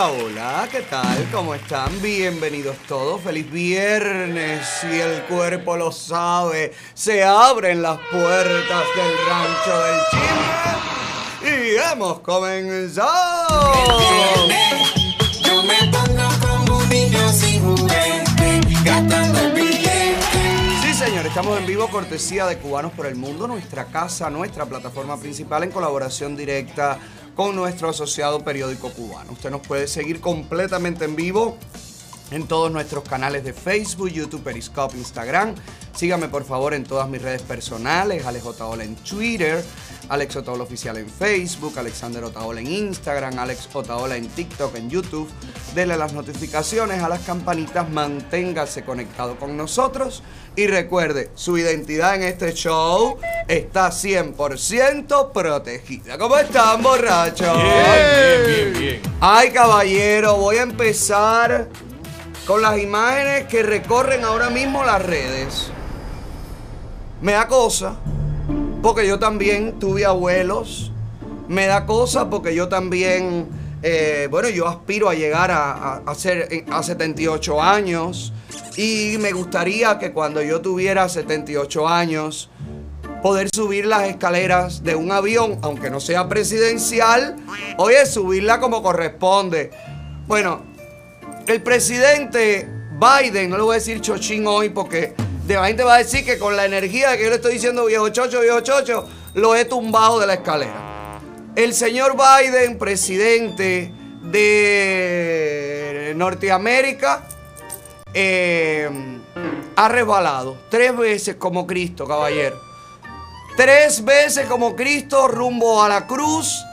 Hola, hola, ¿qué tal? ¿Cómo están? Bienvenidos todos. Feliz viernes. Si el cuerpo lo sabe, se abren las puertas del rancho del chisme. Y hemos comenzado. Yo me pongo como un niño sin juguete, gastando el billete. Sí, señor, estamos en vivo, cortesía de Cubanos por el Mundo, nuestra casa, nuestra plataforma principal en colaboración directa con nuestro asociado periódico cubano. Usted nos puede seguir completamente en vivo en todos nuestros canales de Facebook, YouTube, Periscope, Instagram. Sígame por favor en todas mis redes personales, Alex Otaola en Twitter, Alex Otaola Oficial en Facebook, Alexander Otaola en Instagram, Alex Otaola en TikTok, en YouTube. Dele las notificaciones a las campanitas, manténgase conectado con nosotros y recuerde, su identidad en este show está 100% protegida. ¿Cómo están, borrachos? Bien, bien, bien. Ay, caballero, voy a empezar con las imágenes que recorren ahora mismo las redes. Me da cosa, porque yo también tuve abuelos. Me da cosa porque yo también, eh, bueno, yo aspiro a llegar a, a, a ser eh, a 78 años. Y me gustaría que cuando yo tuviera 78 años, poder subir las escaleras de un avión, aunque no sea presidencial, oye, subirla como corresponde. Bueno, el presidente Biden, no le voy a decir chochín hoy porque de la gente va a decir que con la energía que yo le estoy diciendo viejo chocho, viejo chocho, lo he tumbado de la escalera. El señor Biden, presidente de Norteamérica, eh, ha resbalado tres veces como Cristo, caballero. Tres veces como Cristo rumbo a la cruz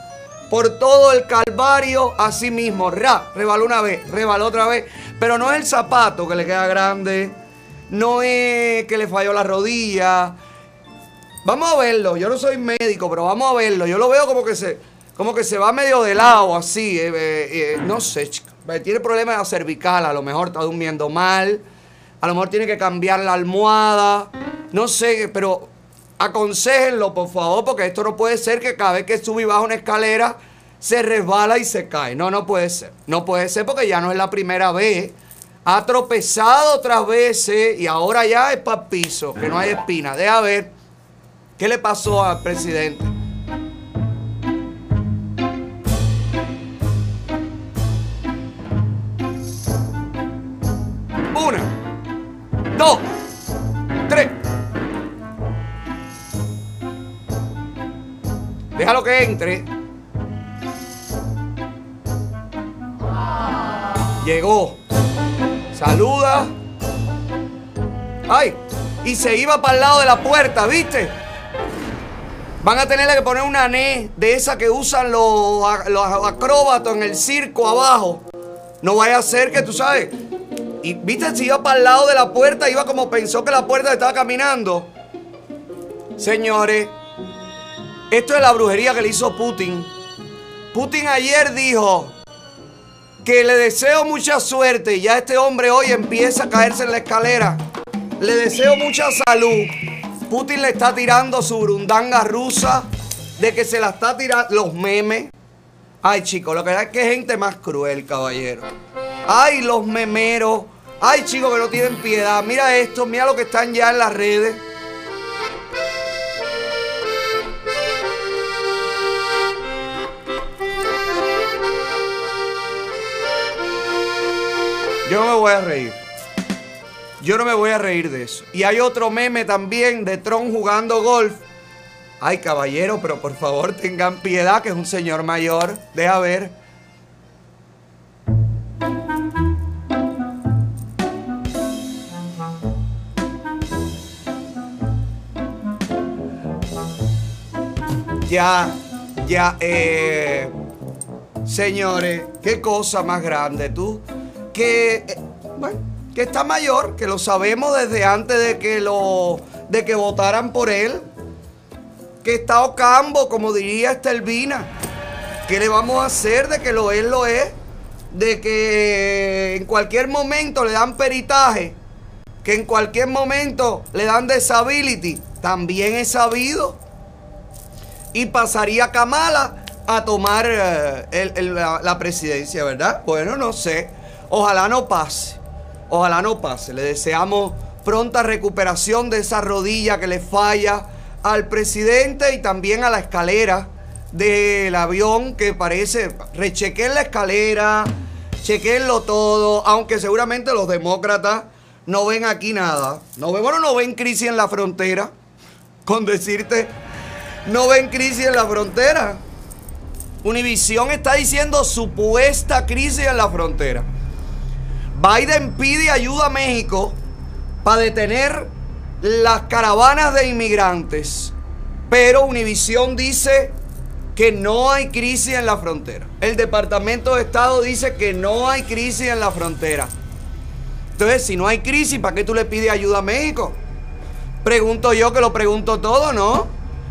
por todo el Calvario, así mismo. Ra, rebaló una vez, rebaló otra vez. Pero no es el zapato que le queda grande, no es que le falló la rodilla. Vamos a verlo, yo no soy médico, pero vamos a verlo. Yo lo veo como que se, como que se va medio de lado, así. eh, eh, eh, no sé, chica. Tiene problemas la cervical, a lo mejor está durmiendo mal. A lo mejor tiene que cambiar la almohada. No sé, pero aconsejenlo, por favor, porque esto no puede ser que cada vez que sube y baja una escalera se resbala y se cae. No, no puede ser. No puede ser porque ya no es la primera vez. Ha tropezado otras veces y ahora ya es para piso, que no hay espina. Deja ver qué le pasó al presidente. Una, dos, Déjalo que entre. Llegó. Saluda. Ay. Y se iba para el lado de la puerta, ¿viste? Van a tenerle que poner una ne de esa que usan los, los acróbatos en el circo abajo. No vaya a ser que tú sabes. Y viste, si iba para el lado de la puerta, iba como pensó que la puerta estaba caminando. Señores, esto es la brujería que le hizo Putin. Putin ayer dijo que le deseo mucha suerte y ya este hombre hoy empieza a caerse en la escalera. Le deseo mucha salud. Putin le está tirando su brundanga rusa de que se la está tirando los memes. Ay, chicos, lo que es que gente más cruel, caballero. Ay, los memeros. Ay, chicos, que no tienen piedad. Mira esto, mira lo que están ya en las redes. Yo no me voy a reír. Yo no me voy a reír de eso. Y hay otro meme también de Tron jugando golf. Ay, caballero, pero por favor tengan piedad, que es un señor mayor. Deja ver. Ya, ya, eh. Señores, qué cosa más grande tú. Que, eh, bueno, que está mayor, que lo sabemos desde antes de que lo. de que votaran por él. Que está Ocambo, como diría Estelvina. ¿Qué le vamos a hacer de que lo es, lo es? De que en cualquier momento le dan peritaje. Que en cualquier momento le dan disability. También es sabido. Y pasaría Kamala a tomar eh, el- la presidencia, ¿verdad? Bueno, no sé. Ojalá no pase. Ojalá no pase. Le deseamos pronta recuperación de esa rodilla que le falla al presidente y también a la escalera del avión que parece... Rechequen la escalera, chequenlo todo, aunque seguramente los demócratas no ven aquí nada. No ven, bueno, no ven crisis en la frontera. Con decirte, no ven crisis en la frontera. Univisión está diciendo supuesta crisis en la frontera. Biden pide ayuda a México para detener las caravanas de inmigrantes. Pero Univisión dice que no hay crisis en la frontera. El Departamento de Estado dice que no hay crisis en la frontera. Entonces, si no hay crisis, ¿para qué tú le pides ayuda a México? Pregunto yo que lo pregunto todo, ¿no?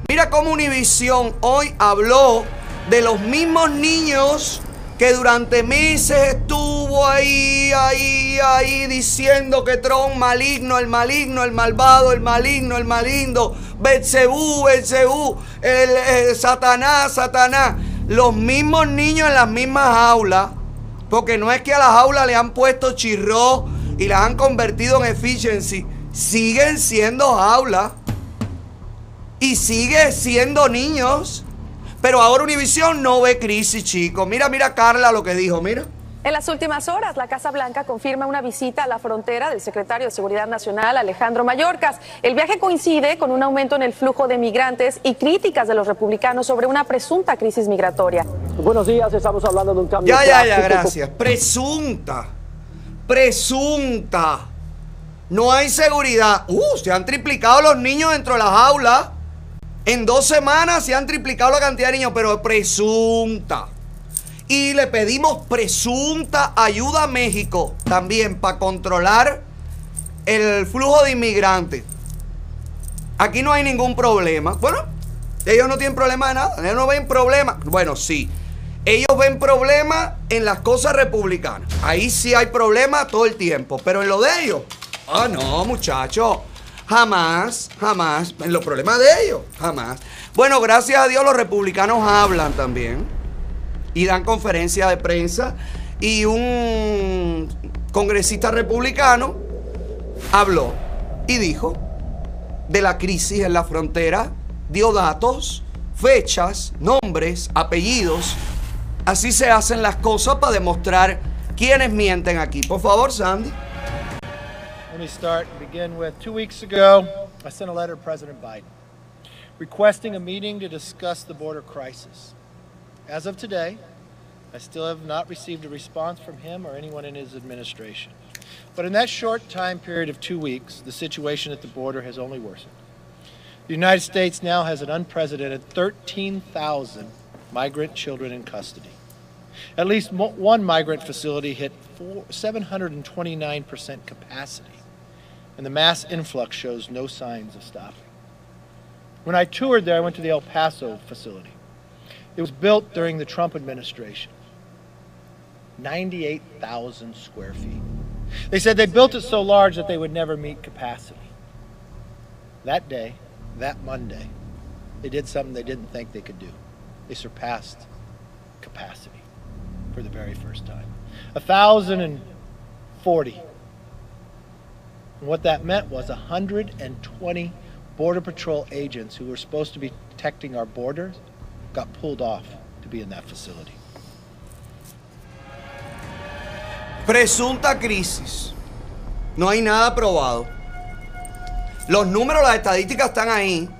Mira cómo Univisión hoy habló de los mismos niños que durante meses estuvo ahí, ahí, ahí diciendo que Trump maligno, el maligno, el malvado, el maligno, el maligno, Betsebú, Betsebú, el, eh, Satanás, Satanás. Los mismos niños en las mismas aulas, porque no es que a las aulas le han puesto chirro y las han convertido en efficiency, siguen siendo aulas y sigue siendo niños. Pero ahora Univisión no ve crisis, chicos. Mira, mira Carla lo que dijo, mira. En las últimas horas, la Casa Blanca confirma una visita a la frontera del secretario de Seguridad Nacional, Alejandro Mayorkas. El viaje coincide con un aumento en el flujo de migrantes y críticas de los republicanos sobre una presunta crisis migratoria. Buenos días, estamos hablando de un cambio Ya, ya, ya, gracias. Presunta. Presunta. No hay seguridad. Uh, se han triplicado los niños dentro de las aulas. En dos semanas se han triplicado la cantidad de niños, pero presunta. Y le pedimos presunta ayuda a México también para controlar el flujo de inmigrantes. Aquí no hay ningún problema. Bueno, ellos no tienen problema de nada. Ellos no ven problema. Bueno, sí. Ellos ven problemas en las cosas republicanas. Ahí sí hay problemas todo el tiempo. Pero en lo de ellos. Ah, no, muchachos. Jamás, jamás. En los problemas de ellos. Jamás. Bueno, gracias a Dios los republicanos hablan también. Y dan conferencias de prensa. Y un congresista republicano habló y dijo de la crisis en la frontera, dio datos, fechas, nombres, apellidos. Así se hacen las cosas para demostrar quiénes mienten aquí. Por favor, Sandy. Let me start and begin with two weeks ago, I sent a letter to President Biden requesting a meeting to discuss the border crisis. As of today, I still have not received a response from him or anyone in his administration. But in that short time period of two weeks, the situation at the border has only worsened. The United States now has an unprecedented 13,000 migrant children in custody. At least one migrant facility hit 729% capacity, and the mass influx shows no signs of stopping. When I toured there, I went to the El Paso facility. It was built during the Trump administration. 98,000 square feet. They said they built it so large that they would never meet capacity. That day, that Monday, they did something they didn't think they could do. They surpassed capacity for the very first time. A thousand and what that meant was 120 Border Patrol agents who were supposed to be protecting our borders got pulled off to be in that facility. Presunta crisis. No hay nada probado. Los números, las estadísticas están ahí.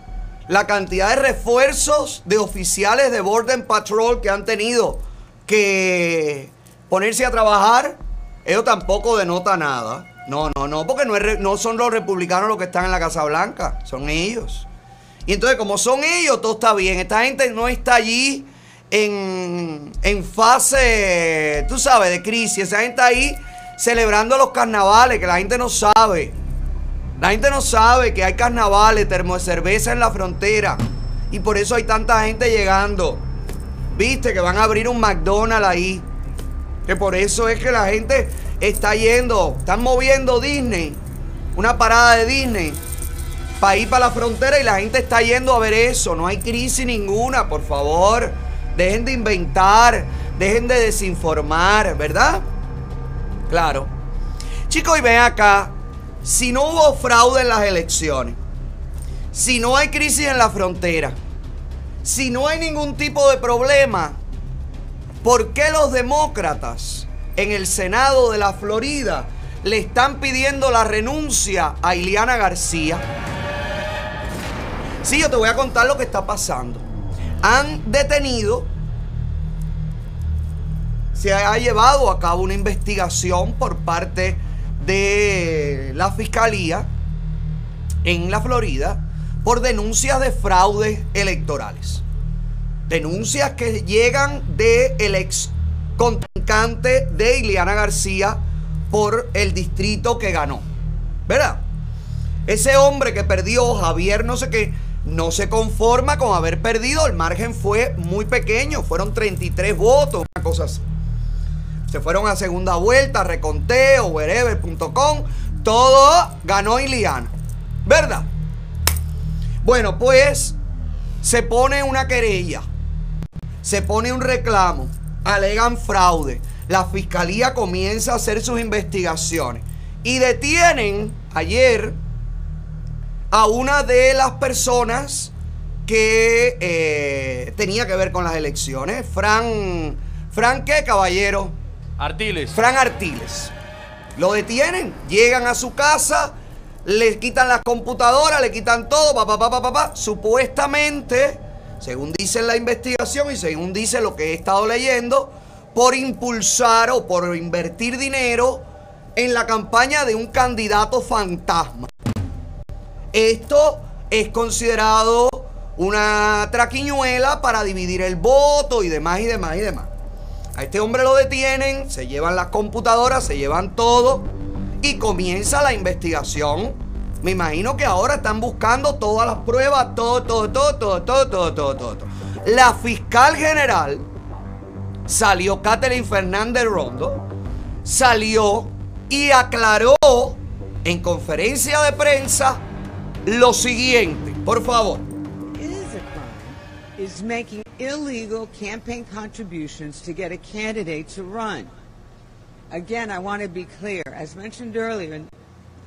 La cantidad de refuerzos de oficiales de Border Patrol que han tenido que ponerse a trabajar, eso tampoco denota nada. No, no, no, porque no, son los republicanos los que están en la Casa Blanca, son ellos. Y entonces, como son ellos, todo está bien. Esta gente no está allí en, en fase, tú sabes, de crisis. Esa gente ahí celebrando los carnavales, que la gente no sabe. La gente no sabe que hay carnavales, termo de cerveza en la frontera. Y por eso hay tanta gente llegando. Viste que van a abrir un McDonald's ahí. Que por eso es que la gente está yendo, están moviendo Disney. Una parada de Disney. Para ir para la frontera y la gente está yendo a ver eso. No hay crisis ninguna, por favor. dejen de inventar, dejen de desinformar, ¿verdad? Claro. Chicos, y ven acá, si no hubo fraude en las elecciones, si no hay crisis en la frontera, si no hay ningún tipo de problema, ¿por qué los demócratas en el Senado de la Florida le están pidiendo la renuncia a Ileana García? Sí, yo te voy a contar lo que está pasando. Han detenido, se ha llevado a cabo una investigación por parte de la fiscalía en la Florida por denuncias de fraudes electorales. Denuncias que llegan de el ex de Ileana García por el distrito que ganó. ¿Verdad? Ese hombre que perdió, Javier no sé qué, no se conforma con haber perdido. El margen fue muy pequeño, fueron 33 votos, una cosa así. Se fueron a segunda vuelta, reconteo, wherever.com. Todo ganó Iliana. ¿Verdad? Bueno, pues se pone una querella. Se pone un reclamo. Alegan fraude. La fiscalía comienza a hacer sus investigaciones. Y detienen ayer a una de las personas que eh, tenía que ver con las elecciones. Fran. ¿Fran qué, caballero? Artiles. Fran Artiles. Lo detienen, llegan a su casa, le quitan las computadoras, le quitan todo, papá, papá, papá. Supuestamente, según dice la investigación y según dice lo que he estado leyendo, por impulsar o por invertir dinero en la campaña de un candidato fantasma. Esto es considerado una traquiñuela para dividir el voto y demás y demás y demás. A este hombre lo detienen, se llevan las computadoras, se llevan todo y comienza la investigación. Me imagino que ahora están buscando todas las pruebas, todo, todo, todo, todo, todo, todo. La fiscal general salió, Catherine Fernández Rondo, salió y aclaró en conferencia de prensa lo siguiente. Por favor. Is making illegal campaign contributions to get a candidate to run. Again, I want to be clear. As mentioned earlier,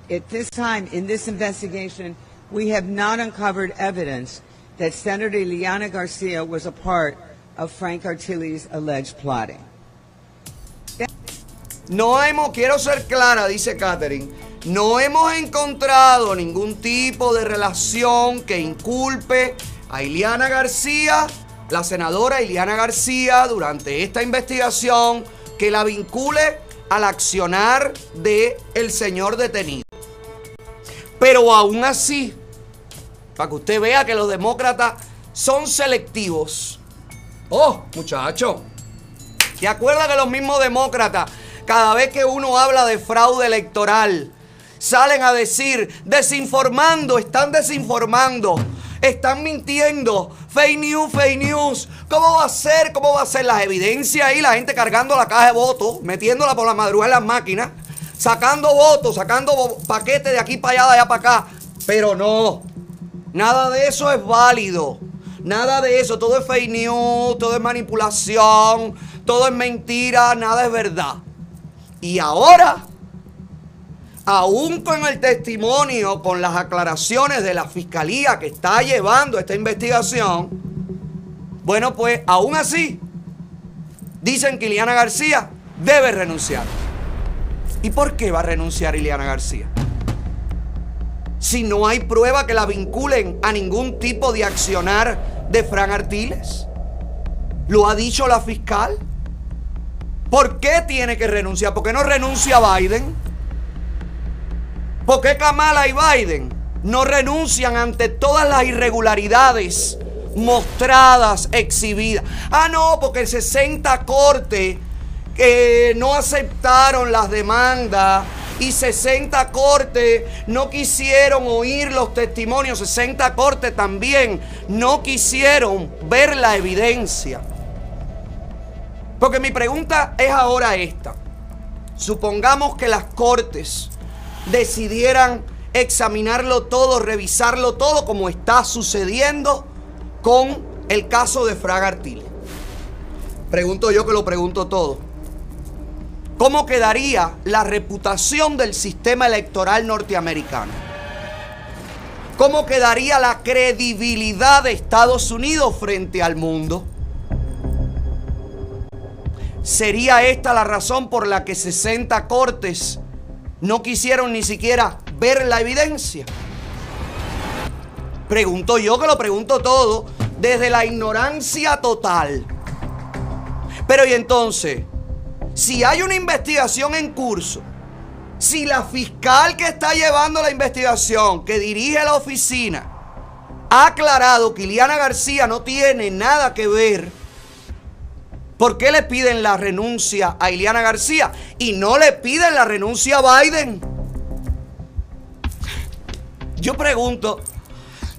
at this time in this investigation, we have not uncovered evidence that Senator Liana Garcia was a part of Frank Artilli's alleged plotting. No hemos, quiero ser clara, dice Catherine, no hemos encontrado ningún tipo de relación que inculpe a Ileana García, la senadora Ileana García, durante esta investigación, que la vincule al accionar de el señor detenido. Pero aún así, para que usted vea que los demócratas son selectivos. Oh, muchacho, ¿te acuerdas que los mismos demócratas, cada vez que uno habla de fraude electoral, salen a decir, desinformando, están desinformando, están mintiendo, fake news, fake news. ¿Cómo va a ser? ¿Cómo va a ser las evidencias ahí? La gente cargando la caja de votos, metiéndola por la madrugada en las máquinas, sacando votos, sacando paquetes de aquí para allá, de allá para acá. Pero no, nada de eso es válido. Nada de eso, todo es fake news, todo es manipulación, todo es mentira, nada es verdad. Y ahora aún con el testimonio, con las aclaraciones de la fiscalía que está llevando esta investigación, bueno, pues aún así, dicen que Ileana García debe renunciar. ¿Y por qué va a renunciar Ileana García? Si no hay prueba que la vinculen a ningún tipo de accionar de Fran Artiles. ¿Lo ha dicho la fiscal? ¿Por qué tiene que renunciar? ¿Por qué no renuncia Biden? ¿Por qué Kamala y Biden no renuncian ante todas las irregularidades mostradas, exhibidas? Ah, no, porque el 60 Corte no aceptaron las demandas y 60 Corte no quisieron oír los testimonios, 60 Corte también no quisieron ver la evidencia. Porque mi pregunta es ahora esta. Supongamos que las cortes decidieran examinarlo todo, revisarlo todo como está sucediendo con el caso de Fraga Artiles. Pregunto yo que lo pregunto todo. ¿Cómo quedaría la reputación del sistema electoral norteamericano? ¿Cómo quedaría la credibilidad de Estados Unidos frente al mundo? ¿Sería esta la razón por la que 60 cortes no quisieron ni siquiera ver la evidencia? Pregunto yo que lo pregunto todo desde la ignorancia total. Pero y entonces, si hay una investigación en curso, si la fiscal que está llevando la investigación, que dirige la oficina, ha aclarado que Iliana García no tiene nada que ver, ¿por qué le piden la renuncia a Iliana García y no le piden la renuncia a Biden? Yo pregunto,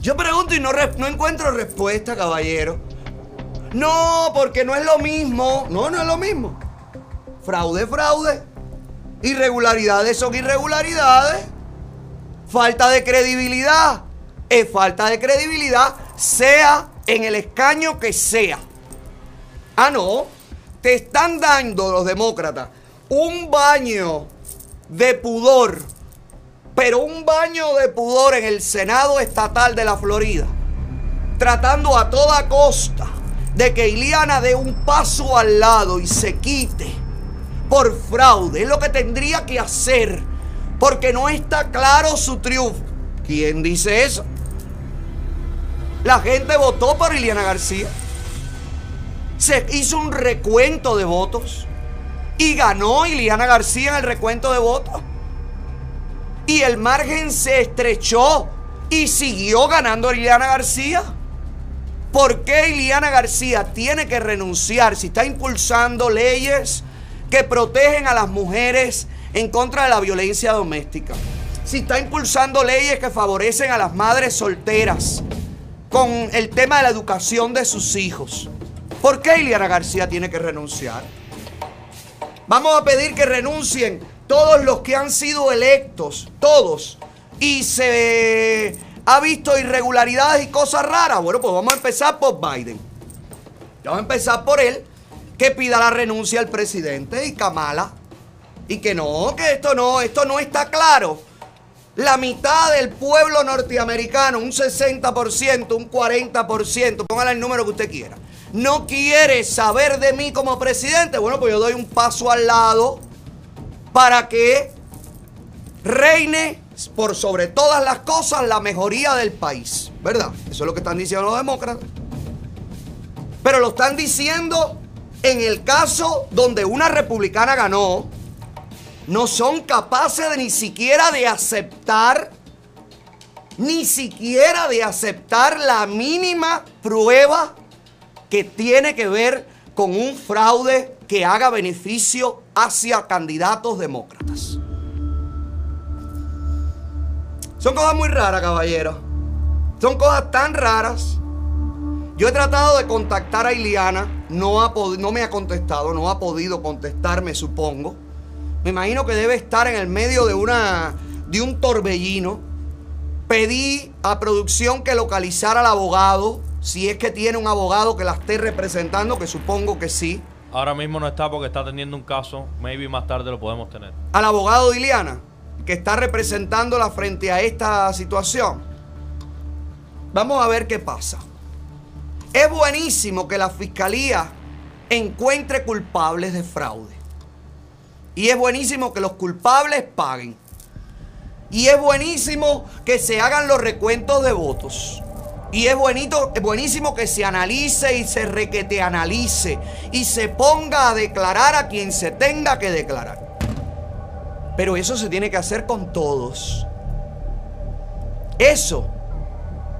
yo pregunto y no, no encuentro respuesta, caballero. No, porque no es lo mismo. No, no es lo mismo. Fraude, fraude. Irregularidades son irregularidades. Falta de credibilidad. Es falta de credibilidad, sea en el escaño que sea. Ah, no. Te están dando los demócratas un baño de pudor. Pero un baño de pudor en el Senado Estatal de la Florida. Tratando a toda costa de que Iliana dé un paso al lado y se quite por fraude. Es lo que tendría que hacer. Porque no está claro su triunfo. ¿Quién dice eso? La gente votó por Iliana García. Se hizo un recuento de votos. Y ganó Iliana García en el recuento de votos. Y el margen se estrechó. Y siguió ganando Iliana García. ¿Por qué Iliana García tiene que renunciar si está impulsando leyes que protegen a las mujeres en contra de la violencia doméstica? Si está impulsando leyes que favorecen a las madres solteras con el tema de la educación de sus hijos. ¿Por qué Iliana García tiene que renunciar? Vamos a pedir que renuncien todos los que han sido electos, todos, y se ha visto irregularidades y cosas raras. Bueno, pues vamos a empezar por Biden. Vamos a empezar por él, que pida la renuncia al presidente y Kamala. Y que no, que esto no, esto no está claro. La mitad del pueblo norteamericano, un 60%, un 40%, póngale el número que usted quiera, no quiere saber de mí como presidente. Bueno, pues yo doy un paso al lado para que reine por sobre todas las cosas la mejoría del país. ¿Verdad? Eso es lo que están diciendo los demócratas. Pero lo están diciendo en el caso donde una republicana ganó. No son capaces de ni siquiera de aceptar, ni siquiera de aceptar la mínima prueba que tiene que ver con un fraude que haga beneficio hacia candidatos demócratas. Son cosas muy raras, caballero. Son cosas tan raras. Yo he tratado de contactar a Iliana, no, ha no me ha contestado, no ha podido contestarme, supongo. Me imagino que debe estar en el medio de, una, de un torbellino. Pedí a producción que localizara al abogado, si es que tiene un abogado que la esté representando, que supongo que sí. Ahora mismo no está porque está atendiendo un caso. Maybe más tarde lo podemos tener. Al abogado de Iliana, que está representándola frente a esta situación. Vamos a ver qué pasa. Es buenísimo que la fiscalía encuentre culpables de fraude. Y es buenísimo que los culpables paguen. Y es buenísimo que se hagan los recuentos de votos. Y es bonito, buenísimo que se analice y se requete analice. Y se ponga a declarar a quien se tenga que declarar. Pero eso se tiene que hacer con todos. Eso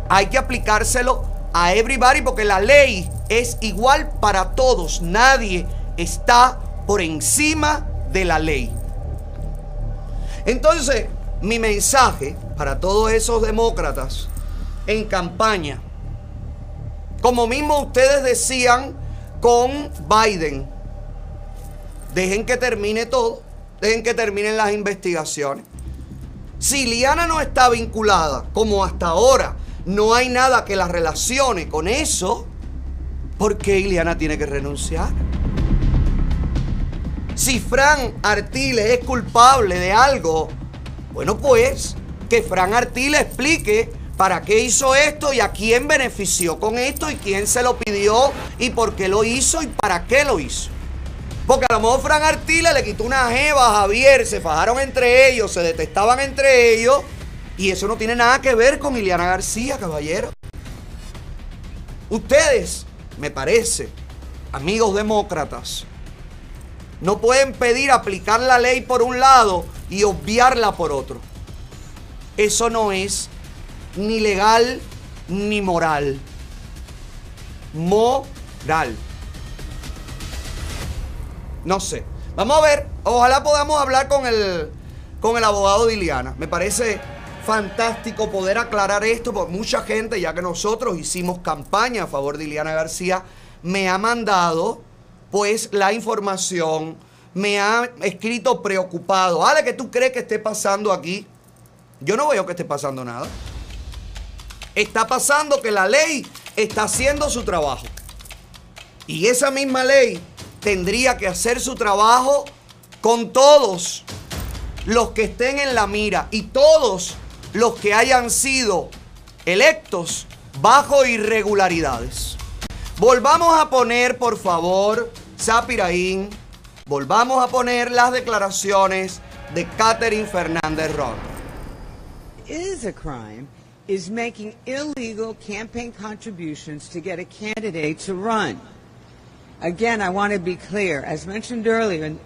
hay que aplicárselo a everybody porque la ley es igual para todos. Nadie está por encima de la ley. Entonces, mi mensaje para todos esos demócratas en campaña, como mismo ustedes decían con Biden, dejen que termine todo, dejen que terminen las investigaciones. Si Liana no está vinculada, como hasta ahora, no hay nada que la relacione con eso, ¿por qué Iliana tiene que renunciar? Si Fran Artiles es culpable de algo, bueno pues que Fran Artiles explique para qué hizo esto y a quién benefició con esto y quién se lo pidió y por qué lo hizo y para qué lo hizo. Porque a lo mejor Fran Artiles le quitó una jeva a Javier, se fajaron entre ellos, se detestaban entre ellos y eso no tiene nada que ver con Ileana García, caballero. Ustedes, me parece, amigos demócratas, no pueden pedir aplicar la ley por un lado y obviarla por otro. Eso no es ni legal ni moral. Moral. No sé. Vamos a ver. Ojalá podamos hablar con el, con el abogado de Iliana. Me parece fantástico poder aclarar esto porque mucha gente, ya que nosotros hicimos campaña a favor de Iliana García, me ha mandado pues la información, me ha escrito preocupado. Ale, ¿qué tú crees que esté pasando aquí? Yo no veo que esté pasando nada. Está pasando que la ley está haciendo su trabajo. Y esa misma ley tendría que hacer su trabajo con todos los que estén en la mira y todos los que hayan sido electos bajo irregularidades. Volvamos a poner, por favor, Sapiraín, volvamos a poner las declaraciones de Catherine Fernández Ron. is a crime is making illegal campaign contributions to get a candidate to run. Again, I want to be clear. As mentioned earlier,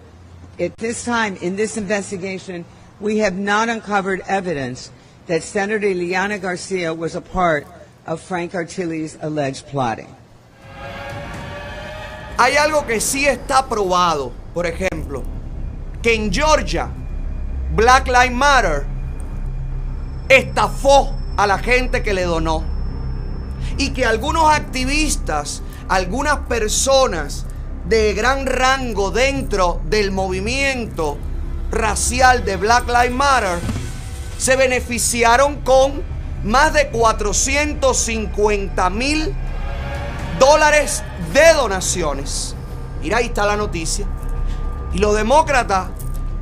at this time in this investigation, we have not uncovered evidence that Senator Liana Garcia was a part of Frank Artilli's alleged plotting. Hay algo que sí está probado, por ejemplo, que en Georgia Black Lives Matter estafó a la gente que le donó. Y que algunos activistas, algunas personas de gran rango dentro del movimiento racial de Black Lives Matter se beneficiaron con más de 450 mil dólares de donaciones. Mira, ahí está la noticia. Y los demócratas,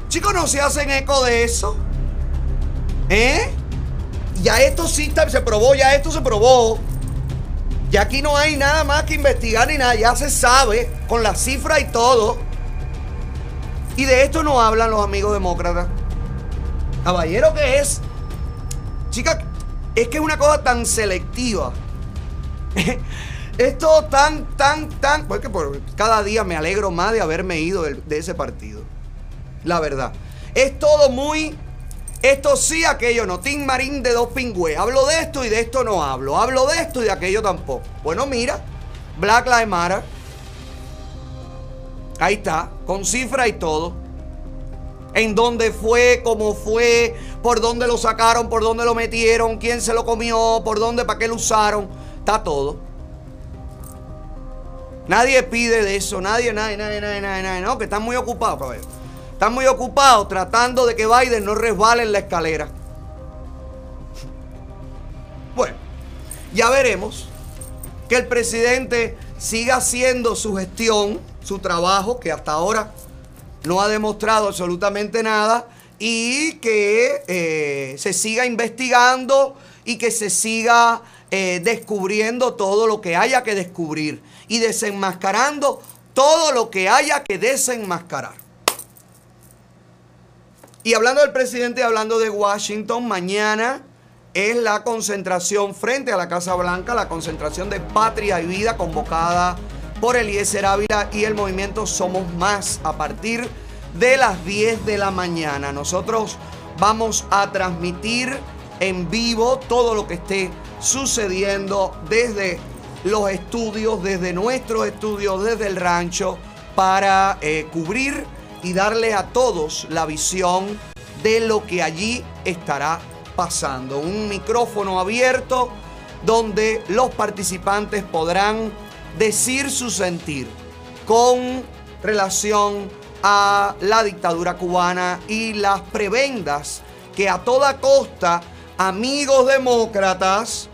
chicos, no se hacen eco de eso. ¿Eh? Ya esto sí está- se probó, ya esto se probó. Ya aquí no hay nada más que investigar ni nada, ya se sabe con la cifra y todo. Y de esto no hablan los amigos demócratas. Caballero, que es? Chica, es que es una cosa tan selectiva. es todo tan, tan, tan. Porque por cada día me alegro más de haberme ido de ese partido. La verdad. Es todo muy. Esto sí, aquello no. Tim Marín de dos pingües. Hablo de esto y de esto no hablo. Hablo de esto y de aquello tampoco. Bueno, mira. Black Lives Matter. Ahí está. Con cifra y todo. En dónde fue, cómo fue, por dónde lo sacaron, por dónde lo metieron, quién se lo comió, por dónde, para qué lo usaron. Está todo. Nadie pide de eso, nadie, nadie, nadie, nadie, nadie, nadie. No, que están muy ocupados, caballero. Están muy ocupados tratando de que Biden no resbale en la escalera. Bueno, ya veremos que el presidente siga haciendo su gestión, su trabajo, que hasta ahora no ha demostrado absolutamente nada, y que eh, se siga investigando y que se siga eh, descubriendo todo lo que haya que descubrir y desenmascarando todo lo que haya que desenmascarar. Y hablando del presidente, y hablando de Washington, mañana es la concentración frente a la Casa Blanca, la concentración de Patria y Vida convocada por Eliezer Ávila y el movimiento Somos Más a partir de las 10 de la mañana. Nosotros vamos a transmitir en vivo todo lo que esté sucediendo desde los estudios, desde nuestros estudios, desde el rancho, para eh, cubrir y darle a todos la visión de lo que allí estará pasando. Un micrófono abierto donde los participantes podrán decir su sentir con relación a la dictadura cubana y las prebendas que a toda costa amigos demócratas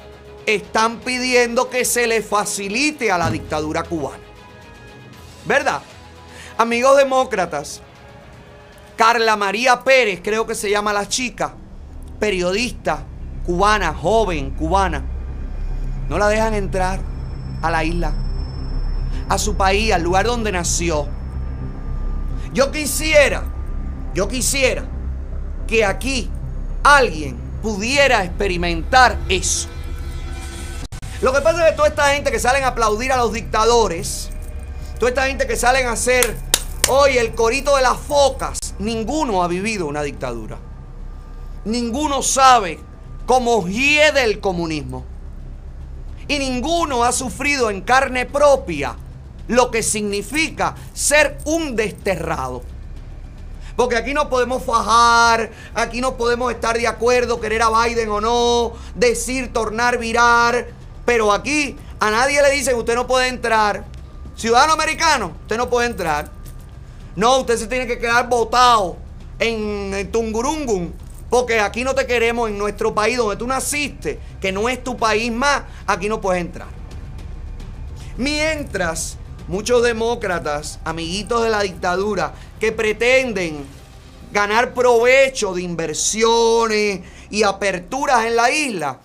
están pidiendo que se le facilite a la dictadura cubana. ¿Verdad? Amigos demócratas, Carla María Pérez, creo que se llama la chica, periodista cubana, joven cubana. No la dejan entrar a la isla, a su país, al lugar donde nació. Yo quisiera, yo quisiera que aquí alguien pudiera experimentar eso. Lo que pasa es que toda esta gente que salen a aplaudir a los dictadores, toda esta gente que salen a hacer hoy el corito de las focas, ninguno ha vivido una dictadura. Ninguno sabe cómo hiede el comunismo. Y ninguno ha sufrido en carne propia lo que significa ser un desterrado. Porque aquí no podemos fajar, aquí no podemos estar de acuerdo, querer a Biden o no, decir, tornar, virar. Pero aquí a nadie le dicen usted no puede entrar. Ciudadano americano, usted no puede entrar. No, usted se tiene que quedar votado en, en Tungurungun. Porque aquí no te queremos en nuestro país donde tú naciste, que no es tu país más, aquí no puedes entrar. Mientras muchos demócratas, amiguitos de la dictadura, que pretenden ganar provecho de inversiones y aperturas en la isla,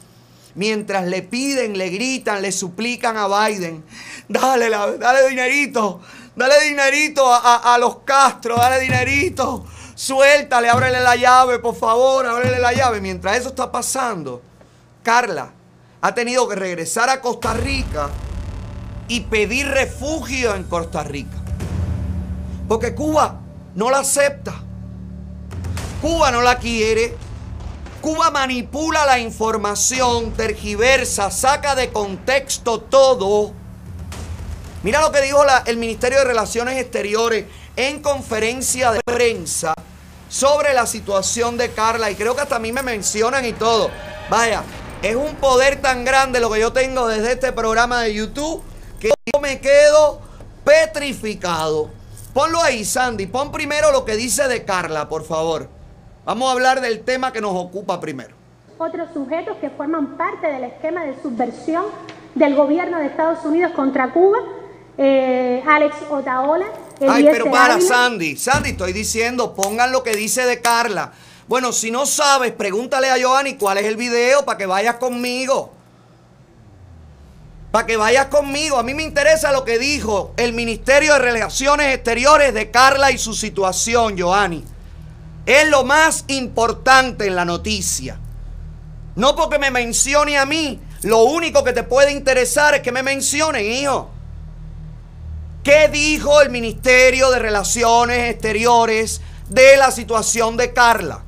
mientras le piden, le gritan, le suplican a Biden, dale, la- dale dinerito, dale dinerito a, a- a los Castro, dale dinerito, suéltale, ábrele la llave, por favor, ábrele la llave. Mientras eso está pasando, Carla ha tenido que regresar a Costa Rica y pedir refugio en Costa Rica. Porque Cuba no la acepta. Cuba no la quiere. Cuba manipula la información, tergiversa, saca de contexto todo. Mira lo que dijo el Ministerio de Relaciones Exteriores en conferencia de prensa sobre la situación de Carla. Y creo que hasta a mí me mencionan y todo. Vaya, es un poder tan grande lo que yo tengo desde este programa de YouTube que yo me quedo petrificado. Ponlo ahí, Sandy. Pon primero lo que dice de Carla, por favor. Vamos a hablar del tema que nos ocupa primero. otros sujetos que forman parte del esquema de subversión del gobierno de Estados Unidos contra Cuba, eh, Alex Otaola, Ay, pero para, Ávila. Sandy. Sandy, estoy diciendo, pongan lo que dice de Carla. Bueno, si no sabes, pregúntale a Giovanni cuál es el video para que vayas conmigo. Para que vayas conmigo. A mí me interesa lo que dijo el Ministerio de Relaciones Exteriores de Carla y su situación, Giovanni. Es lo más importante en la noticia. No porque me mencione a mí. Lo único que te puede interesar es que me mencionen, hijo. ¿Qué dijo el Ministerio de Relaciones Exteriores de la situación de Carla?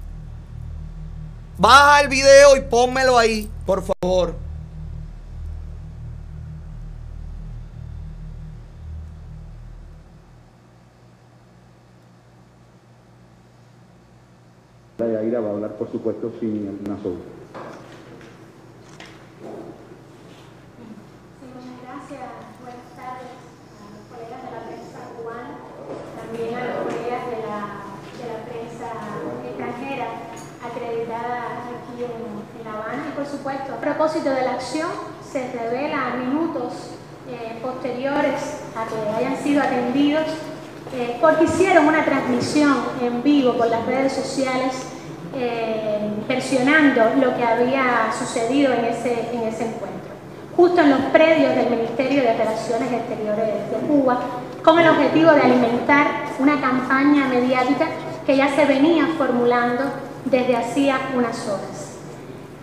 Baja el video y pónmelo ahí, por favor. La Yaira va a hablar, por supuesto, sin alguna sombra. Sí, muchas gracias. Buenas tardes a los colegas de la prensa cubana, también a los colegas de la, de prensa extranjera acreditada aquí en, La Habana. Y por supuesto, a propósito de la acción, se revela minutos eh, posteriores a que hayan sido atendidos eh, porque hicieron una transmisión en vivo por las redes sociales eh, versionando lo que había sucedido en ese, en ese encuentro justo en los predios del Ministerio de Relaciones Exteriores de Cuba, con el objetivo de alimentar una campaña mediática que ya se venía formulando desde hacía unas horas.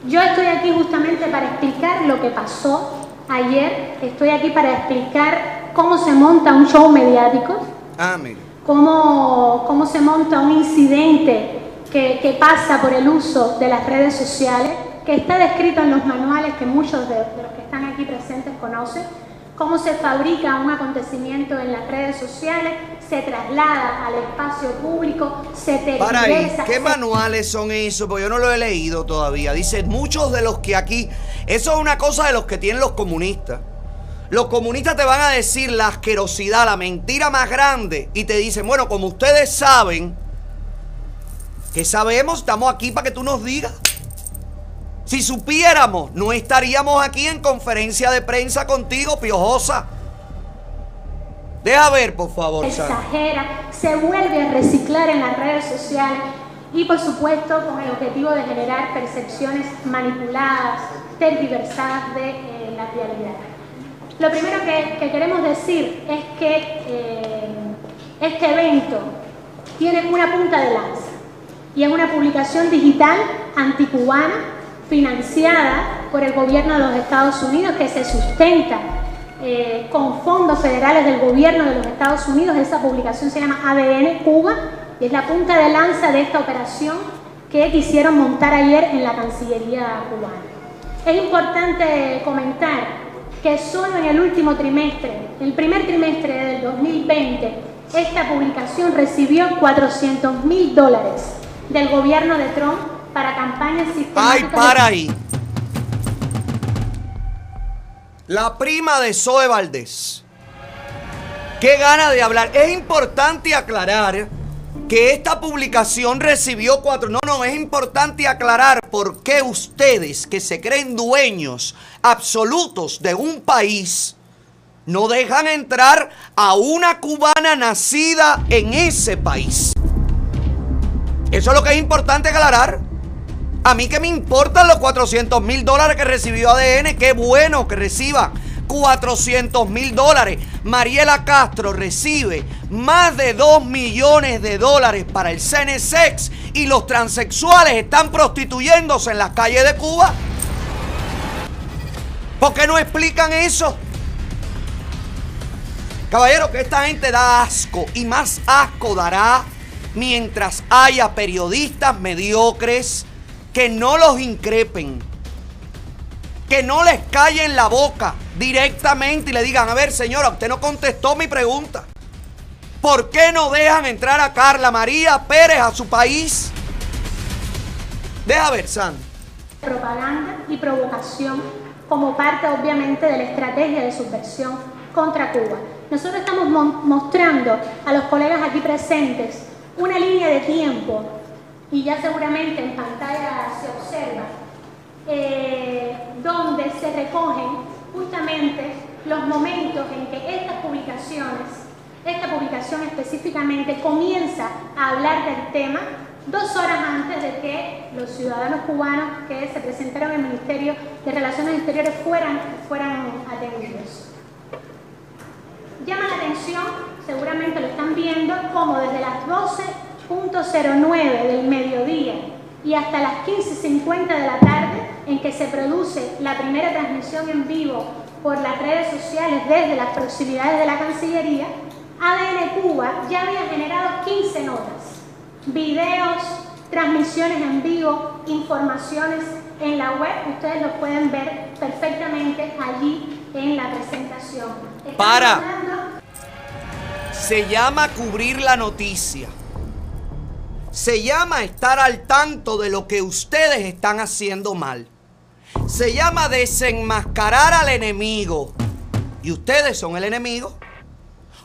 Yo estoy aquí justamente para explicar lo que pasó ayer, estoy aquí para explicar cómo se monta un show mediático, Ah, mira. cómo, cómo se monta un incidente que, que pasa por el uso de las redes sociales, que está descrito en los manuales que muchos de, de los que están aquí presentes conocen, cómo se fabrica un acontecimiento en las redes sociales, se traslada al espacio público, se Para ahí, ¿qué se- manuales son esos? Porque yo no lo he leído todavía. Dice, muchos de los que aquí... Eso es una cosa de los que tienen los comunistas. Los comunistas te van a decir la asquerosidad, la mentira más grande. Y te dicen, bueno, como ustedes saben, que sabemos, estamos aquí para que tú nos digas. Si supiéramos, no estaríamos aquí en conferencia de prensa contigo, piojosa. Deja ver, por favor, exagera, se vuelve a reciclar en las redes sociales y por supuesto con el objetivo de generar percepciones manipuladas, tergiversadas de eh, la realidad. Lo primero que, que queremos decir es que eh, este evento tiene una punta de lanza y es una publicación digital anticubana financiada por el gobierno de los Estados Unidos que se sustenta eh, con fondos federales del gobierno de los Estados Unidos. Esa publicación se llama ADN Cuba y es la punta de lanza de esta operación que quisieron montar ayer en la Cancillería cubana. Es importante comentar que solo en el último trimestre, el primer trimestre del 2020, esta publicación recibió 400 mil dólares del gobierno de Trump para campañas Ay, sistemáticas. de- para ahí. La prima de Zoe Valdés. Qué gana de hablar. Es importante aclarar que esta publicación recibió cuatro. No, no, es importante aclarar por qué ustedes que se creen dueños absolutos de un país no dejan entrar a una cubana nacida en ese país. Eso es lo que es importante aclarar. A mí que me importan los 400 mil dólares que recibió ADN. Qué bueno que reciba 400 mil dólares. Mariela Castro recibe más de 2 millones de dólares para el CNSEX y los transexuales están prostituyéndose en las calles de Cuba. ¿Por qué no explican eso? Caballero, que esta gente da asco y más asco dará mientras haya periodistas mediocres que no los increpen, que no les callen la boca directamente y le digan, a ver señora, usted no contestó mi pregunta. ¿Por qué no dejan entrar a Carla María Pérez a su país? Deja ver, San. propaganda y provocación como parte obviamente de la estrategia de subversión contra Cuba. Nosotros estamos mo- mostrando a los colegas aquí presentes una línea de tiempo y ya seguramente en pantalla se observa eh, donde se recogen justamente los momentos en que estas publicaciones, esta publicación específicamente comienza a hablar del tema dos horas antes de que los ciudadanos cubanos que se presentaron en el Ministerio de Relaciones Exteriores fueran, fueran atendidos. Llama la atención, seguramente lo están viendo, como desde las 12.09 del mediodía y hasta las 15.50 de la tarde, en que se produce la primera transmisión en vivo por las redes sociales desde las proximidades de la Cancillería, ADN Cuba ya había generado 15 notas, videos, transmisiones en vivo, informaciones en la web, ustedes lo pueden ver perfectamente allí en la presentación. Estamos Para. hablando Se llama cubrir la noticia. Se llama estar al tanto de lo que ustedes están haciendo mal. Se llama desenmascarar al enemigo. ¿Y ustedes son el enemigo?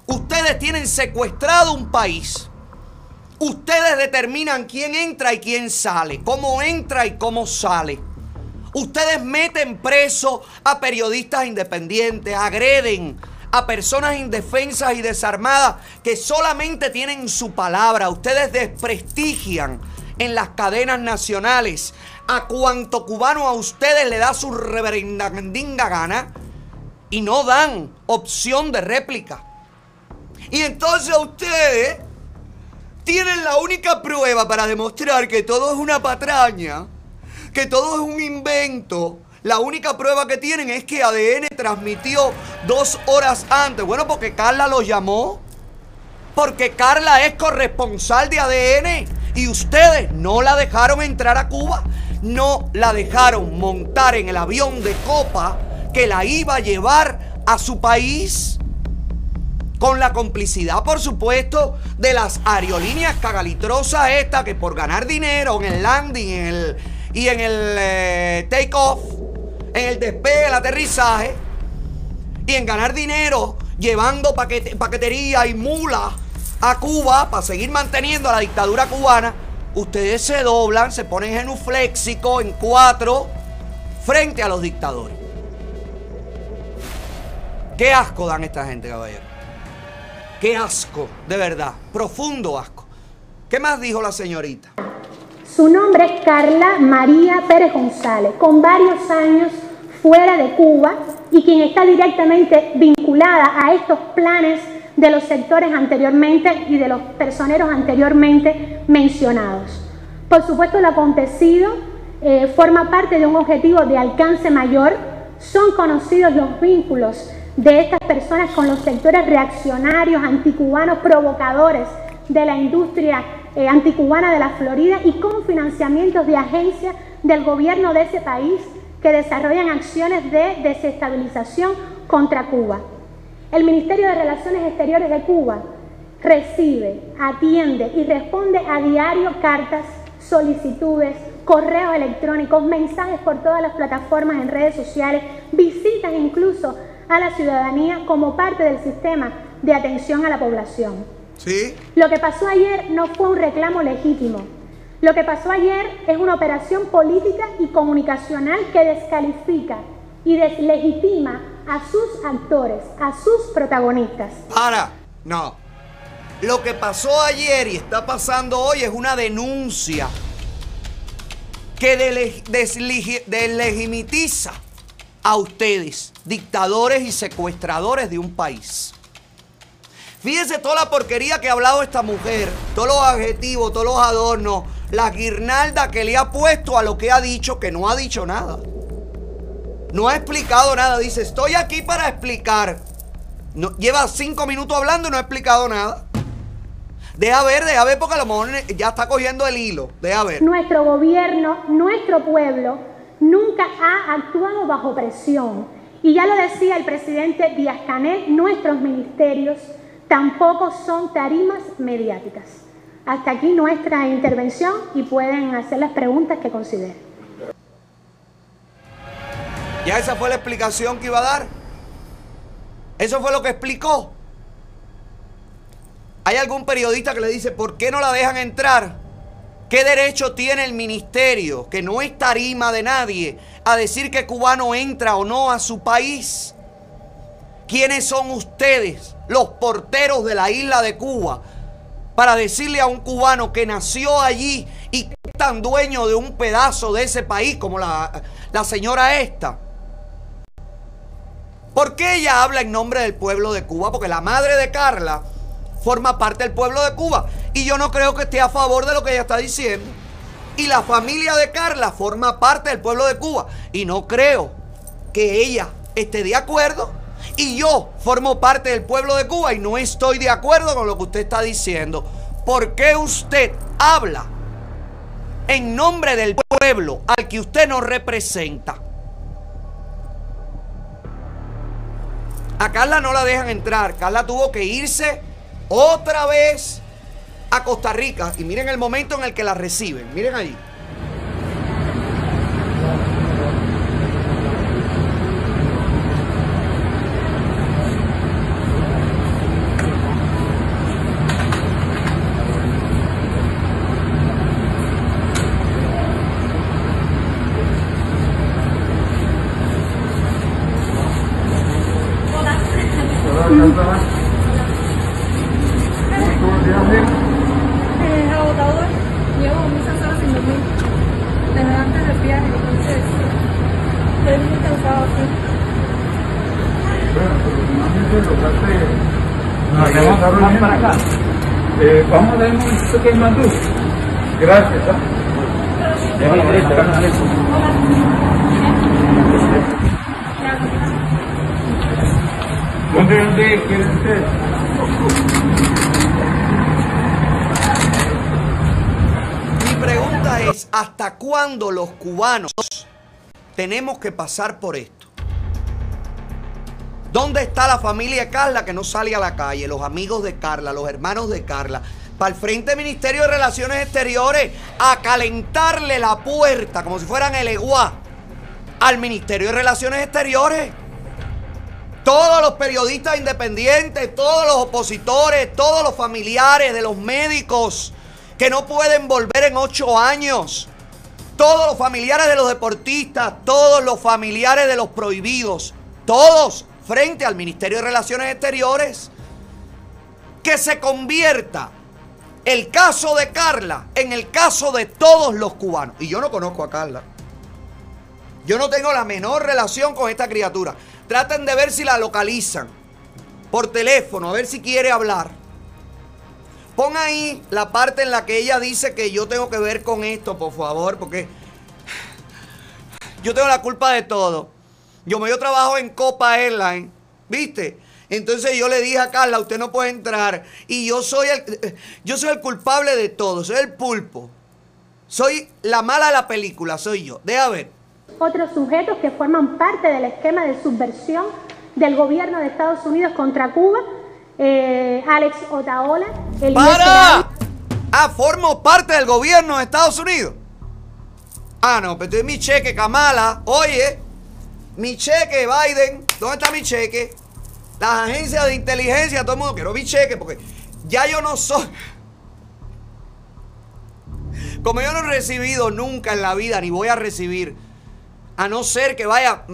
Ustedes tienen secuestrado un país. Ustedes determinan quién entra y quién sale, cómo entra y cómo sale. Ustedes meten preso a periodistas independientes, agreden a personas indefensas y desarmadas que solamente tienen su palabra. Ustedes desprestigian en las cadenas nacionales a cuanto cubano a ustedes le da su reverendandinga gana y no dan opción de réplica. Y entonces ustedes tienen la única prueba para demostrar que todo es una patraña, que todo es un invento. La única prueba que tienen es que ADN transmitió dos horas antes. Bueno, porque Carla lo llamó. Porque Carla es corresponsal de ADN. Y ustedes no la dejaron entrar a Cuba. No la dejaron montar en el avión de copa que la iba a llevar a su país con la complicidad, por supuesto, de las aerolíneas cagalitrosas estas que por ganar dinero en el landing y en el eh, take-off, en el despegue, el aterrizaje, y en ganar dinero llevando paquete- paquetería y mula a Cuba para seguir manteniendo a la dictadura cubana, ustedes se doblan, se ponen genufléxico en cuatro frente a los dictadores. Qué asco dan esta gente, caballero. Qué asco, de verdad. Profundo asco. ¿Qué más dijo la señorita? Su nombre es Carla María Pérez González, con varios años fuera de Cuba y quien está directamente vinculada a estos planes de los sectores anteriormente y de los personeros anteriormente mencionados. Por supuesto, lo acontecido eh, forma parte de un objetivo de alcance mayor. Son conocidos los vínculos de estas personas con los sectores reaccionarios, anticubanos, provocadores de la industria eh, anticubana de la Florida y con financiamientos de agencias del gobierno de ese país que desarrollan acciones de desestabilización contra Cuba. El Ministerio de Relaciones Exteriores de Cuba recibe, atiende y responde a diario cartas, solicitudes, correos electrónicos, mensajes por todas las plataformas en redes sociales, visitas incluso a la ciudadanía como parte del sistema de atención a la población. ¿Sí? Lo que pasó ayer no fue un reclamo legítimo. Lo que pasó ayer es una operación política y comunicacional que descalifica y deslegitima a sus actores, a sus protagonistas. Para, no. Lo que pasó ayer y está pasando hoy es una denuncia que deslegitimiza a ustedes, dictadores y secuestradores de un país. Fíjense toda la porquería que ha hablado esta mujer, todos los adjetivos, todos los adornos, la guirnalda que le ha puesto a lo que ha dicho, que no ha dicho nada. No ha explicado nada. Dice, estoy aquí para explicar. No, lleva cinco minutos hablando y no ha explicado nada. Deja ver, deja ver, porque a lo mejor ya está cogiendo el hilo. Deja ver. Nuestro gobierno, nuestro pueblo, nunca ha actuado bajo presión. Y ya lo decía el presidente Díaz Canel, nuestros ministerios tampoco son tarimas mediáticas. Hasta aquí nuestra intervención y pueden hacer las preguntas que consideren. Ya esa fue la explicación que iba a dar. Eso fue lo que explicó. ¿Hay algún periodista que le dice, ¿por qué no la dejan entrar? ¿Qué derecho tiene el ministerio, que no es tarima de nadie, a decir que cubano entra o no a su país? ¿Quiénes son ustedes, los porteros de la isla de Cuba, para decirle a un cubano que nació allí y que es tan dueño de un pedazo de ese país como la, la señora esta? ¿Por qué ella habla en nombre del pueblo de Cuba? Porque la madre de Carla forma parte del pueblo de Cuba. Y yo no creo que esté a favor de lo que ella está diciendo. Y la familia de Carla forma parte del pueblo de Cuba. Y no creo que ella esté de acuerdo. Y yo formo parte del pueblo de Cuba y no estoy de acuerdo con lo que usted está diciendo. ¿Por qué usted habla en nombre del pueblo al que usted no representa? A Carla no la dejan entrar. Carla tuvo que irse otra vez a Costa Rica. Y miren el momento en el que la reciben. Miren ahí. Eh, agotador. Llevo muchas horas sin dormir. Desde antes del viaje, entonces estoy muy cansado aquí. Vamos para acá. Eh, vamos a pequeño mandú. Gracias. ¿ah? ¿Dónde? Mi pregunta es, ¿hasta cuándo los cubanos tenemos que pasar por esto? ¿Dónde está la familia de Carla que no sale a la calle? Los amigos de Carla, los hermanos de Carla. Para el Frente Ministerio de Relaciones Exteriores a calentarle la puerta como si fueran el EGUA al Ministerio de Relaciones Exteriores. Todos los periodistas independientes, todos los opositores, todos los familiares de los médicos que no pueden volver en ocho años. Todos los familiares de los deportistas, todos los familiares de los prohibidos, todos frente al Ministerio de Relaciones Exteriores. que se convierta el caso de Carla en el caso de todos los cubanos. Y yo no conozco a Carla. Yo no tengo la menor relación con esta criatura. Traten de ver si la localizan por teléfono, a ver si quiere hablar. Pon ahí la parte en la que ella dice que yo tengo que ver con esto, por favor, porque yo tengo la culpa de todo. Yo me yo trabajo en Copa Airline, ¿viste? Entonces yo le dije a Carla, usted no puede entrar. Y yo soy el, yo soy el culpable de todo, soy el pulpo. Soy la mala de la película, soy yo. Deja ver. Otros sujetos que forman parte del esquema de subversión del gobierno de Estados Unidos contra Cuba, eh, Alex Otaola, el ¡Para! Ah, formo parte del gobierno de Estados Unidos. Ah, no, pero entonces mi cheque, Kamala. Oye, mi cheque, Biden. ¿Dónde está mi cheque? Las agencias de inteligencia, todo el mundo quiero mi cheque porque ya yo no soy. Como yo no he recibido nunca en la vida, ni voy a recibir, a no ser que vaya,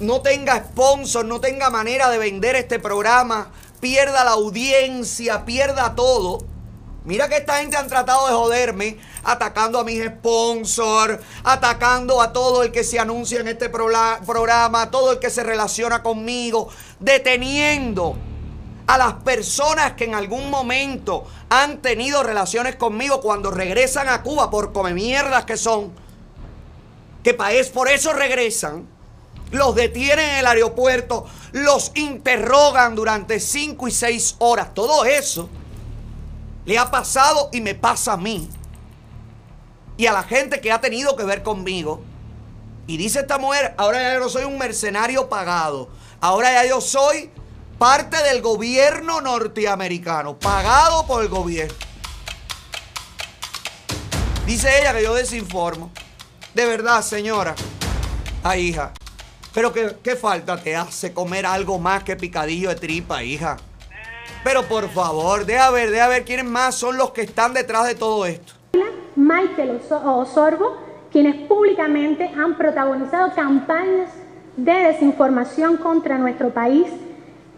no tenga sponsor, no tenga manera de vender este programa, pierda la audiencia, pierda todo. Mira que esta gente han tratado de joderme, atacando a mis sponsors, atacando a todo el que se anuncia en este programa, todo el que se relaciona conmigo, deteniendo a las personas que en algún momento han tenido relaciones conmigo cuando regresan a Cuba por come mierdas que son, que es por eso regresan, los detienen en el aeropuerto, los interrogan durante 5 y 6 horas, todo eso le ha pasado y me pasa a mí. Y a la gente que ha tenido que ver conmigo. Y dice esta mujer, ahora ya yo no soy un mercenario pagado. Ahora ya yo soy parte del gobierno norteamericano, pagado por el gobierno. Dice ella que yo desinformo. De verdad, señora. Ay, hija. Pero ¿qué, qué falta te hace comer algo más que picadillo de tripa, hija? Pero por favor, deja ver, deja ver quiénes más son los que están detrás de todo esto. Michael Oso- Osorbo, quienes públicamente han protagonizado campañas de desinformación contra nuestro país,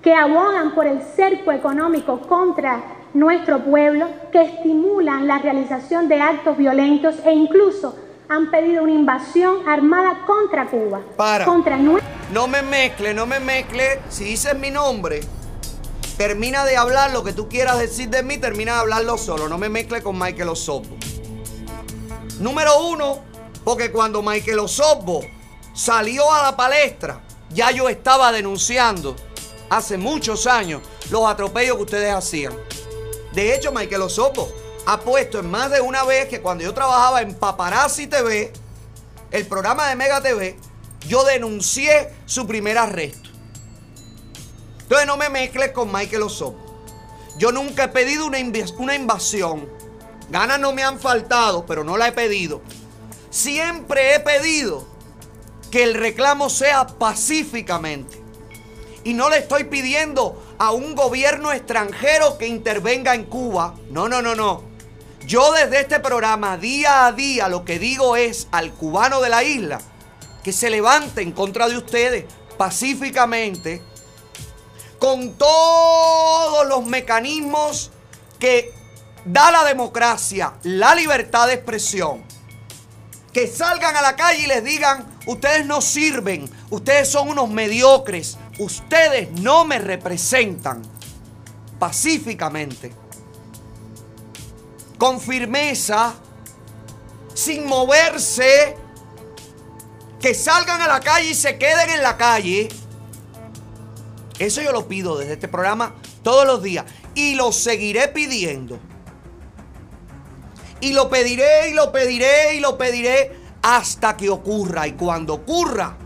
que abogan por el cerco económico contra nuestro pueblo, que estimulan la realización de actos violentos e incluso han pedido una invasión armada contra Cuba, Para. contra No me mezcle, no me mezcle. Si dices mi nombre, termina de hablar lo que tú quieras decir de mí, termina de hablarlo solo. No me mezcle con Michael Osorbo. Número uno, porque cuando Michael Osorbo salió a la palestra, ya yo estaba denunciando hace muchos años los atropellos que ustedes hacían. De hecho, Michael Osorbo ha puesto en más de una vez que cuando yo trabajaba en Paparazzi TV, el programa de Mega TV, yo denuncié su primer arresto. Entonces no me mezcles con Michael Osorbo. Yo nunca he pedido una, una invasión. Ganas no me han faltado, pero no la he pedido. Siempre he pedido que el reclamo sea pacíficamente. Y no le estoy pidiendo a un gobierno extranjero que intervenga en Cuba. No, no, no, no. Yo desde este programa, día a día, lo que digo es al cubano de la isla que se levante en contra de ustedes pacíficamente con todos los mecanismos que da la democracia, la libertad de expresión. Que salgan a la calle y les digan, ustedes no sirven, ustedes son unos mediocres, ustedes no me representan. Pacíficamente. Con firmeza, sin moverse, que salgan a la calle y se queden en la calle. Eso yo lo pido desde este programa todos los días y lo seguiré pidiendo. Y lo pediré y lo pediré y lo pediré hasta que ocurra. Y cuando ocurra,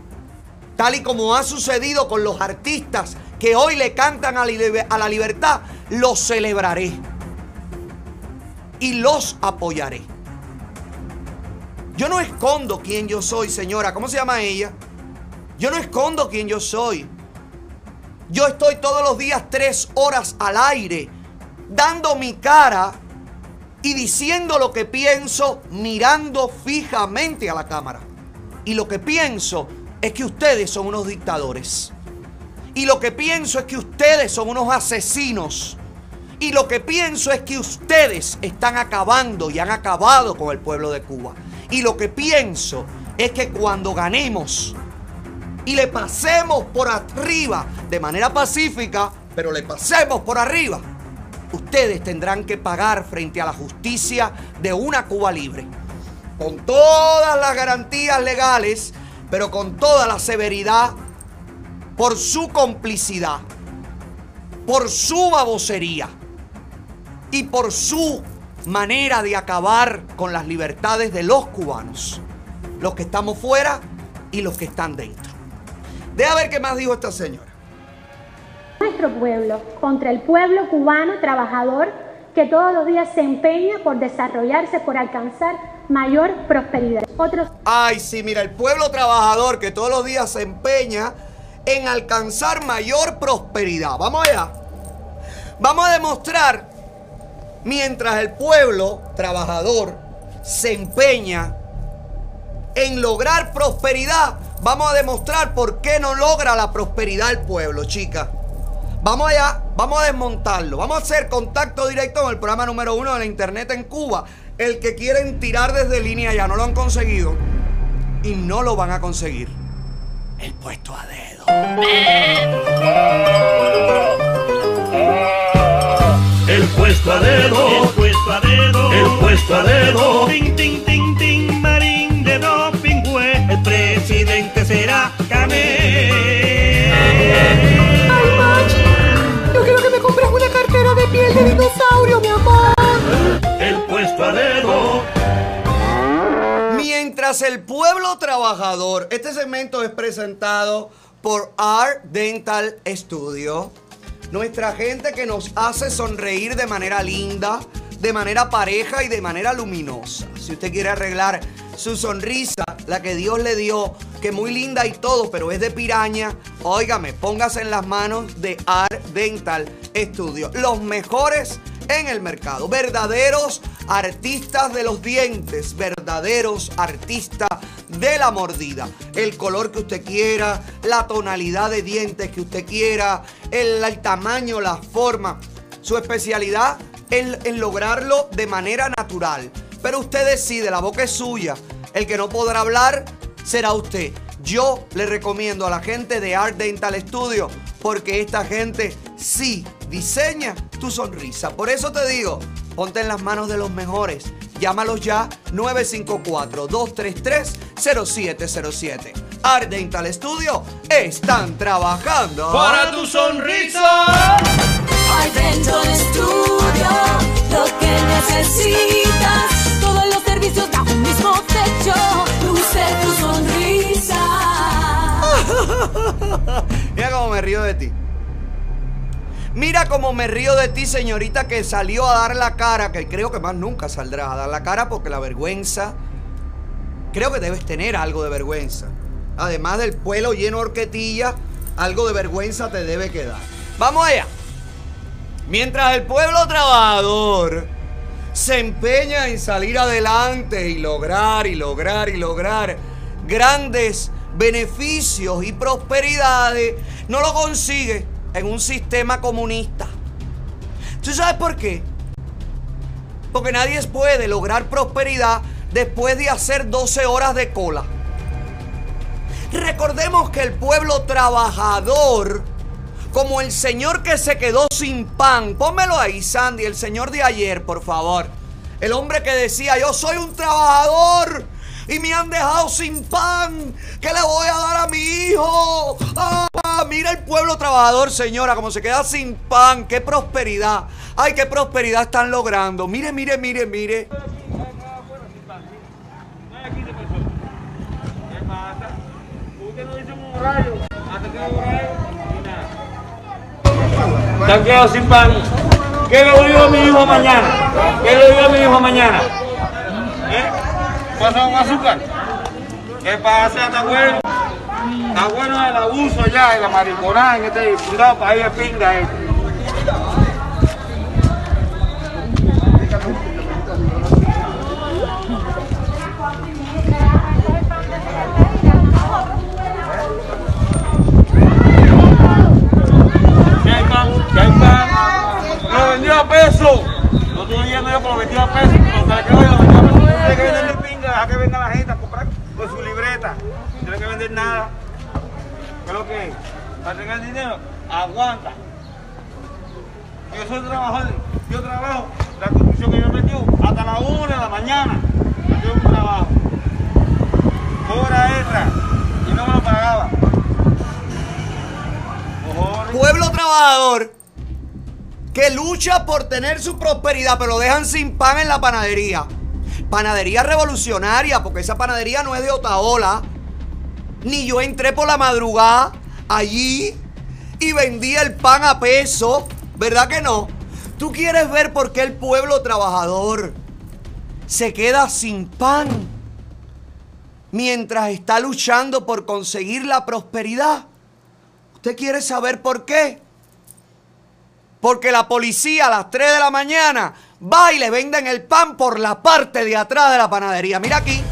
tal y como ha sucedido con los artistas que hoy le cantan a la libertad, los celebraré. Y los apoyaré. Yo no escondo quién yo soy, señora. ¿Cómo se llama ella? Yo no escondo quién yo soy. Yo estoy todos los días tres horas al aire, dando mi cara y diciendo lo que pienso, mirando fijamente a la cámara. Y lo que pienso es que ustedes son unos dictadores. Y lo que pienso es que ustedes son unos asesinos. Y lo que pienso es que ustedes están acabando y han acabado con el pueblo de Cuba. Y lo que pienso es que cuando ganemos y le pasemos por arriba de manera pacífica, pero le pasemos por arriba, ustedes tendrán que pagar frente a la justicia de una Cuba libre. Con todas las garantías legales, pero con toda la severidad por su complicidad, por su babosería y por su manera de acabar con las libertades de los cubanos, los que estamos fuera y los que están dentro. Deja ver qué más dijo esta señora. Nuestro pueblo contra el pueblo cubano trabajador que todos los días se empeña por desarrollarse, por alcanzar mayor prosperidad. Otros Ay, sí, mira, el pueblo trabajador que todos los días se empeña en alcanzar mayor prosperidad. Vamos allá. Vamos a demostrar, mientras el pueblo trabajador se empeña en lograr prosperidad, vamos a demostrar por qué no logra la prosperidad el pueblo, chicas. Vamos allá, vamos a desmontarlo. Vamos a hacer contacto directo con el programa número uno de la internet en Cuba. El que quieren tirar desde línea ya no lo han conseguido y no lo van a conseguir. El puesto a dedo. El puesto a dedo, el puesto a dedo, el puesto a dedo. Tin, tin, tin, Ay, Machi, yo quiero que me compres una cartera de piel de dinosaurio, mi amor. El puesto a dedo. Mientras el pueblo trabajador, este segmento es presentado por Art Dental Studio, nuestra gente que nos hace sonreír de manera linda, de manera pareja y de manera luminosa. Si usted quiere arreglar su sonrisa, la que Dios le dio, que muy linda y todo, pero es de piraña, óigame, póngase en las manos de Art Dental Studio, los mejores en el mercado. Verdaderos artistas de los dientes, verdaderos artistas de la mordida. El color que usted quiera, la tonalidad de dientes que usted quiera, el, el tamaño, la forma. Su especialidad es en lograrlo de manera natural. Pero usted decide, la boca es suya. El que no podrá hablar será usted. Yo le recomiendo a la gente de Art Dental Studio porque esta gente sí diseña tu sonrisa. Por eso te digo, ponte en las manos de los mejores. Llámalos ya 954-233-0707. Art Dental Studio están trabajando Para tu sonrisa. Art Dental Studio, lo que necesitas. Todos los servicios bajo un mismo techo. Luce tu sonrisa. Mira cómo me río de ti. Mira cómo me río de ti, señorita, que salió a dar la cara, que creo que más nunca saldrás a dar la cara porque la vergüenza, creo que debes tener algo de vergüenza. Además del pueblo lleno de horquetilla, algo de vergüenza te debe quedar. Vamos allá. Mientras el pueblo trabajador se empeña en salir adelante y lograr y lograr y lograr grandes beneficios y prosperidades, no lo consigue en un sistema comunista. ¿Tú sabes por qué? Porque nadie puede lograr prosperidad después de hacer 12 horas de cola. Recordemos que el pueblo trabajador, como el señor que se quedó sin pan, pónmelo ahí, Sandy, el señor de ayer, por favor. El hombre que decía, yo soy un trabajador y me han dejado sin pan. ¿Qué le voy a dar a mi hijo? Ah, mira el pueblo trabajador, señora, como se queda sin pan. ¡Qué prosperidad! ¡Ay, qué prosperidad están logrando! Mire, mire, mire, mire. Se han quedado sin pan. ¿Qué le digo a mi hijo mañana? ¿Qué le digo a mi hijo mañana? pasan azúcar. ¿Qué pasa? Está bueno. Está bueno el abuso ya, la mariconada en este diputado país de pinga. Eh. Este. pesos. Lo estoy viendo yo por los pesos. Que hoy los 22 pesos. ¿Qué hay pan? Lo vendió a comprar con su libreta. No tiene que vender nada. ¿Qué es lo que? Para tener dinero, aguanta. Yo soy trabajador, yo trabajo, la construcción que yo me metió hasta la una de la mañana. Yo un trabajo. Hora extra. Y no me lo pagaba. Pueblo trabajador que lucha por tener su prosperidad, pero lo dejan sin pan en la panadería. Panadería revolucionaria, porque esa panadería no es de Otaola. Ni yo entré por la madrugada allí y vendía el pan a peso. ¿Verdad que no? Tú quieres ver por qué el pueblo trabajador se queda sin pan mientras está luchando por conseguir la prosperidad. ¿Usted quiere saber por qué? Porque la policía a las 3 de la mañana va y le venden el pan por la parte de atrás de la panadería. Mira aquí.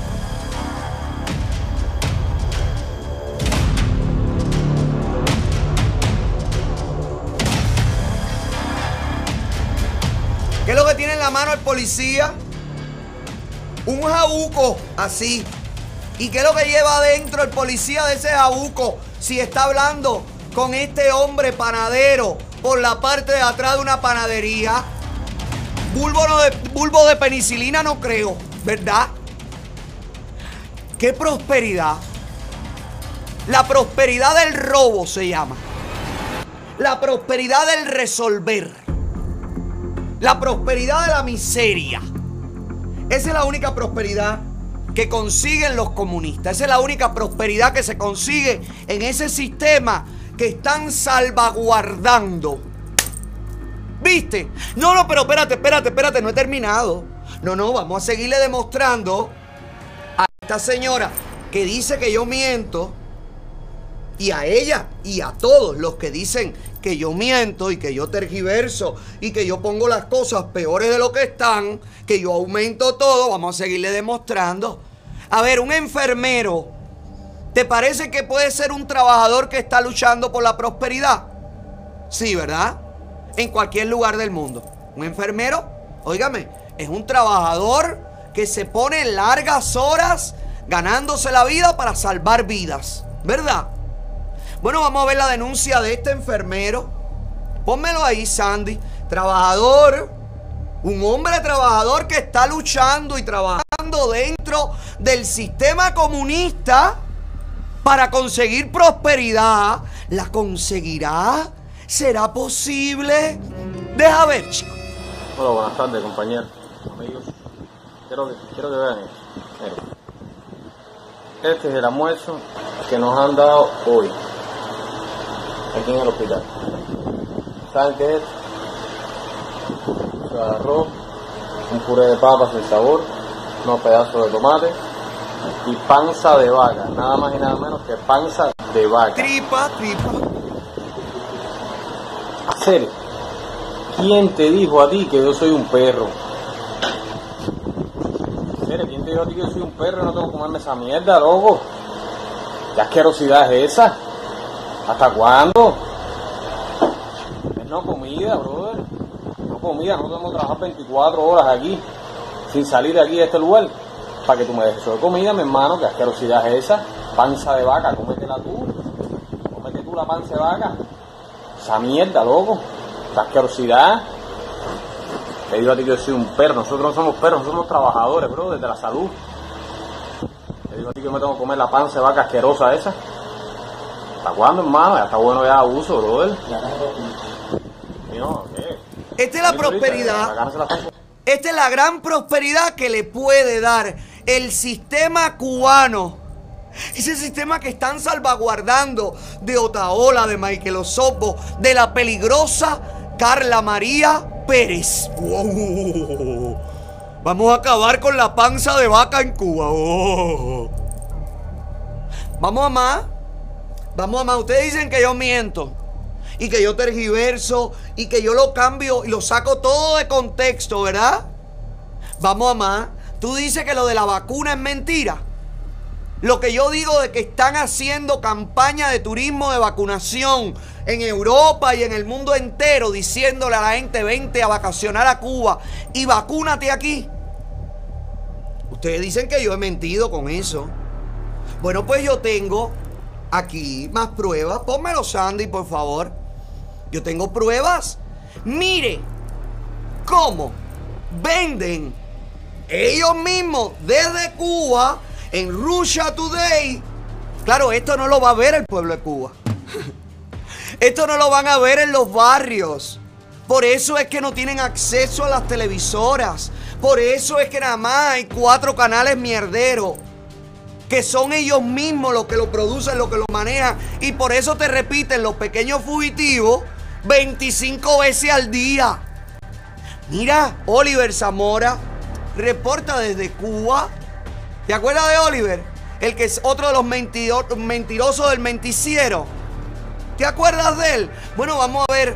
¿Qué es lo que tiene en la mano el policía? Un jabuco así. ¿Y qué es lo que lleva adentro el policía de ese jabuco? Si está hablando con este hombre panadero por la parte de atrás de una panadería. Bulbo, de, bulbo de penicilina no creo, ¿verdad? ¿Qué prosperidad? La prosperidad del robo se llama. La prosperidad del resolver. La prosperidad de la miseria. Esa es la única prosperidad que consiguen los comunistas. Esa es la única prosperidad que se consigue en ese sistema que están salvaguardando. ¿Viste? No, no, pero espérate, espérate, espérate, no he terminado. No, no, vamos a seguirle demostrando a esta señora que dice que yo miento y a ella y a todos los que dicen que yo miento y que yo tergiverso y que yo pongo las cosas peores de lo que están, que yo aumento todo, vamos a seguirle demostrando. A ver, un enfermero, ¿te parece que puede ser un trabajador que está luchando por la prosperidad? Sí, ¿verdad? En cualquier lugar del mundo. Un enfermero, óigame, es un trabajador que se pone largas horas ganándose la vida para salvar vidas, ¿verdad? Bueno, vamos a ver la denuncia de este enfermero. Pónmelo ahí, Sandy. Trabajador. Un hombre trabajador que está luchando y trabajando dentro del sistema comunista para conseguir prosperidad. ¿La conseguirá? ¿Será posible? Deja ver, chico. Hola, buenas tardes, compañeros, amigos. Quiero que, quiero que vean esto. Este es el almuerzo que nos han dado hoy, aquí en el hospital. ¿Saben qué es? esto? arroz, un puré de papas sin sabor, unos pedazos de tomate y panza de vaca, nada más y nada menos que panza de vaca. Tripa, tripa. Hacer. ¿Quién te dijo a ti que yo soy un perro? Hacer, ¿quién te dijo a ti que yo soy un perro y no tengo que comerme esa mierda, loco? ¿Qué asquerosidad es esa? ¿Hasta cuándo? Es no comida, brother. No comida, no tenemos que trabajar 24 horas aquí sin salir de aquí de este lugar para que tú me dejes eso de comida, mi hermano. ¿Qué asquerosidad es esa? Panza de vaca, cómetela tú. Cómete tú la panza de vaca. Esa mierda, loco. Esa asquerosidad. Te digo a ti que yo soy un perro. Nosotros no somos perros, nosotros somos trabajadores, bro, desde la salud. Te digo a ti que yo me tengo que comer la panza de vaca asquerosa esa. ¿Hasta cuándo, hermano? Ya está bueno ya abuso, brother. Y no, ¿qué? Esta es la prosperidad. Esta es la gran prosperidad que le puede dar el sistema cubano. Ese sistema que están salvaguardando de Otaola, de Michael Osorbo, de la peligrosa Carla María Pérez. Wow. Vamos a acabar con la panza de vaca en Cuba. Oh. Vamos a más. Vamos a más. Ustedes dicen que yo miento. Y que yo tergiverso. Y que yo lo cambio y lo saco todo de contexto, ¿verdad? Vamos a más. Tú dices que lo de la vacuna es mentira. Lo que yo digo de que están haciendo campaña de turismo de vacunación en Europa y en el mundo entero, diciéndole a la gente, vente a vacacionar a Cuba y vacúnate aquí. Ustedes dicen que yo he mentido con eso. Bueno, pues yo tengo aquí más pruebas. Pónmelo, Sandy, por favor. Yo tengo pruebas. Mire cómo venden ellos mismos desde Cuba en Russia Today. Claro, esto no lo va a ver el pueblo de Cuba. Esto no lo van a ver en los barrios. Por eso es que no tienen acceso a las televisoras. Por eso es que nada más hay cuatro canales mierderos. Que son ellos mismos los que lo producen, los que lo manejan. Y por eso te repiten los pequeños fugitivos 25 veces al día. Mira, Oliver Zamora reporta desde Cuba. ¿Te acuerdas de Oliver? El que es otro de los mentirosos del menticiero. ¿Te acuerdas de él? Bueno, vamos a ver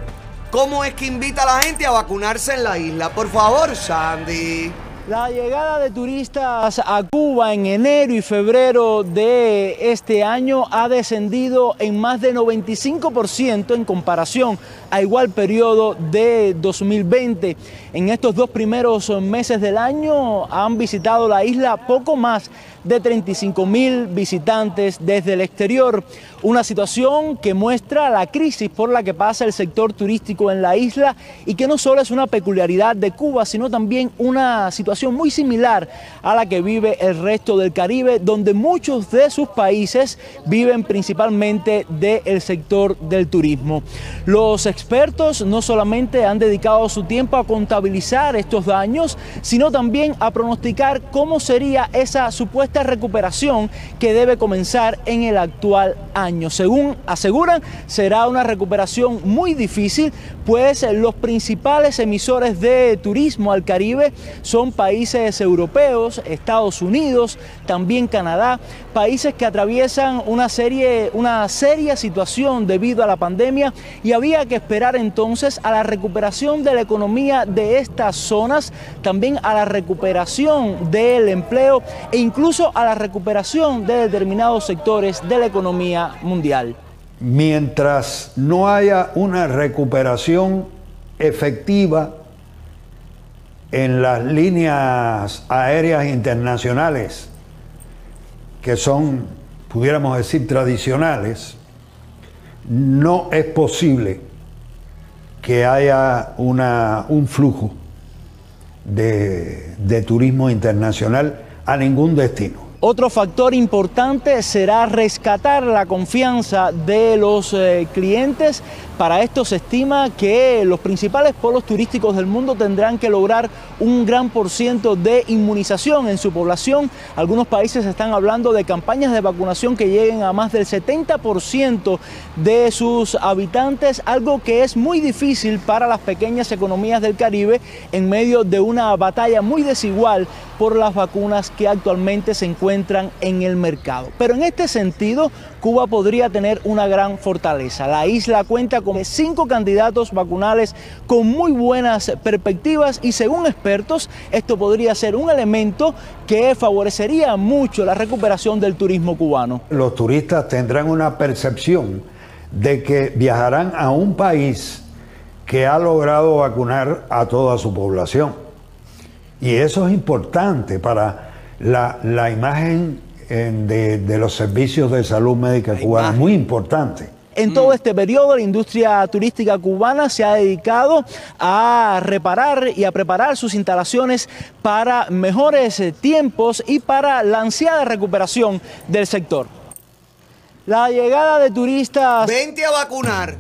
cómo es que invita a la gente a vacunarse en la isla. Por favor, Sandy. La llegada de turistas a Cuba en enero y febrero de este año ha descendido en más de 95% en comparación a igual periodo de 2020. En estos dos primeros meses del año han visitado la isla poco más de 35 mil visitantes desde el exterior. Una situación que muestra la crisis por la que pasa el sector turístico en la isla y que no solo es una peculiaridad de Cuba, sino también una situación muy similar a la que vive el resto del Caribe, donde muchos de sus países viven principalmente del sector del turismo. Los expertos no solamente han dedicado su tiempo a contabilizar estos daños, sino también a pronosticar cómo sería esa supuesta recuperación que debe comenzar en el actual año. Según aseguran, será una recuperación muy difícil, pues los principales emisores de turismo al Caribe son países europeos, Estados Unidos, también Canadá, países que atraviesan una serie, una seria situación debido a la pandemia y había que esperar entonces a la recuperación de la economía de estas zonas, también a la recuperación del empleo e incluso a la recuperación de determinados sectores de la economía Mientras no haya una recuperación efectiva en las líneas aéreas internacionales, que son, pudiéramos decir, tradicionales, no es posible que haya una- un flujo de, de turismo internacional a ningún destino. Otro factor importante será rescatar la confianza de los eh, clientes. Para esto se estima que los principales polos turísticos del mundo tendrán que lograr un gran por ciento de inmunización en su población. Algunos países están hablando de campañas de vacunación que lleguen a más del 70% de sus habitantes, algo que es muy difícil para las pequeñas economías del Caribe en medio de una batalla muy desigual por las vacunas que actualmente se encuentran en el mercado. Pero en este sentido, Cuba podría tener una gran fortaleza. La isla cuenta con cinco candidatos vacunales con muy buenas perspectivas y según expertos, esto podría ser un elemento que favorecería mucho la recuperación del turismo cubano. Los turistas tendrán una percepción de que viajarán a un país que ha logrado vacunar a toda su población. Y eso es importante para la, la imagen de, de los servicios de salud médica cubana, muy importante. En todo este periodo, la industria turística cubana se ha dedicado a reparar y a preparar sus instalaciones para mejores tiempos y para la ansiada recuperación del sector. La llegada de turistas... Vente a vacunar.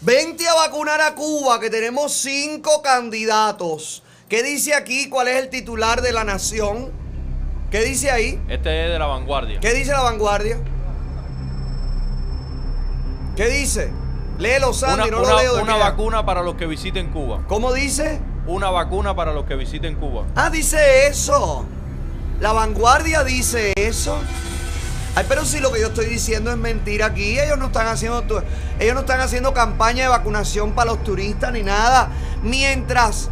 Vente a vacunar a Cuba, que tenemos cinco candidatos. ¿Qué dice aquí? ¿Cuál es el titular de la nación? ¿Qué dice ahí? Este es de la vanguardia. ¿Qué dice la vanguardia? ¿Qué dice? Léelo, Sandy, Una, no una- lo leo de una vacuna para los que visiten Cuba. ¿Cómo dice? Una vacuna para los que visiten Cuba. Ah, dice eso. La vanguardia dice eso. Ay, pero si lo que yo estoy diciendo es mentira aquí, ellos no están haciendo ellos no están haciendo campaña de vacunación para los turistas ni nada, mientras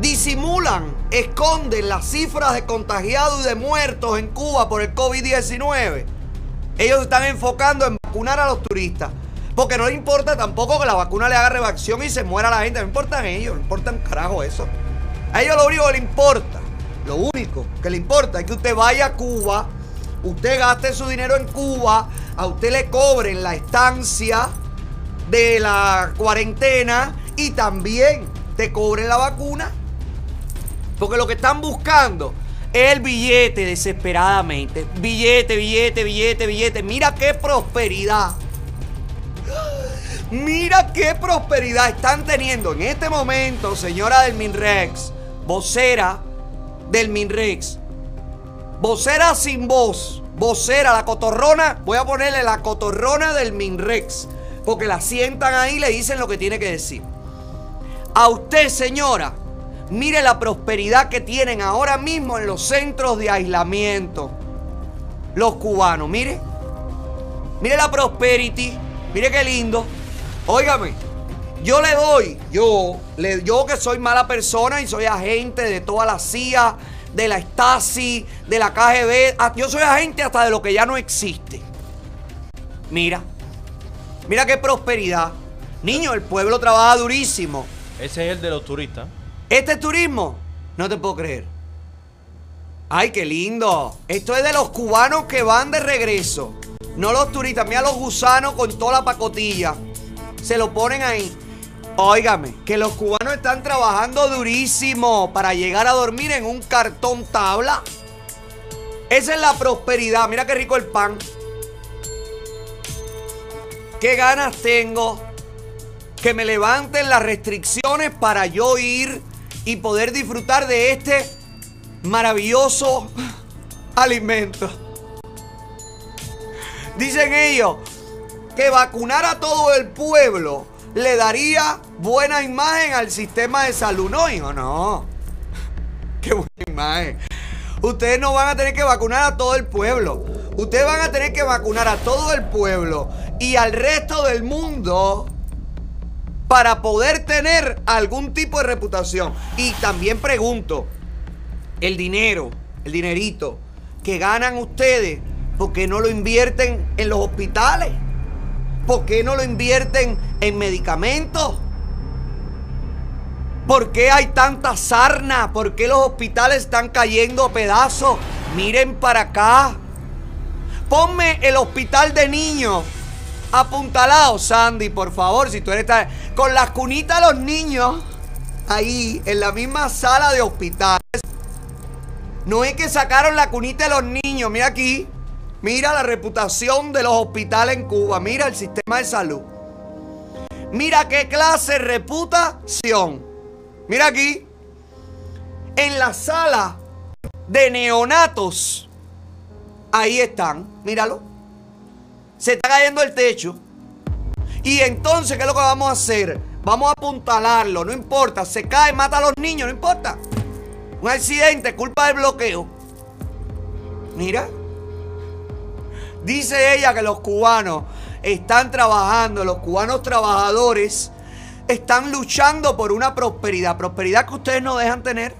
disimulan, esconden las cifras de contagiados y de muertos en Cuba por el COVID-19. Ellos están enfocando en vacunar a los turistas. Porque no les importa tampoco que la vacuna le haga reacción y se muera la gente. No importan ellos, no importa un carajo eso. A ellos lo único que les importa Lo único que le importa es que usted vaya a Cuba, usted gaste su dinero en Cuba, a usted le cobren la estancia de la cuarentena y también te cobren la vacuna. Porque lo que están buscando es el billete desesperadamente. Billete, billete, billete, billete. Mira qué prosperidad. Mira qué prosperidad están teniendo en este momento, señora del Minrex, vocera del Minrex, vocera sin voz, vocera, la cotorrona, voy a ponerle la cotorrona del Minrex, porque la sientan ahí y le dicen lo que tiene que decir. A usted, señora, mire la prosperidad que tienen ahora mismo en los centros de aislamiento. Los cubanos, mire. Mire la prosperity. Mire qué lindo. Óigame, yo le doy, yo, le, yo que soy mala persona y soy agente de toda la CIA, de la Stasi, de la KGB, ah, yo soy agente hasta de lo que ya no existe. Mira, mira qué prosperidad. Niño, el pueblo trabaja durísimo. Ese es el de los turistas. Este es turismo, no te puedo creer. Ay, qué lindo. Esto es de los cubanos que van de regreso. No los turistas. Mira los gusanos con toda la pacotilla. Se lo ponen ahí. Óigame, que los cubanos están trabajando durísimo para llegar a dormir en un cartón tabla. Esa es la prosperidad. Mira qué rico el pan. Qué ganas tengo que me levanten las restricciones para yo ir y poder disfrutar de este maravilloso alimento. Dicen ellos que vacunar a todo el pueblo le daría buena imagen al sistema de salud. No, hijo, no. Qué buena imagen. Ustedes no van a tener que vacunar a todo el pueblo. Ustedes van a tener que vacunar a todo el pueblo y al resto del mundo para poder tener algún tipo de reputación. Y también pregunto, el dinero, el dinerito que ganan ustedes, ¿por qué no lo invierten en los hospitales? ¿Por qué no lo invierten en medicamentos? ¿Por qué hay tanta sarna? ¿Por qué los hospitales están cayendo a pedazos? Miren para acá. Ponme el hospital de niños apuntalado, Sandy, por favor, si tú eres tan- con las cunitas de los niños ahí en la misma sala de hospitales. No es que sacaron la cunita de los niños, mira aquí. Mira la reputación de los hospitales en Cuba, mira el sistema de salud. Mira qué clase de reputación. Mira aquí. En la sala de neonatos. Ahí están, míralo. Se está cayendo el techo. Y entonces, ¿qué es lo que vamos a hacer? Vamos a apuntalarlo, no importa. Se cae, mata a los niños, no importa. Un accidente, culpa del bloqueo. Mira. Dice ella que los cubanos están trabajando, los cubanos trabajadores están luchando por una prosperidad. Prosperidad que ustedes no dejan tener.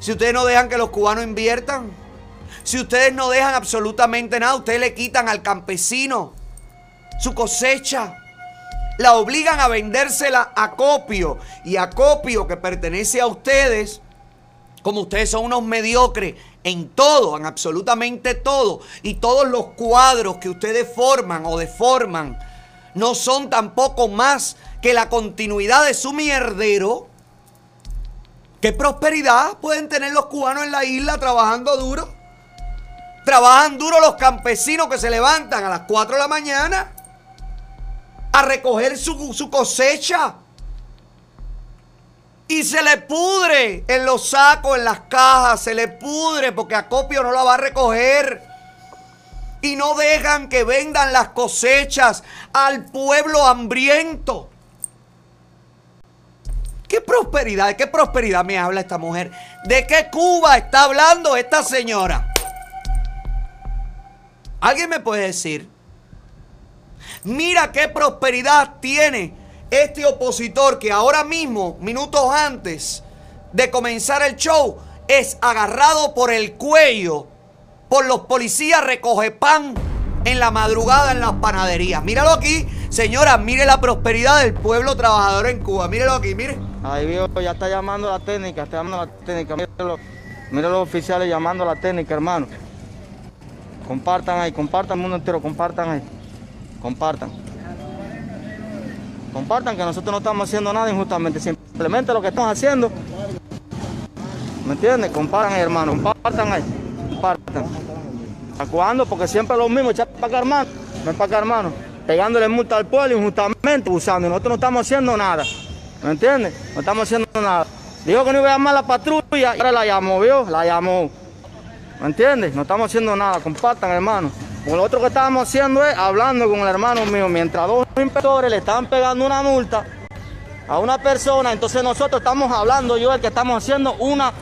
Si ustedes no dejan que los cubanos inviertan. Si ustedes no dejan absolutamente nada, ustedes le quitan al campesino su cosecha. La obligan a vendérsela a copio. Y a copio que pertenece a ustedes, como ustedes son unos mediocres en todo, en absolutamente todo, y todos los cuadros que ustedes forman o deforman, no son tampoco más que la continuidad de su mierdero. ¿Qué prosperidad pueden tener los cubanos en la isla trabajando duro? Trabajan duro los campesinos que se levantan a las 4 de la mañana a recoger su, su cosecha. Y se le pudre en los sacos, en las cajas, se le pudre porque Acopio no la va a recoger. Y no dejan que vendan las cosechas al pueblo hambriento. ¿Qué prosperidad? ¿De qué prosperidad me habla esta mujer? ¿De qué Cuba está hablando esta señora? ¿Alguien me puede decir? Mira qué prosperidad tiene este opositor que ahora mismo, minutos antes de comenzar el show, es agarrado por el cuello por los policías recoge pan en la madrugada en las panaderías. Míralo aquí, señora, mire la prosperidad del pueblo trabajador en Cuba. Mírelo aquí, mire. Ahí veo, ya está llamando la técnica, está llamando la técnica. Míralo. Mira los oficiales llamando la técnica, hermano. Compartan ahí, compartan mundo entero, compartan ahí. Compartan. Compartan que nosotros no estamos haciendo nada injustamente, simplemente lo que estamos haciendo. ¿Me entiendes? Compartan ahí, hermano, compartan ahí. Compartan. ¿Hasta cuándo? Porque siempre lo mismo, echar para acá, hermano. Ven para acá, hermano. Pegándole multa al pueblo injustamente, usando. Y nosotros no estamos haciendo nada. ¿Me entiendes? No estamos haciendo nada. Dijo que no iba a llamar a la patrulla y ahora la llamó, ¿vio? La llamó. ¿Me entiendes? No estamos haciendo nada. Compartan, hermano. Lo otro que estábamos haciendo es hablando con el hermano mío. Mientras dos inspectores le estaban pegando una multa a una persona, entonces nosotros estamos hablando, yo el que estamos haciendo una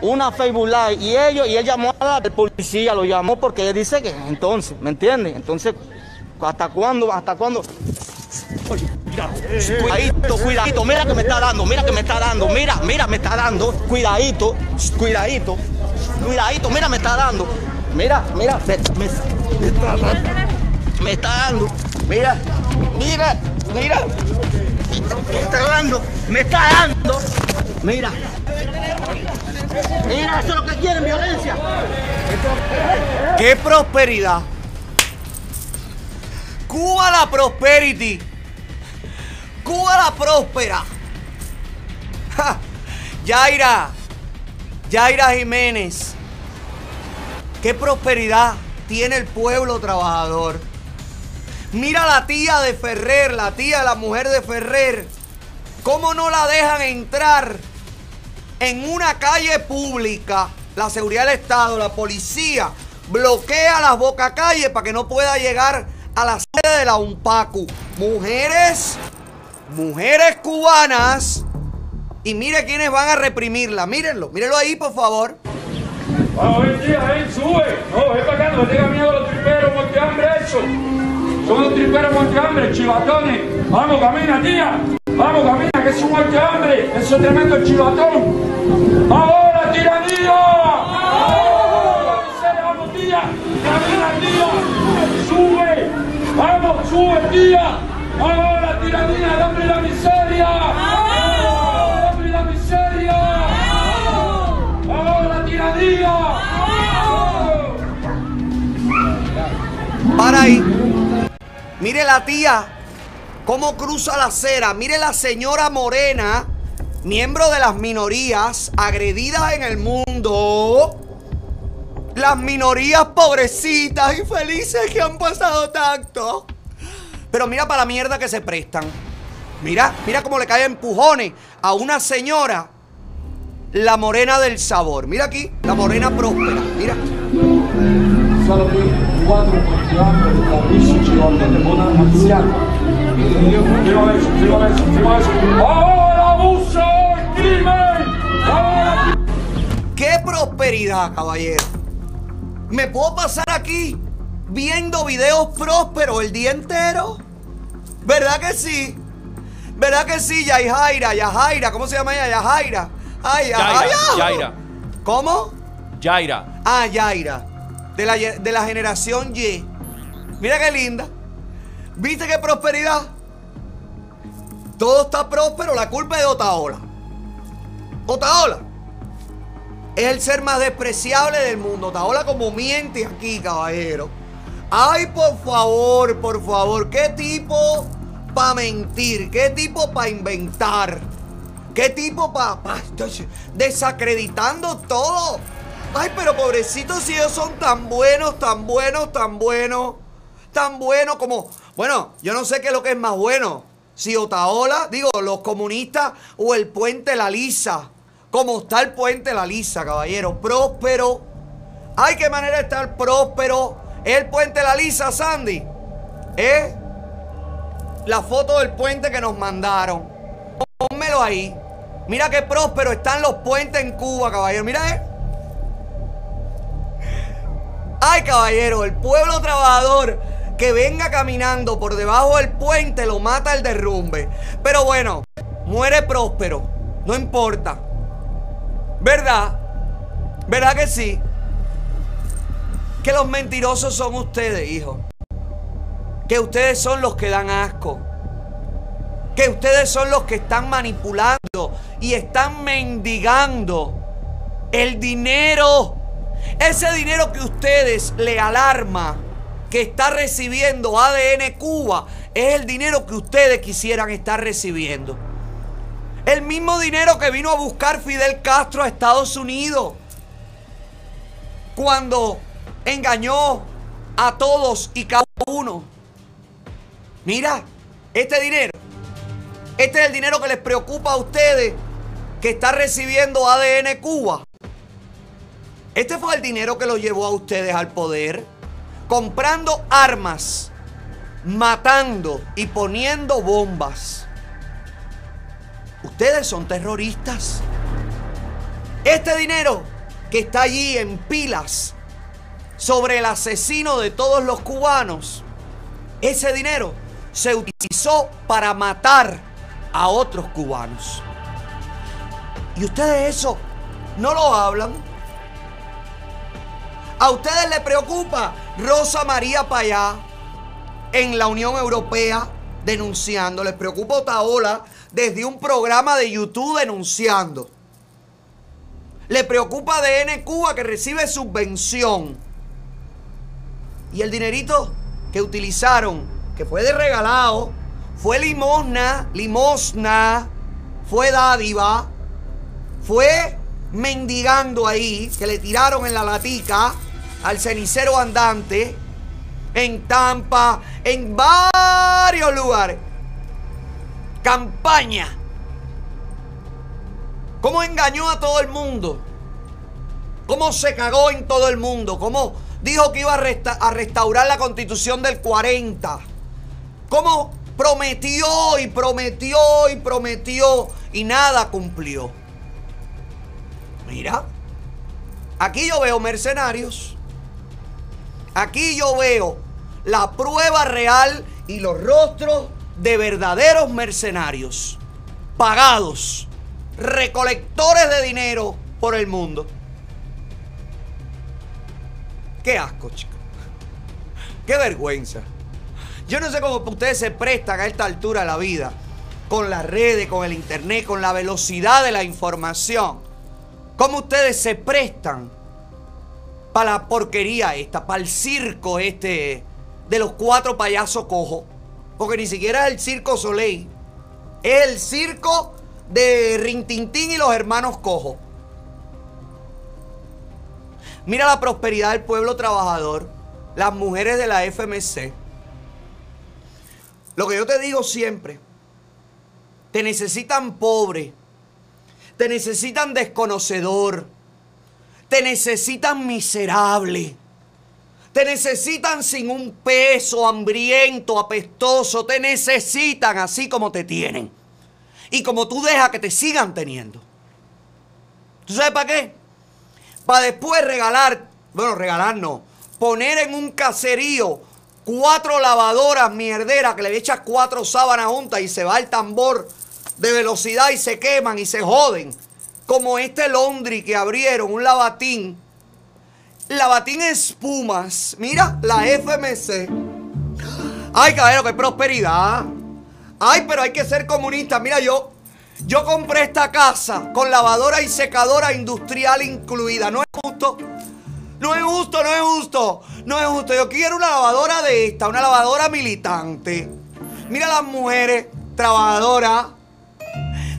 una Facebook Live y ellos y él llamó a la policía, lo llamó porque él dice que entonces, ¿me entiendes? Entonces, ¿hasta cuándo? ¿Hasta cuándo? Cuidadito, cuidadito, mira que me está dando, mira que me está dando, mira, mira, me está dando, cuidadito, cuidadito, cuidadito, mira, me está dando, mira, mira, me, me- está dando, me está dando, mira, mira, mira, me está dando, me está dando, mira, mira, eso es lo que quieren, violencia. ¡Qué prosperidad! Cuba la prosperity. Cuba la próspera. Ja, Yaira. Yaira Jiménez. ¿Qué prosperidad tiene el pueblo trabajador? Mira la tía de Ferrer, la tía, la mujer de Ferrer. ¿Cómo no la dejan entrar en una calle pública? La seguridad del Estado, la policía, bloquea las bocacalles para que no pueda llegar a la sede de la UNPACU. Mujeres, mujeres cubanas. Y mire quiénes van a reprimirla. Mírenlo, mírenlo ahí, por favor. Vamos, ven, tía, ven, sube. No, ven para acá, no tenga miedo a los triperos montehambre, eso. Son los triperos montehambre, chivatones. Vamos, camina, tía. Vamos, camina, que es un montehambre. Eso es tremendo chivatón. ¡Ahora, tiranía! ¡Ahora, miseria! ¡Vamos, tía! ¡Camina, tía! ¡Sube! ¡Vamos, sube, tía! ¡Ahora, tiranía! ¡Dame la miseria! ¡Dame la miseria! ¡Ahora, tiranía! Para ahí. Mire la tía cómo cruza la acera. Mire la señora morena, miembro de las minorías agredidas en el mundo. Las minorías pobrecitas y felices que han pasado tanto. Pero mira para la mierda que se prestan. Mira, mira cómo le caen empujones a una señora, la morena del sabor. Mira aquí, la morena próspera. Mira. Solo qui quattro chiamate da amici ci vogliono buona anziana. Prima verso, prima verso, prima verso. ¡Ahora abuso y crimen! ¡Ahora ¡Qué prosperidad, caballero! ¿Me puedo pasar aquí viendo videos prósperos el día entero? ¿Verdad que sí? ¿Verdad que sí, Yajaira? Yajaira, ¿cómo se llama ella? Yajaira. Ay, ay. Yaira. ¿Cómo? Yaira. Ah, Yaira. De la, de la generación Y. Mira qué linda. ¿Viste qué prosperidad? Todo está próspero, la culpa es de Otaola. Otaola es el ser más despreciable del mundo. Otaola como miente aquí, caballero. Ay, por favor, por favor, qué tipo para mentir, qué tipo para inventar, qué tipo para desacreditando todo. Ay, pero pobrecitos si ellos son tan buenos, tan buenos, tan buenos, tan buenos como... Bueno, yo no sé qué es lo que es más bueno. Si Otaola, digo, los comunistas o el puente La Lisa. Como está el puente La Lisa, caballero. Próspero. Ay, qué manera de estar próspero. El puente La Lisa, Sandy. ¿Eh? La foto del puente que nos mandaron. Pónmelo ahí. Mira qué próspero están los puentes en Cuba, caballero. Mira, eh. Ay, caballero, el pueblo trabajador que venga caminando por debajo del puente lo mata el derrumbe. Pero bueno, muere próspero. No importa. ¿Verdad? ¿Verdad que sí? Que los mentirosos son ustedes, hijo. Que ustedes son los que dan asco. Que ustedes son los que están manipulando y están mendigando El dinero, ese dinero que ustedes le alarma que está recibiendo ADN Cuba, es el dinero que ustedes quisieran estar recibiendo. El mismo dinero que vino a buscar Fidel Castro a Estados Unidos. Cuando engañó a todos y cada uno. Mira, este dinero. Este es el dinero que les preocupa a ustedes que está recibiendo ADN Cuba. Este fue el dinero que los llevó a ustedes al poder. Comprando armas, matando y poniendo bombas. Ustedes son terroristas. Este dinero que está allí en pilas sobre el asesino de todos los cubanos, ese dinero se utilizó para matar a otros cubanos. Y ustedes eso no lo hablan. A ustedes les preocupa Rosa María Payá en la Unión Europea denunciando. Les preocupa Otaola desde un programa de YouTube denunciando. Le preocupa DN Cuba que recibe subvención. Y el dinerito que utilizaron, que fue de regalado, fue limosna, limosna, fue dádiva, fue mendigando ahí, que le tiraron en la latica al cenicero andante, en Tampa, en varios lugares. Campaña. ¿Cómo engañó a todo el mundo? ¿Cómo se cagó en todo el mundo? ¿Cómo dijo que iba a, resta a restaurar la constitución del 40? ¿Cómo prometió y prometió y prometió y nada cumplió? Mira, aquí yo veo mercenarios. Aquí yo veo la prueba real y los rostros de verdaderos mercenarios, pagados, recolectores de dinero por el mundo. Qué asco, chicos. Qué vergüenza. Yo no sé cómo ustedes se prestan a esta altura de la vida, con las redes, con el internet, con la velocidad de la información. ¿Cómo ustedes se prestan para la porquería esta, para el circo este de los cuatro payasos cojos? Porque ni siquiera es el circo Soleil. Es el circo de Rintintín y los hermanos cojos. Mira la prosperidad del pueblo trabajador, las mujeres de la FMC. Lo que yo te digo siempre, te necesitan pobre, te necesitan desconocedor, te necesitan miserable, te necesitan sin un peso, hambriento, apestoso, te necesitan así como te tienen. Y como tú dejas que te sigan teniendo. ¿Tú sabes para qué? Para después regalar, bueno, regalar no, poner en un caserío cuatro lavadoras mierderas que le echas cuatro sábanas juntas y se va el tambor de velocidad y se queman y se joden. Como este Londri que abrieron, un lavatín. Lavatín espumas. Mira, la FMC. Ay, caballero, qué prosperidad. Ay, pero hay que ser comunista. Mira, yo, yo compré esta casa con lavadora y secadora industrial incluida. ¿No es justo? No es justo, no es justo. No es justo. Yo quiero una lavadora de esta, una lavadora militante. Mira las mujeres trabajadoras.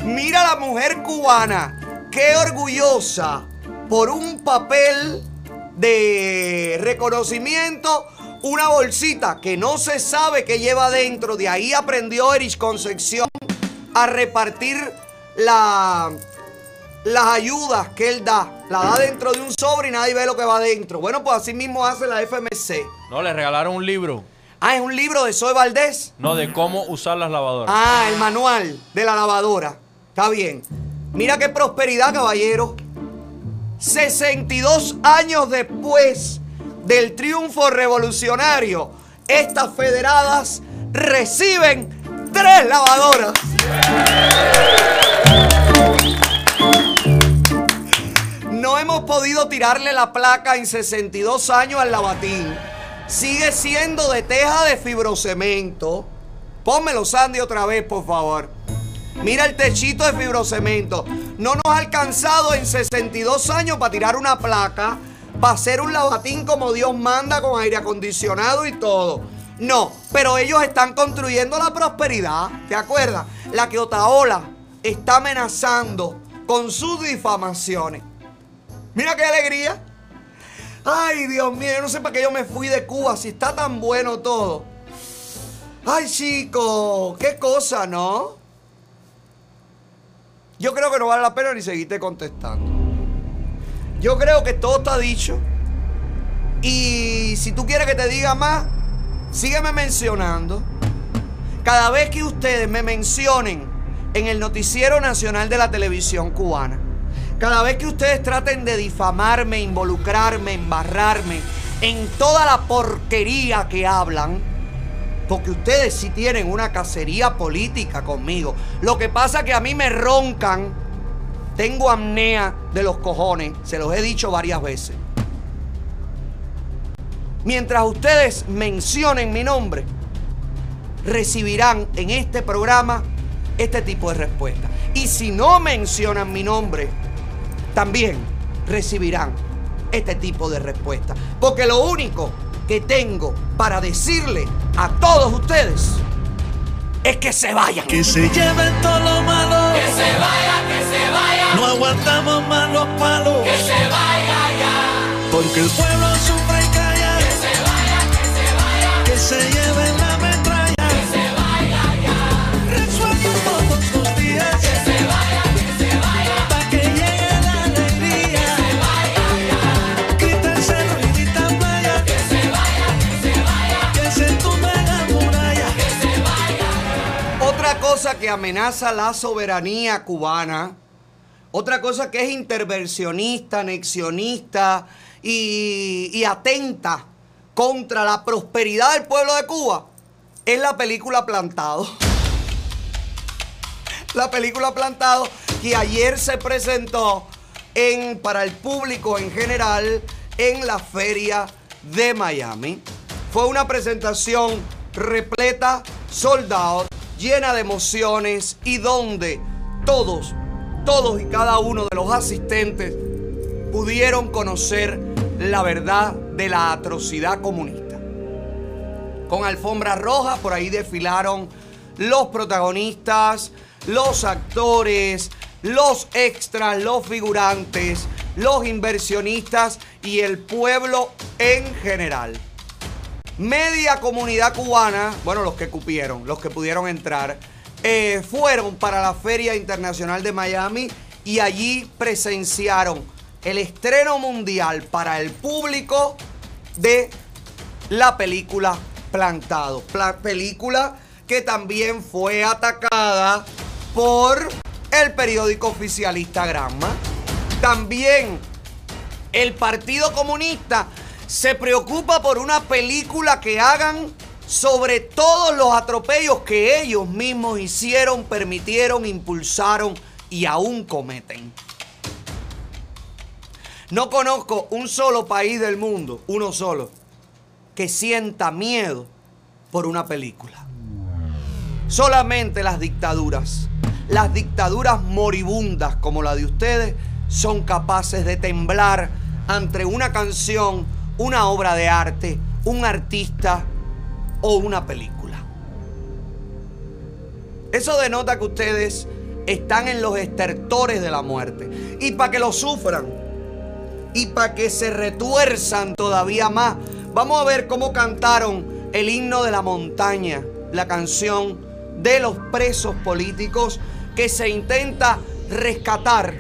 Mira la mujer cubana. Qué orgullosa por un papel de reconocimiento. Una bolsita que no se sabe qué lleva dentro. De ahí aprendió Erich Concepción a repartir la, las ayudas que él da. La da dentro de un sobre y nadie ve lo que va dentro. Bueno, pues así mismo hace la FMC. No, le regalaron un libro. Ah, es un libro de Zoe Valdés. No, de cómo usar las lavadoras. Ah, el manual de la lavadora. Está bien. Mira qué prosperidad, caballero. 62 años después del triunfo revolucionario, estas federadas reciben tres lavadoras. No hemos podido tirarle la placa en 62 años al lavatín. Sigue siendo de teja de fibrocemento. Pónmelo, Sandy, otra vez, por favor. Mira el techito de fibrocemento. No nos ha alcanzado en 62 años para tirar una placa, para hacer un lavatín como Dios manda con aire acondicionado y todo. No, pero ellos están construyendo la prosperidad. ¿Te acuerdas? La que Otaola está amenazando con sus difamaciones. Mira qué alegría. Ay, Dios mío, yo no sé para qué yo me fui de Cuba si está tan bueno todo. Ay, chico, qué cosa, ¿no? Yo creo que no vale la pena ni seguirte contestando. Yo creo que todo está dicho. Y si tú quieres que te diga más, sígueme mencionando. Cada vez que ustedes me mencionen en el noticiero nacional de la televisión cubana, cada vez que ustedes traten de difamarme, involucrarme, embarrarme en toda la porquería que hablan, porque ustedes sí tienen una cacería política conmigo. Lo que pasa que a mí me roncan, tengo apnea de los cojones, se los he dicho varias veces. Mientras ustedes mencionen mi nombre, recibirán en este programa este tipo de respuesta. Y si no mencionan mi nombre, también recibirán este tipo de respuesta. Porque lo único que tengo para decirle a todos ustedes es que se vayan. Que se lleven todo lo malo. Que se vaya, que se vaya. No aguantamos más los palos. Que se vaya ya. Porque el pueblo sufre y Que amenaza la soberanía cubana, otra cosa que es intervencionista, anexionista y atenta contra la prosperidad del pueblo de Cuba, es la película Plantado. La película Plantado que ayer se presentó en, para el público en general en la feria de Miami. Fue una presentación repleta, soldado, llena de emociones y donde todos, todos y cada uno de los asistentes pudieron conocer la verdad de la atrocidad comunista. Con alfombra roja, por ahí desfilaron los protagonistas, los actores, los extras, los figurantes, los inversionistas y el pueblo en general. Media comunidad cubana, bueno, los que cupieron, los que pudieron entrar, eh, fueron para la Feria Internacional de Miami y allí presenciaron el estreno mundial para el público de la película Plantado. Pla- película que también fue atacada por el periódico oficialista Granma. También el Partido Comunista se preocupa por una película que hagan sobre todos los atropellos que ellos mismos hicieron, permitieron, impulsaron y aún cometen. No conozco un solo país del mundo, uno solo, que sienta miedo por una película. Solamente las dictaduras, las dictaduras moribundas como la de ustedes, son capaces de temblar ante una canción, una obra de arte, un artista o una película. Eso denota que ustedes están en los estertores de la muerte. Y para que lo sufran, y para que se retuerzan todavía más, vamos a ver cómo cantaron el himno de la montaña, la canción de los presos políticos que se intenta rescatar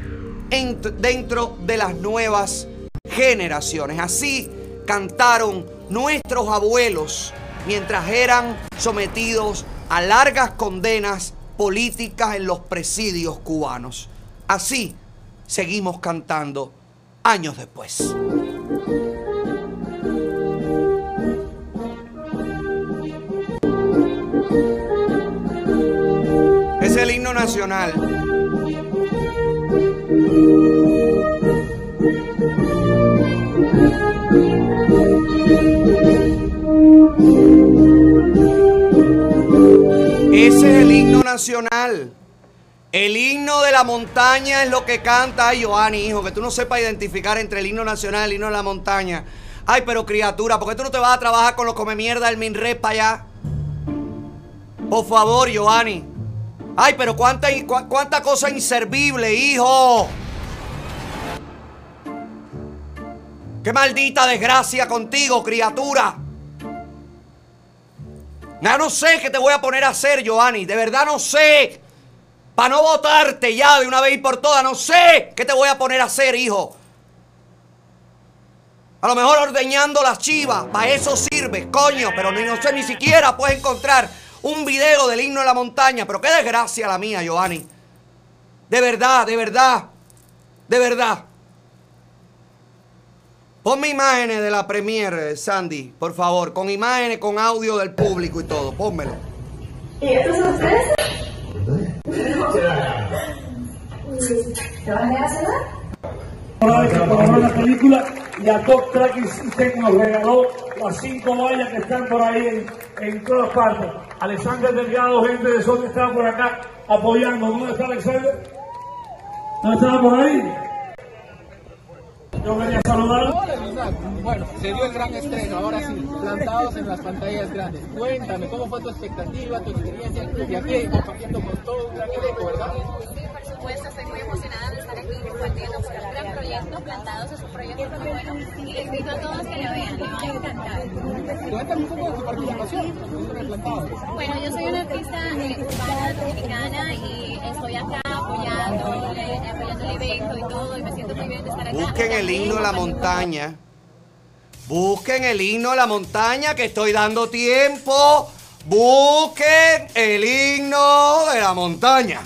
en- dentro de las nuevas generaciones. Así cantaron nuestros abuelos mientras eran sometidos a largas condenas políticas en los presidios cubanos. Así seguimos cantando años después. Es el himno nacional. Ese es el himno nacional. El himno de la montaña es lo que canta. Ay, Joanny, hijo, que tú no sepas identificar entre el himno nacional y el himno de la montaña. Ay, pero criatura, ¿por qué tú no te vas a trabajar con los come mierda del Minrep para allá? Por favor, Joanny. Ay, pero cuánta, cu- cuánta cosa inservible, hijo. Qué maldita desgracia contigo, criatura. Ya no sé qué te voy a poner a hacer, Joanny. De verdad no sé. Para no votarte ya de una vez y por todas, no sé qué te voy a poner a hacer, hijo. A lo mejor ordeñando las chivas, para eso sirve, coño, pero ni, no sé, ni siquiera puedes encontrar un video del himno de la montaña. Pero qué desgracia la mía, Giovanni. De verdad, de verdad, de verdad. Ponme imágenes de la premiere, Sandy, por favor, con imágenes, con audio del público y todo, pónmelo. ¿Y estos son ustedes? ¿Te van a dejar cenar? Por la película y a Top Track usted nos regaló las cinco vallas que están por ahí en, todas partes. Alexander Delgado, gente de Sol, está por acá apoyando. ¿Dónde está Alexander? ¿No estaba por ahí? Yo quería saludar. Bueno, se dio el gran estreno, ahora sí, plantados en las pantallas grandes. Cuéntame, ¿cómo fue tu expectativa, tu experiencia? Y aquí compartiendo con todo un gran elenco, ¿verdad? Estoy muy emocionada de estar aquí compartiendo este gran proyecto. Plantados es un proyecto muy bueno y les invito a todos que lo vean, les va a encantar. Cuéntame un poco de tu participación en Plantados. Bueno, yo soy una artista eh, cubana dominicana y estoy acá apoyando, apoyando el evento y todo y me siento muy bien de estar acá. Busquen el himno de la montaña. Busquen el himno de la montaña que estoy dando tiempo. Busquen el himno de la montaña.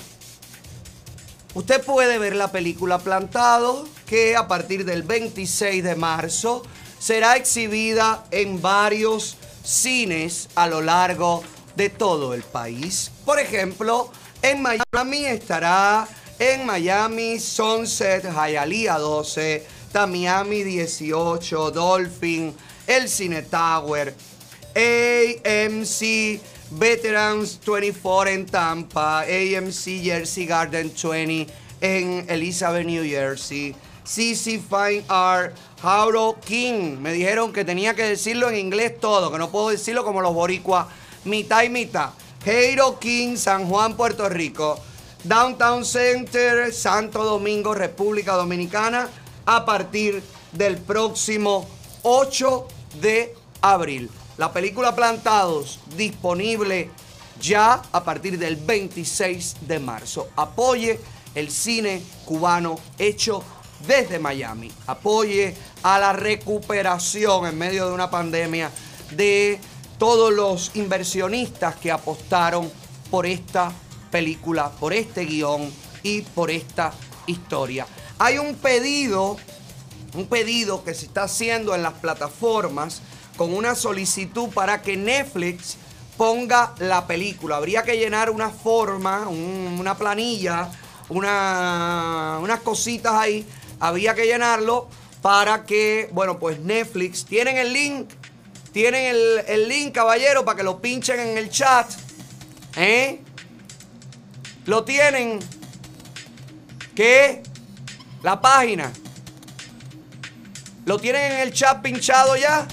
Usted puede ver la película Plantado que a partir del 26 de marzo será exhibida en varios cines a lo largo de todo el país. Por ejemplo, en Miami estará en Miami Sunset Hialeah 12, Miami 18, Dolphin, el Cine Tower, AMC Veterans 24 en Tampa, AMC Jersey Garden 20 en Elizabeth, New Jersey, CC Fine Art, Hauro King. Me dijeron que tenía que decirlo en inglés todo, que no puedo decirlo como los boricuas, mitad y mitad. Jairo King, San Juan, Puerto Rico. Downtown Center, Santo Domingo, República Dominicana, a partir del próximo 8 de abril. La película Plantados disponible ya a partir del 26 de marzo. Apoye el cine cubano hecho desde Miami. Apoye a la recuperación en medio de una pandemia de todos los inversionistas que apostaron por esta película, por este guion y por esta historia. Hay un pedido, un pedido que se está haciendo en las plataformas con una solicitud para que Netflix ponga la película. Habría que llenar una forma, un- una planilla, una- unas cositas ahí. Había que llenarlo para que, bueno, pues Netflix, tienen el link, tienen el, el link, caballero, para que lo pinchen en el chat. ¿Eh? Lo tienen. ¿Qué? La página. ¿Lo tienen en el chat pinchado ya?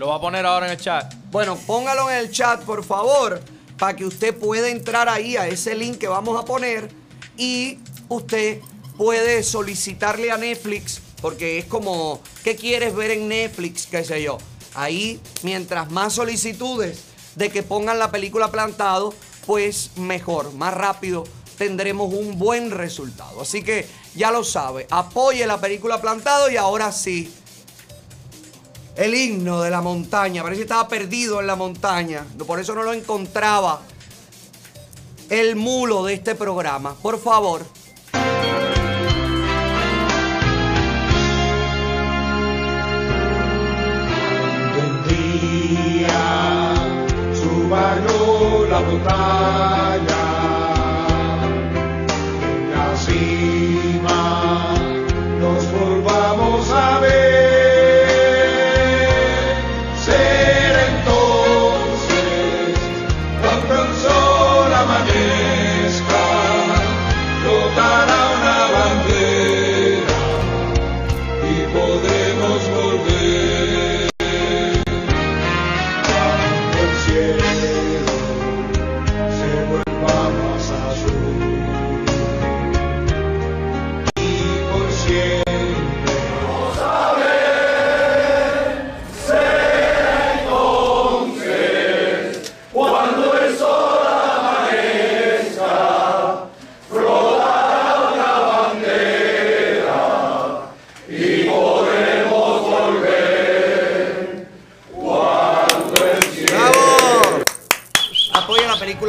Lo va a poner ahora en el chat. Bueno, póngalo en el chat, por favor, para que usted pueda entrar ahí a ese link que vamos a poner y usted puede solicitarle a Netflix, porque es como, ¿qué quieres ver en Netflix? ¿Qué sé yo? Ahí, mientras más solicitudes de que pongan la película plantado, pues mejor, más rápido tendremos un buen resultado. Así que ya lo sabe, apoye la película plantado y ahora sí, el himno de la montaña. Parece que estaba perdido en la montaña. Por eso no lo encontraba. El mulo de este programa. Por favor.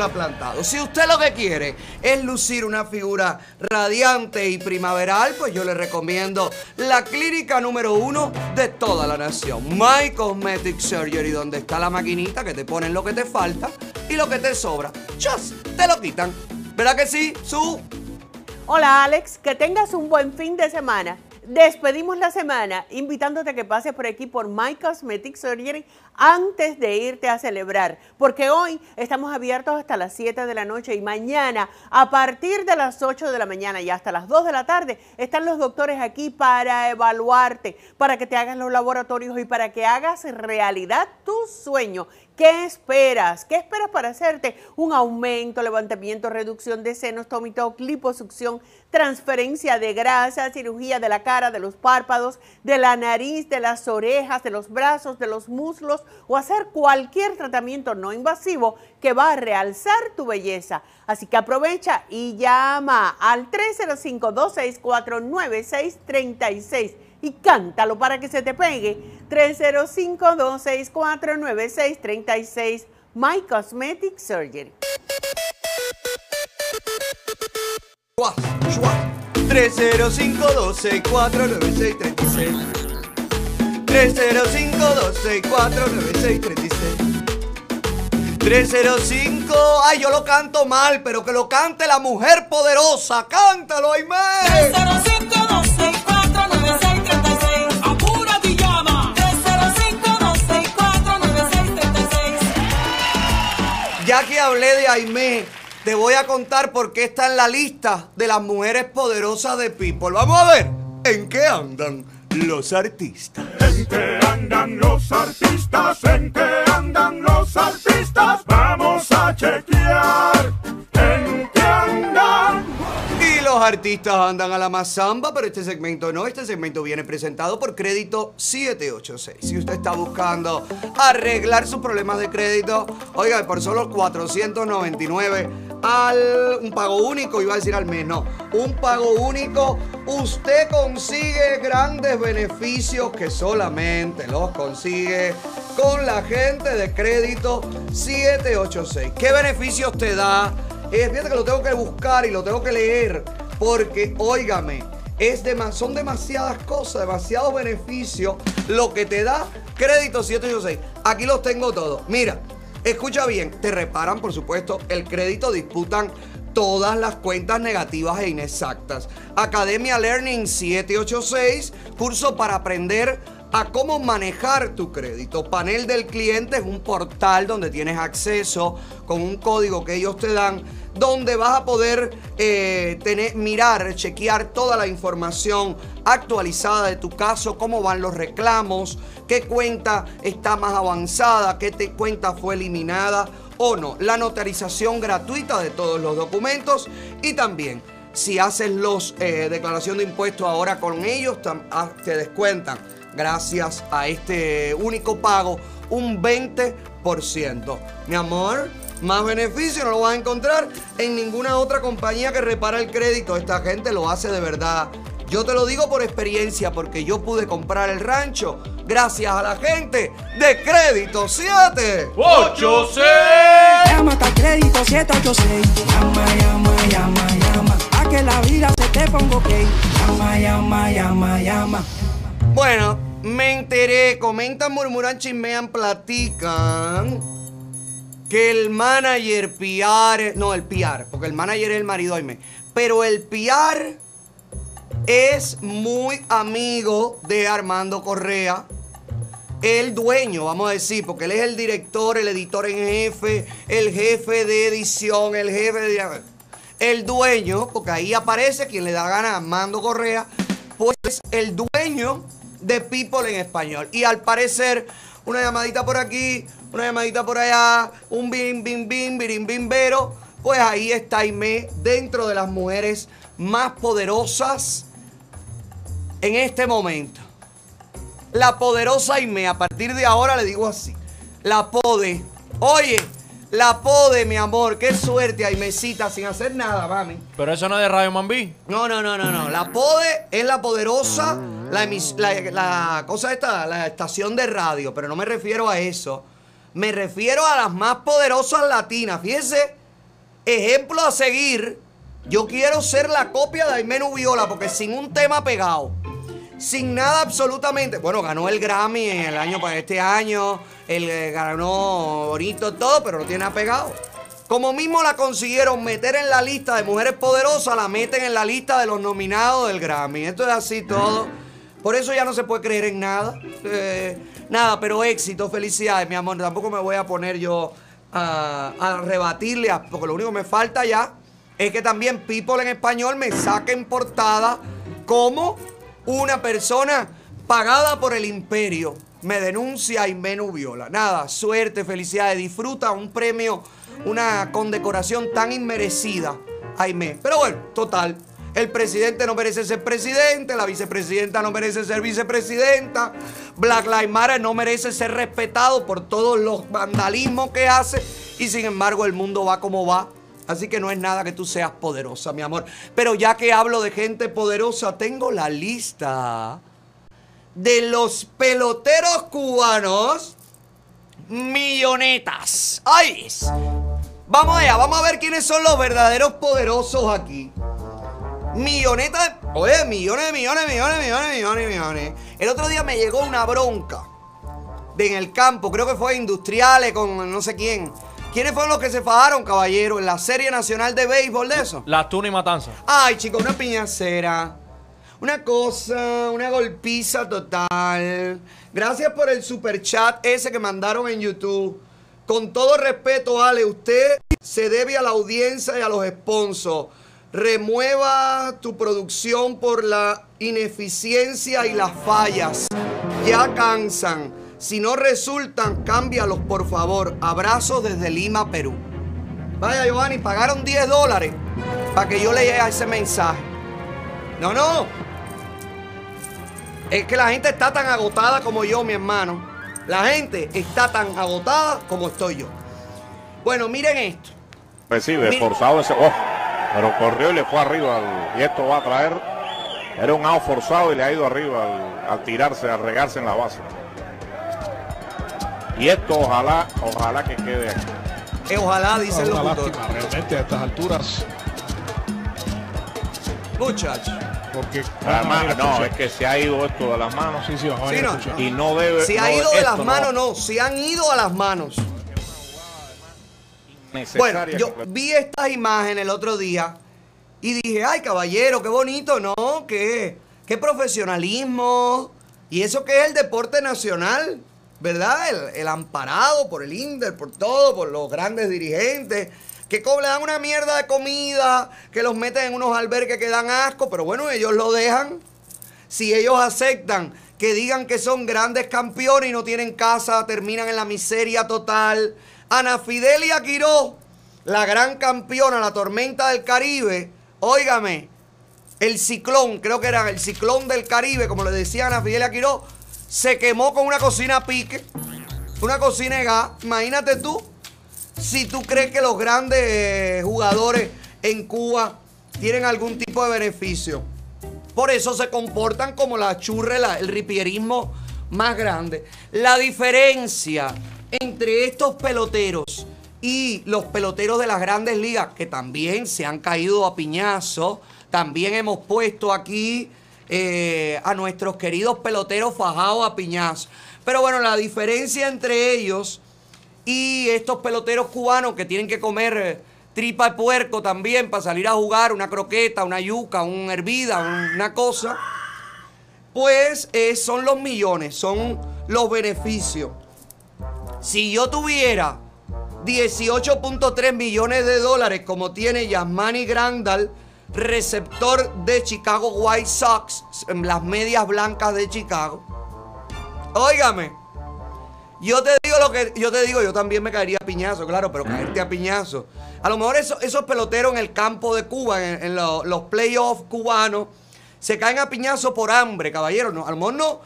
Plantado. Si usted lo que quiere es lucir una figura radiante y primaveral, pues yo le recomiendo la clínica número uno de toda la nación, My Cosmetic Surgery, donde está la maquinita que te ponen lo que te falta y lo que te sobra. Just te lo quitan. ¿Verdad que sí? Su Hola Alex, que tengas un buen fin de semana. Despedimos la semana invitándote a que pases por aquí por My Cosmetic Surgery antes de irte a celebrar, porque hoy estamos abiertos hasta las 7 de la noche y mañana a partir de las 8 de la mañana y hasta las 2 de la tarde están los doctores aquí para evaluarte, para que te hagas los laboratorios y para que hagas realidad tu sueño. ¿Qué esperas? ¿Qué esperas para hacerte un aumento, levantamiento, reducción de senos, tomitoc, liposucción, transferencia de grasa, cirugía de la cara, de los párpados, de la nariz, de las orejas, de los brazos, de los muslos o hacer cualquier tratamiento no invasivo que va a realzar tu belleza? Así que aprovecha y llama al 305-264-9636 y cántalo para que se te pegue. 305-264-9636 My Cosmetic Surgery. 305-264-9636. 305-264-9636. 305. Ay, yo lo canto mal, pero que lo cante la mujer poderosa. Cántalo, Aimee. 305-264-9636. Ya que hablé de Aimee, te voy a contar por qué está en la lista de las mujeres poderosas de People. Vamos a ver en qué andan los artistas. ¿En qué andan los artistas? ¿En qué andan los artistas? Vamos a chequear. ¿En qué andan? Los artistas andan a la mazamba, pero este segmento no. Este segmento viene presentado por Crédito 786. Si usted está buscando arreglar sus problemas de crédito, oiga, por solo 499 al un pago único, iba a decir al mes, no, un pago único, usted consigue grandes beneficios que solamente los consigue con la gente de Crédito 786. ¿Qué beneficios te da? Eh, fíjate que lo tengo que buscar y lo tengo que leer porque, óigame, es dema- son demasiadas cosas, demasiados beneficios lo que te da Crédito 786. Aquí los tengo todos. Mira, escucha bien, te reparan, por supuesto, el crédito, disputan todas las cuentas negativas e inexactas. Academia Learning 786, curso para aprender a cómo manejar tu crédito. Panel del cliente es un portal donde tienes acceso con un código que ellos te dan, donde vas a poder eh, tener, mirar, chequear toda la información actualizada de tu caso, cómo van los reclamos, qué cuenta está más avanzada, qué te- cuenta fue eliminada o no. La notarización gratuita de todos los documentos y también si haces los eh, declaración de impuestos ahora con ellos, tam- ah, te descuentan gracias a este único pago un 20%. Mi amor, más beneficio no lo vas a encontrar en ninguna otra compañía que repara el crédito. Esta gente lo hace de verdad. Yo te lo digo por experiencia, porque yo pude comprar el rancho gracias a la gente de Crédito 7. Llama a crédito 786. Llama, llama, llama, llama. A que la vida se te ponga ok. Llama, llama, llama, llama. Bueno, me enteré, comentan, murmuran, chismean, platican que el manager PR, no, el PR, porque el manager es el marido Aime, pero el PR es muy amigo de Armando Correa, el dueño, vamos a decir, porque él es el director, el editor en jefe, el jefe de edición, el jefe de... El dueño, porque ahí aparece quien le da gana a Armando Correa, pues el dueño de People en español. Y al parecer, una llamadita por aquí, una llamadita por allá, un bim, bim, bim, birim, bimbero, pues ahí está Aimee dentro de las mujeres más poderosas en este momento. La poderosa Aimee, a partir de ahora le digo así, la pode. Oye, la pode, mi amor, qué suerte Aimecita sin hacer nada, mami. Pero eso no es de Radio Mambí. No, no, no, no, no. La PODE es la poderosa, la, emis- la, la cosa esta, la estación de radio, pero no me refiero a eso. Me refiero a las más poderosas latinas. Fíjense, ejemplo a seguir. Yo quiero ser la copia de Aimenu Viola porque sin un tema pegado, sin nada absolutamente. Bueno, ganó el Grammy en el año para este año, él eh, ganó bonito todo, pero no tiene nada pegado. Como mismo la consiguieron meter en la lista de mujeres poderosas, la meten en la lista de los nominados del Grammy. Esto es así todo. Por eso ya no se puede creer en nada. Eh, nada, pero éxito, felicidades, mi amor. Tampoco me voy a poner yo a, rebatirle, porque lo único que me falta ya es que también People en español me saquen portada como una persona pagada por el imperio. Me denuncia y Menú Viola. Nada, suerte, felicidades. Disfruta un premio, una condecoración tan inmerecida. Aime. Pero bueno, total. El presidente no merece ser presidente, la vicepresidenta no merece ser vicepresidenta, Black Lives Matter no merece ser respetado por todos los vandalismos que hace y sin embargo el mundo va como va. Así que no es nada que tú seas poderosa, mi amor. Pero ya que hablo de gente poderosa, tengo la lista de los peloteros cubanos millonetas. ¡Ay! Vamos allá, vamos a ver quiénes son los verdaderos poderosos aquí. Millonetas, oye, millones, millones, millones, millones, millones, millones. El otro día me llegó una bronca de en el campo, creo que fue Industriales con no sé quién. ¿Quiénes fueron los que se fajaron, caballero, en la Serie Nacional de Béisbol de eso? Las Tuna y Matanza. Ay, chicos, una piñacera. Una cosa, una golpiza total. Gracias por el super chat ese que mandaron en YouTube. Con todo respeto, Ale, usted se debe a la audiencia y a los sponsors. Remueva tu producción por la ineficiencia y las fallas. Ya cansan. Si no resultan, cámbialos, por favor. Abrazos desde Lima, Perú. Vaya, Giovanni, pagaron 10 dólares para que yo lea ese mensaje. No, no. Es que la gente está tan agotada como yo, mi hermano. La gente está tan agotada como estoy yo. Bueno, miren esto. Recibe, Mira. forzado ese. Oh, pero corrió y le fue arriba. al- y esto va a traer. Era un out forzado y le ha ido arriba al, al tirarse, al regarse en la base. Y esto ojalá, ojalá que quede aquí. Eh, ojalá, dice el Una locutor. lástima, realmente a estas alturas. Muchachos. Porque además, no, es que se ha ido esto de las manos. Sí, no, Y no debe. Si ha ido de las manos, no. Si han ido a las manos. Bueno, yo vi estas imágenes el otro día y dije, ay, caballero, qué bonito, ¿no? Qué, qué profesionalismo. Y eso que es el deporte nacional, ¿verdad? El, el amparado por el INDER, por todo, por los grandes dirigentes. Que le dan una mierda de comida, que los meten en unos albergues que dan asco, pero bueno, ellos lo dejan. Si ellos aceptan que digan que son grandes campeones y no tienen casa, terminan en la miseria total. Ana Fidelia Quiró, la gran campeona, la tormenta del Caribe, óigame, el ciclón, creo que era el ciclón del Caribe, como le decía Ana Fidelia Quiró, se quemó con una cocina a pique, una cocina de gas. Imagínate tú, si tú crees que los grandes eh, jugadores en Cuba tienen algún tipo de beneficio. Por eso se comportan como la churre, el ripierismo más grande. La diferencia entre estos peloteros y los peloteros de las grandes ligas, que también se han caído a piñazo, también hemos puesto aquí eh, a nuestros queridos peloteros fajados a piñazo. Pero bueno, la diferencia entre ellos y estos peloteros cubanos que tienen que comer eh, tripa de puerco también para salir a jugar, una croqueta, una yuca, una hervida, una cosa, pues eh, son los millones, son los beneficios. Si yo tuviera 18.3 millones de dólares como tiene Yasmani Grandal, receptor de Chicago White Sox, en las medias blancas de Chicago, óigame, yo te digo lo que yo te digo, yo también me caería a piñazo, claro, pero caerte a piñazo. A lo mejor esos, esos peloteros en el campo de Cuba, en, en lo- los playoffs cubanos, se caen a piñazo por hambre, caballero. No, a lo mejor no,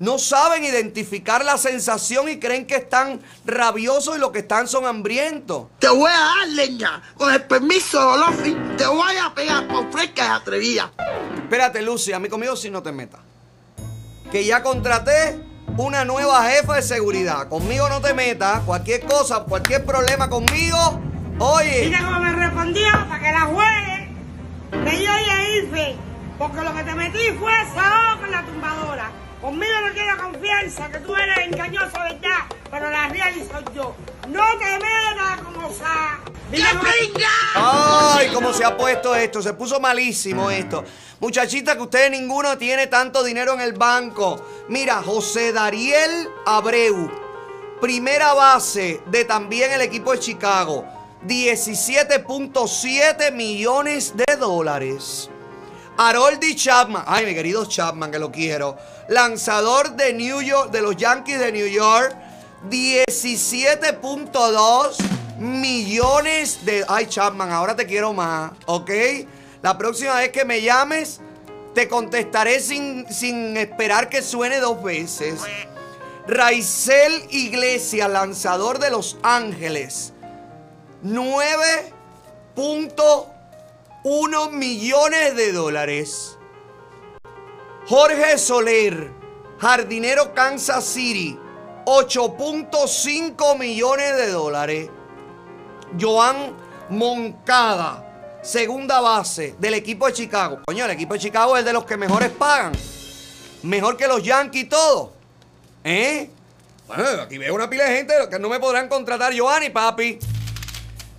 no saben identificar la sensación y creen que están rabiosos y lo que están son hambrientos. Te voy a dar leña. Con el permiso de Olofi, te voy a pegar por fresca y atrevida. Espérate, Lucy, a mí conmigo sí no te metas. Que ya contraté una nueva jefa de seguridad. Conmigo no te metas. Cualquier cosa, cualquier problema conmigo. Oye. Mira cómo me respondió para que la juegue. Que yo ya hice. Porque lo que te metí fue sábado con la tumbadora. Conmigo no tiene confianza, que tú eres engañoso, ¿verdad? Pero la realizo yo. No te metas como sa. Ay, cómo se ha puesto esto. Se puso malísimo esto. Muchachita, que ustedes ninguno tiene tanto dinero en el banco. Mira, José Dariel Abreu. Primera base de también el equipo de Chicago. 17.7 millones de dólares. Haroldi Chapman, ay mi querido Chapman que lo quiero, lanzador de New York, de los Yankees de New York, 17.2 millones de, ay Chapman, ahora te quiero más, ¿ok? La próxima vez que me llames, te contestaré sin, sin esperar que suene dos veces. Raizel Iglesias, lanzador de Los Ángeles, 9.1 millones de dólares. Jorge Soler, jardinero Kansas City, 8.5 millones de dólares. Joan Moncada, segunda base del equipo de Chicago. Coño, el equipo de Chicago es de los que mejores pagan. Mejor que los Yankees y todo. ¿Eh? Bueno, aquí veo una pila de gente que no me podrán contratar, Giovanni, papi.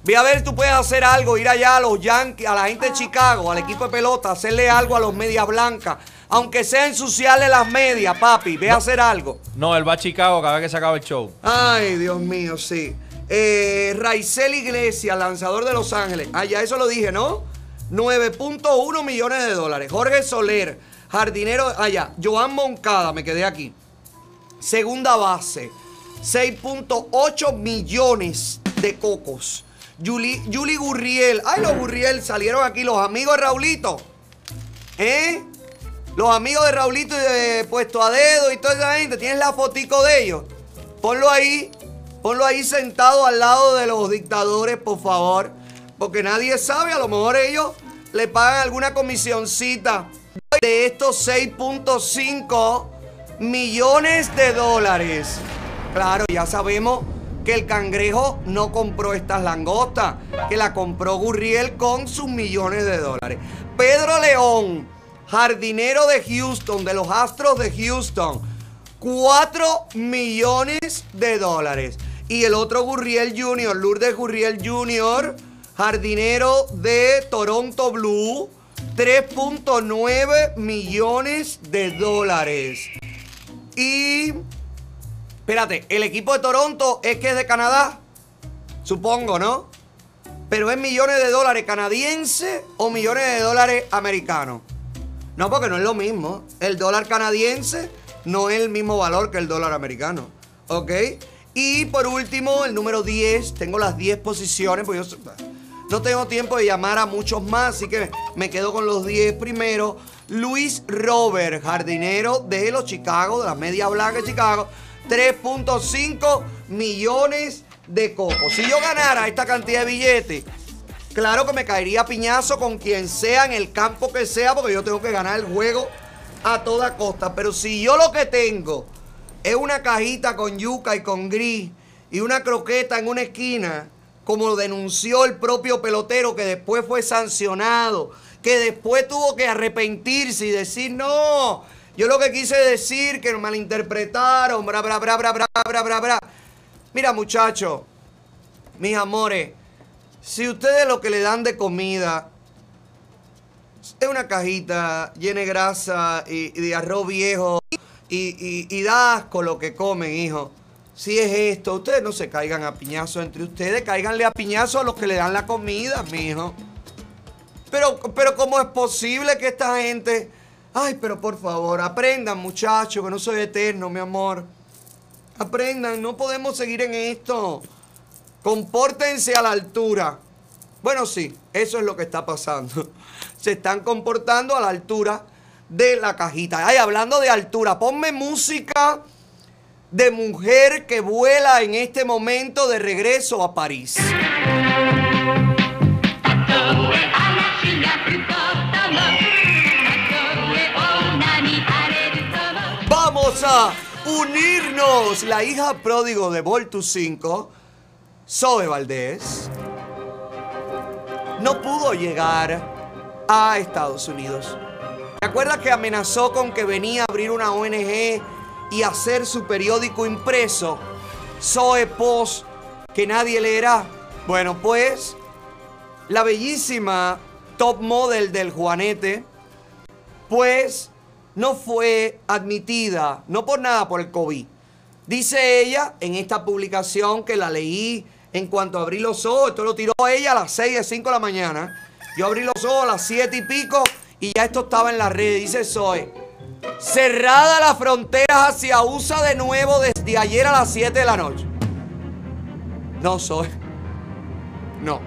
Ve a ver, tú puedes hacer algo, ir allá a los Yankees, a la gente de Chicago, al equipo de pelota, hacerle algo a los medias blancas. Aunque sea ensuciarle las medias, papi, ve a hacer algo. No, él va a Chicago cada vez que se acaba el show. Ay, Dios mío, sí. Eh, Raizel Iglesias, lanzador de Los Ángeles. Ah, ya eso lo dije, ¿no? 9.1 millones de dólares. Jorge Soler, jardinero. Allá. Joan Moncada, me quedé aquí. Segunda base. 6.8 millones de cocos. Yuli, Yuli Gurriel. Ay, los Gurriel salieron aquí, los amigos de Raulito. ¿Eh? Los amigos de Raulito y de Puesto a Dedo y toda esa gente. ¿Tienes la fotico de ellos? Ponlo ahí. Ponlo ahí sentado al lado de los dictadores, por favor. Porque nadie sabe. A lo mejor ellos le pagan alguna comisioncita de estos 6.5 millones de dólares. Claro, ya sabemos que el cangrejo no compró estas langostas, que la compró Gurriel con sus millones de dólares. Pedro León, jardinero de Houston, de los Astros de Houston, 4 millones de dólares. Y el otro Gurriel Jr., Lourdes Gurriel Jr., jardinero de Toronto Blue, 3.9 millones de dólares. Y Espérate, el equipo de Toronto es que es de Canadá. Supongo, ¿no? Pero es millones de dólares canadienses o millones de dólares americanos. No, porque no es lo mismo. El dólar canadiense no es el mismo valor que el dólar americano. ¿Ok? Y por último, el número 10. Tengo las 10 posiciones, porque yo no tengo tiempo de llamar a muchos más, así que me quedo con los 10 primero. Luis Robert, jardinero de los Chicago, de la media blanca de Chicago. 3.5 millones de cocos. Si yo ganara esta cantidad de billetes, claro que me caería piñazo con quien sea en el campo que sea, porque yo tengo que ganar el juego a toda costa. Pero si yo lo que tengo es una cajita con yuca y con gris y una croqueta en una esquina, como denunció el propio pelotero que después fue sancionado, que después tuvo que arrepentirse y decir, no, yo lo que quise decir, que nos malinterpretaron, bra, bra, bra, bra, bra, bra, bra, bra. Mira, muchachos, mis amores, si ustedes lo que le dan de comida es una cajita llena de grasa y, de arroz viejo y, y, y da asco lo que comen, hijo. Si es esto, ustedes no se caigan a piñazo entre ustedes, cáiganle a piñazo a los que le dan la comida, mijo. Pero, pero ¿cómo es posible que esta gente... Ay, pero por favor, aprendan muchachos, que no soy eterno, mi amor. Aprendan, no podemos seguir en esto. Compórtense a la altura. Bueno, sí, eso es lo que está pasando. Se están comportando a la altura de la cajita. Ay, hablando de altura, ponme música de mujer que vuela en este momento de regreso a París. Vamos a unirnos. La hija pródigo de Voltus 5, Zoe Valdés, no pudo llegar a Estados Unidos. ¿Te acuerdas que amenazó con que venía a abrir una ONG y hacer su periódico impreso? Zoe Post, que nadie leerá. Bueno, pues la bellísima top model del Juanete, pues no fue admitida, no por nada, por el COVID. Dice ella en esta publicación que la leí en cuanto abrí los ojos, esto lo tiró ella a las 6 de 5 de la mañana. Yo abrí los ojos a las 7 y pico y ya esto estaba en la red. Dice Zoe, cerrada las fronteras hacia USA de nuevo desde ayer a las 7 de la noche. No, Zoe. No.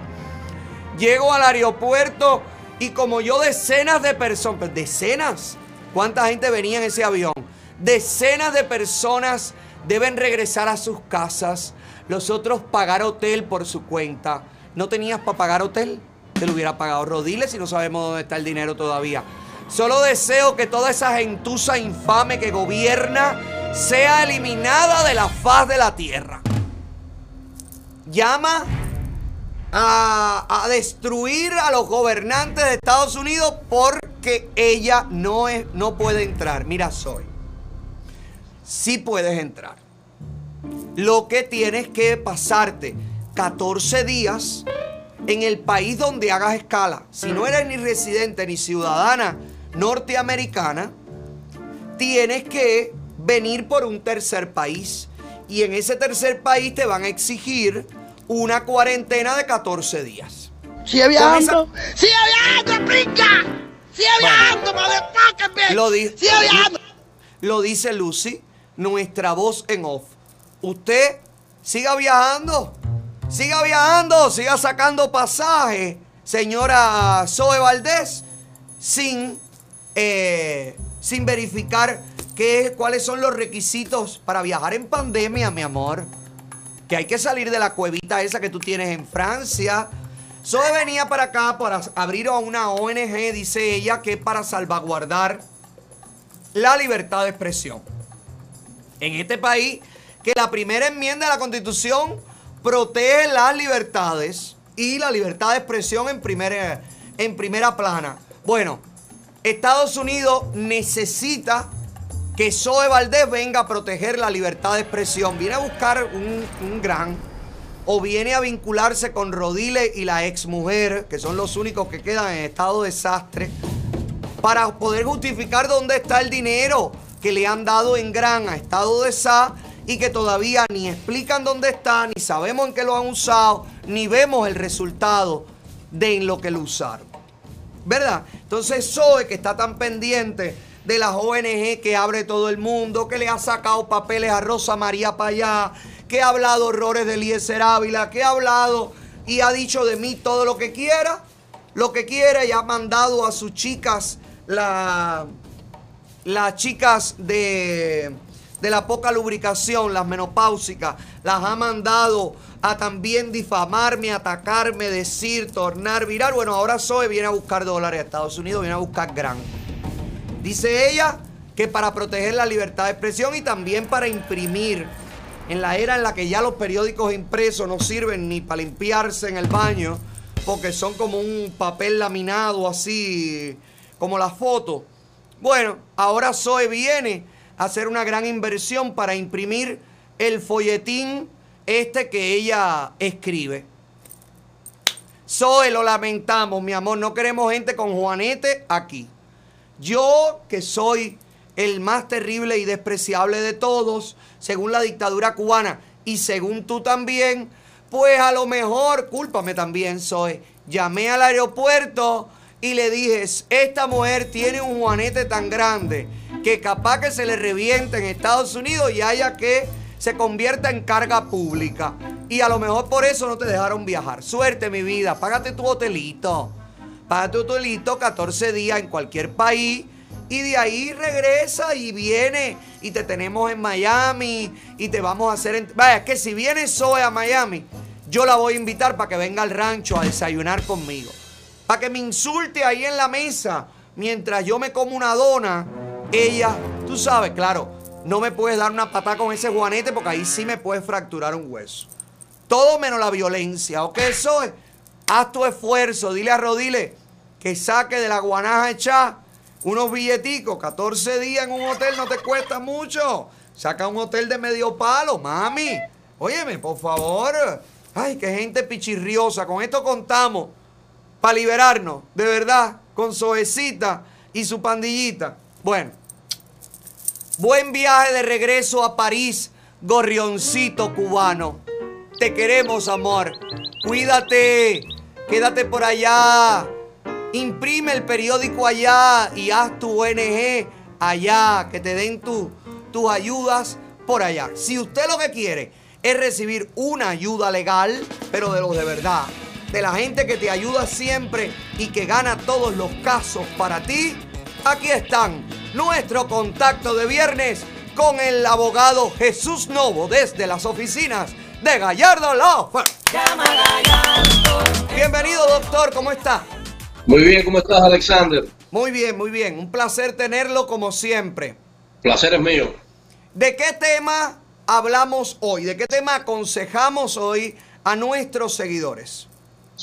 Llego al aeropuerto y como yo decenas de personas, pues, decenas, ¿cuánta gente venía en ese avión? Decenas de personas deben regresar a sus casas, los otros pagar hotel por su cuenta. ¿No tenías para pagar hotel? Te lo hubiera pagado Rodiles y no sabemos dónde está el dinero todavía. Solo deseo que toda esa gentuza infame que gobierna sea eliminada de la faz de la tierra. Llama a, a destruir a los gobernantes de Estados Unidos porque ella no, es, no puede entrar. Mira, soy. Sí puedes entrar. Lo que tienes que pasarte 14 días en el país donde hagas escala. Si no eres ni residente ni ciudadana norteamericana, tienes que venir por un tercer país. Y en ese tercer país te van a exigir una cuarentena de 14 días. Sigue viajando. Sigue viajando, brinca. Sigue viajando, bitch. Lo, di- Sigue viajando. lo dice Lucy, nuestra voz en off. Usted siga viajando, siga viajando, siga sacando pasaje, señora Zoe Valdés, sin, eh, sin verificar qué, cuáles son los requisitos para viajar en pandemia, mi amor. Que hay que salir de la cuevita esa que tú tienes en Francia. Zoe venía para acá para abrir a una ONG, dice ella, que para salvaguardar la libertad de expresión. En este país, que la primera enmienda de la Constitución protege las libertades y la libertad de expresión en primera, en primera plana. Bueno, Estados Unidos necesita que Zoe Valdés venga a proteger la libertad de expresión. Viene a buscar un, un gran o viene a vincularse con Rodile y la exmujer, que son los únicos que quedan en estado de desastre, para poder justificar dónde está el dinero que le han dado en gran a estado de y que todavía ni explican dónde está, ni sabemos en qué lo han usado, ni vemos el resultado de en lo que lo usaron. ¿Verdad? Entonces Zoe, que está tan pendiente de las ONG que abre todo el mundo, que le ha sacado papeles a Rosa María allá, que ha hablado horrores de Eliezer Ávila, que ha hablado y ha dicho de mí todo lo que quiera, lo que quiera y ha mandado a sus chicas, la, las chicas de, de la poca lubricación, las menopáusicas, las ha mandado a también difamarme, atacarme, decir, tornar viral. Bueno, ahora Zoe viene a buscar dólares a Estados Unidos, viene a buscar gran. Dice ella que para proteger la libertad de expresión y también para imprimir en la era en la que ya los periódicos impresos no sirven ni para limpiarse en el baño, porque son como un papel laminado así, como la foto. Bueno, ahora Zoe viene hacer una gran inversión para imprimir el folletín este que ella escribe. Zoe, lo lamentamos, mi amor, no queremos gente con Juanete aquí. Yo, que soy el más terrible y despreciable de todos, según la dictadura cubana y según tú también, pues a lo mejor, cúlpame también, soy. Llamé al aeropuerto y le dije, esta mujer tiene un juanete tan grande que capaz que se le reviente en Estados Unidos y haya que se convierta en carga pública. Y a lo mejor por eso no te dejaron viajar. Suerte, mi vida. Págate tu hotelito. Págate tu hotelito 14 días en cualquier país. Y de ahí regresa y viene y te tenemos en Miami y te vamos a hacer... en- Vaya, que si viene Zoe a Miami, yo la voy a invitar para que venga al rancho a desayunar conmigo. Que me insulte ahí en la mesa mientras yo me como una dona. Ella, tú sabes, claro, no me puedes dar una patada con ese juanete porque ahí sí me puedes fracturar un hueso. Todo menos la violencia. ¿Ok, soy? Haz tu esfuerzo. Dile a Rodile que saque de la guanaja hecha unos billeticos. 14 días en un hotel no te cuesta mucho. Saca un hotel de medio palo, mami. Óyeme, por favor. Ay, qué gente pichirriosa. Con esto contamos para liberarnos, de verdad, con Soecita y su pandillita. Bueno, buen viaje de regreso a París, gorrioncito cubano. Te queremos, amor. Cuídate, quédate por allá. Imprime el periódico allá y haz tu ONG allá, que te den tu- tus ayudas por allá. Si usted lo que quiere es recibir una ayuda legal, pero de los de verdad, de la gente que te ayuda siempre y que gana todos los casos para ti, aquí están nuestro contacto de viernes con el abogado Jesús Novo desde las oficinas de Gallardo Law. Bienvenido, doctor, ¿cómo está? Muy bien, ¿cómo estás, Alexander? Muy bien, muy bien. Un placer tenerlo como siempre. Placer es mío. ¿De qué tema hablamos hoy? ¿De qué tema aconsejamos hoy a nuestros seguidores?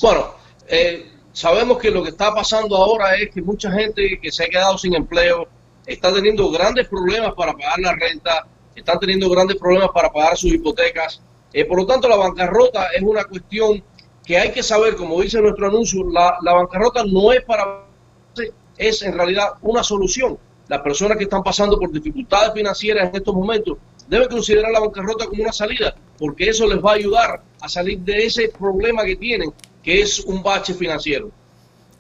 Bueno, eh, sabemos que lo que está pasando ahora es que mucha gente que se ha quedado sin empleo está teniendo grandes problemas para pagar la renta, están teniendo grandes problemas para pagar sus hipotecas. Eh, por lo tanto, la bancarrota es una cuestión que hay que saber, como dice nuestro anuncio, la, la bancarrota no es para es en realidad una solución. Las personas que están pasando por dificultades financieras en estos momentos deben considerar la bancarrota como una salida, porque eso les va a ayudar a salir de ese problema que tienen, que es un bache financiero.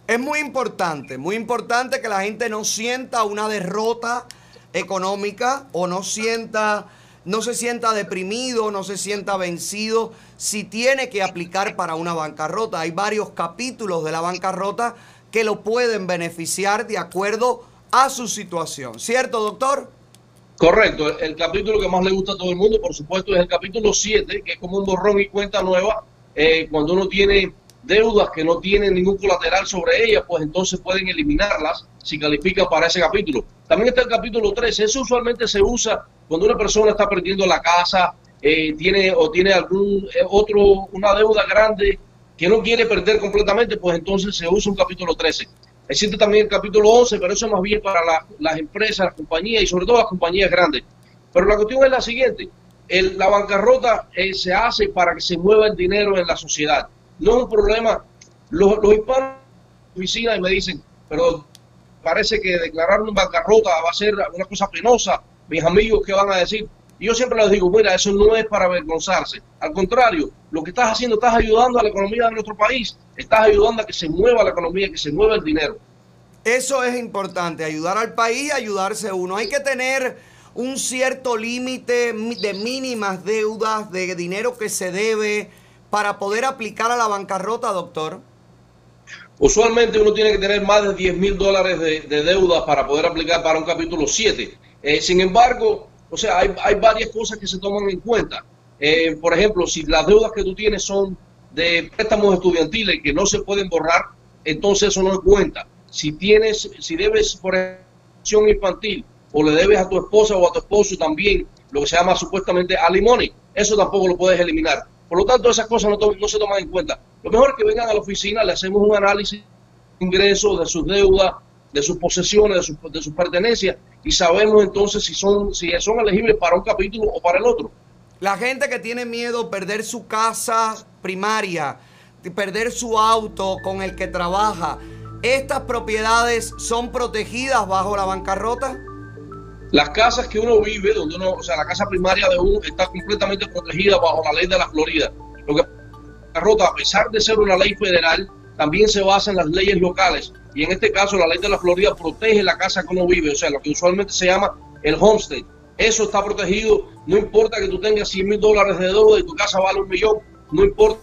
Es muy importante, muy importante que la gente no sienta una derrota económica o no sienta, no se sienta deprimido, no se sienta vencido si tiene que aplicar para una bancarrota. Hay varios capítulos de la bancarrota que lo pueden beneficiar de acuerdo a su situación. ¿Cierto, doctor? Correcto, el capítulo que más le gusta a todo el mundo, por supuesto, es el capítulo 7, que es como un borrón y cuenta nueva. Eh, cuando uno tiene deudas que no tienen ningún colateral sobre ellas, pues entonces pueden eliminarlas si califican para ese capítulo. También está el capítulo 13, eso usualmente se usa cuando una persona está perdiendo la casa, eh, tiene o tiene algún eh, otro, una deuda grande que no quiere perder completamente, pues entonces se usa un capítulo 13. Existe también el capítulo 11, pero eso es más bien para la- las empresas, las compañías y sobre todo las compañías grandes. Pero la cuestión es la siguiente, el- la bancarrota eh, se hace para que se mueva el dinero en la sociedad. No es un problema. Los, los hispanos oficina y me dicen, pero parece que declarar una bancarrota va a ser una cosa penosa. Mis amigos, ¿qué van a decir? Y yo siempre les digo, mira, eso no es para avergonzarse. Al contrario, lo que estás haciendo, estás ayudando a la economía de nuestro país. Estás ayudando a que se mueva la economía, que se mueva el dinero. Eso es importante, ayudar al país ayudarse uno. Hay que tener un cierto límite mi- de mínimas deudas, de dinero que se debe para poder aplicar a la bancarrota, doctor. Usualmente uno tiene que tener más de 10 mil dólares de, de deuda para poder aplicar para un capítulo 7. Eh, sin embargo, o sea, hay, hay varias cosas que se toman en cuenta. Eh, por ejemplo, si las deudas que tú tienes son de préstamos estudiantiles que no se pueden borrar, entonces eso no cuenta. Si tienes, si debes por acción infantil o le debes a tu esposa o a tu esposo también lo que se llama supuestamente alimony, eso tampoco lo puedes eliminar. Por lo tanto, esas cosas no, se toman en cuenta. Lo mejor es que vengan a la oficina, le hacemos un análisis de ingresos, de sus deudas, de sus posesiones, de de sus pertenencias y sabemos entonces si son, si son elegibles para un capítulo o para el otro. La gente que tiene miedo perder su casa primaria, de perder su auto con el que trabaja, ¿estas propiedades son protegidas bajo la bancarrota? Las casas que uno vive, donde uno, o sea, la casa primaria de uno está completamente protegida bajo la ley de la Florida. Lo que rota, a pesar de ser una ley federal, también se basa en las leyes locales. Y en este caso, la ley de la Florida protege la casa que uno vive, o sea, lo que usualmente se llama el homestead. Eso está protegido, no importa que tú tengas 100 mil dólares de deuda y tu casa vale un millón, no importa.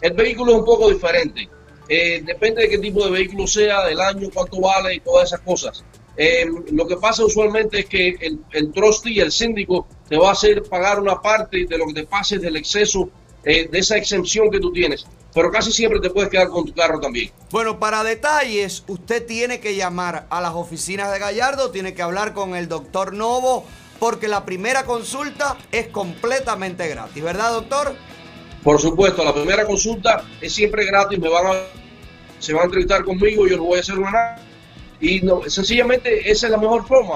El vehículo es un poco diferente. Eh, depende de qué tipo de vehículo sea, del año, cuánto vale y todas esas cosas. Eh, lo que pasa usualmente es que el, el trustee, el síndico, te va a hacer pagar una parte de lo que te pase del exceso eh, de esa exención que tú tienes. Pero casi siempre te puedes quedar con tu carro también. Bueno, para detalles, usted tiene que llamar a las oficinas de Gallardo, tiene que hablar con el doctor Novo, porque la primera consulta es completamente gratis, ¿verdad, doctor? Por supuesto, la primera consulta es siempre gratis, me van a, se van a entrevistar conmigo, yo les voy a hacer una y no, sencillamente esa es la mejor forma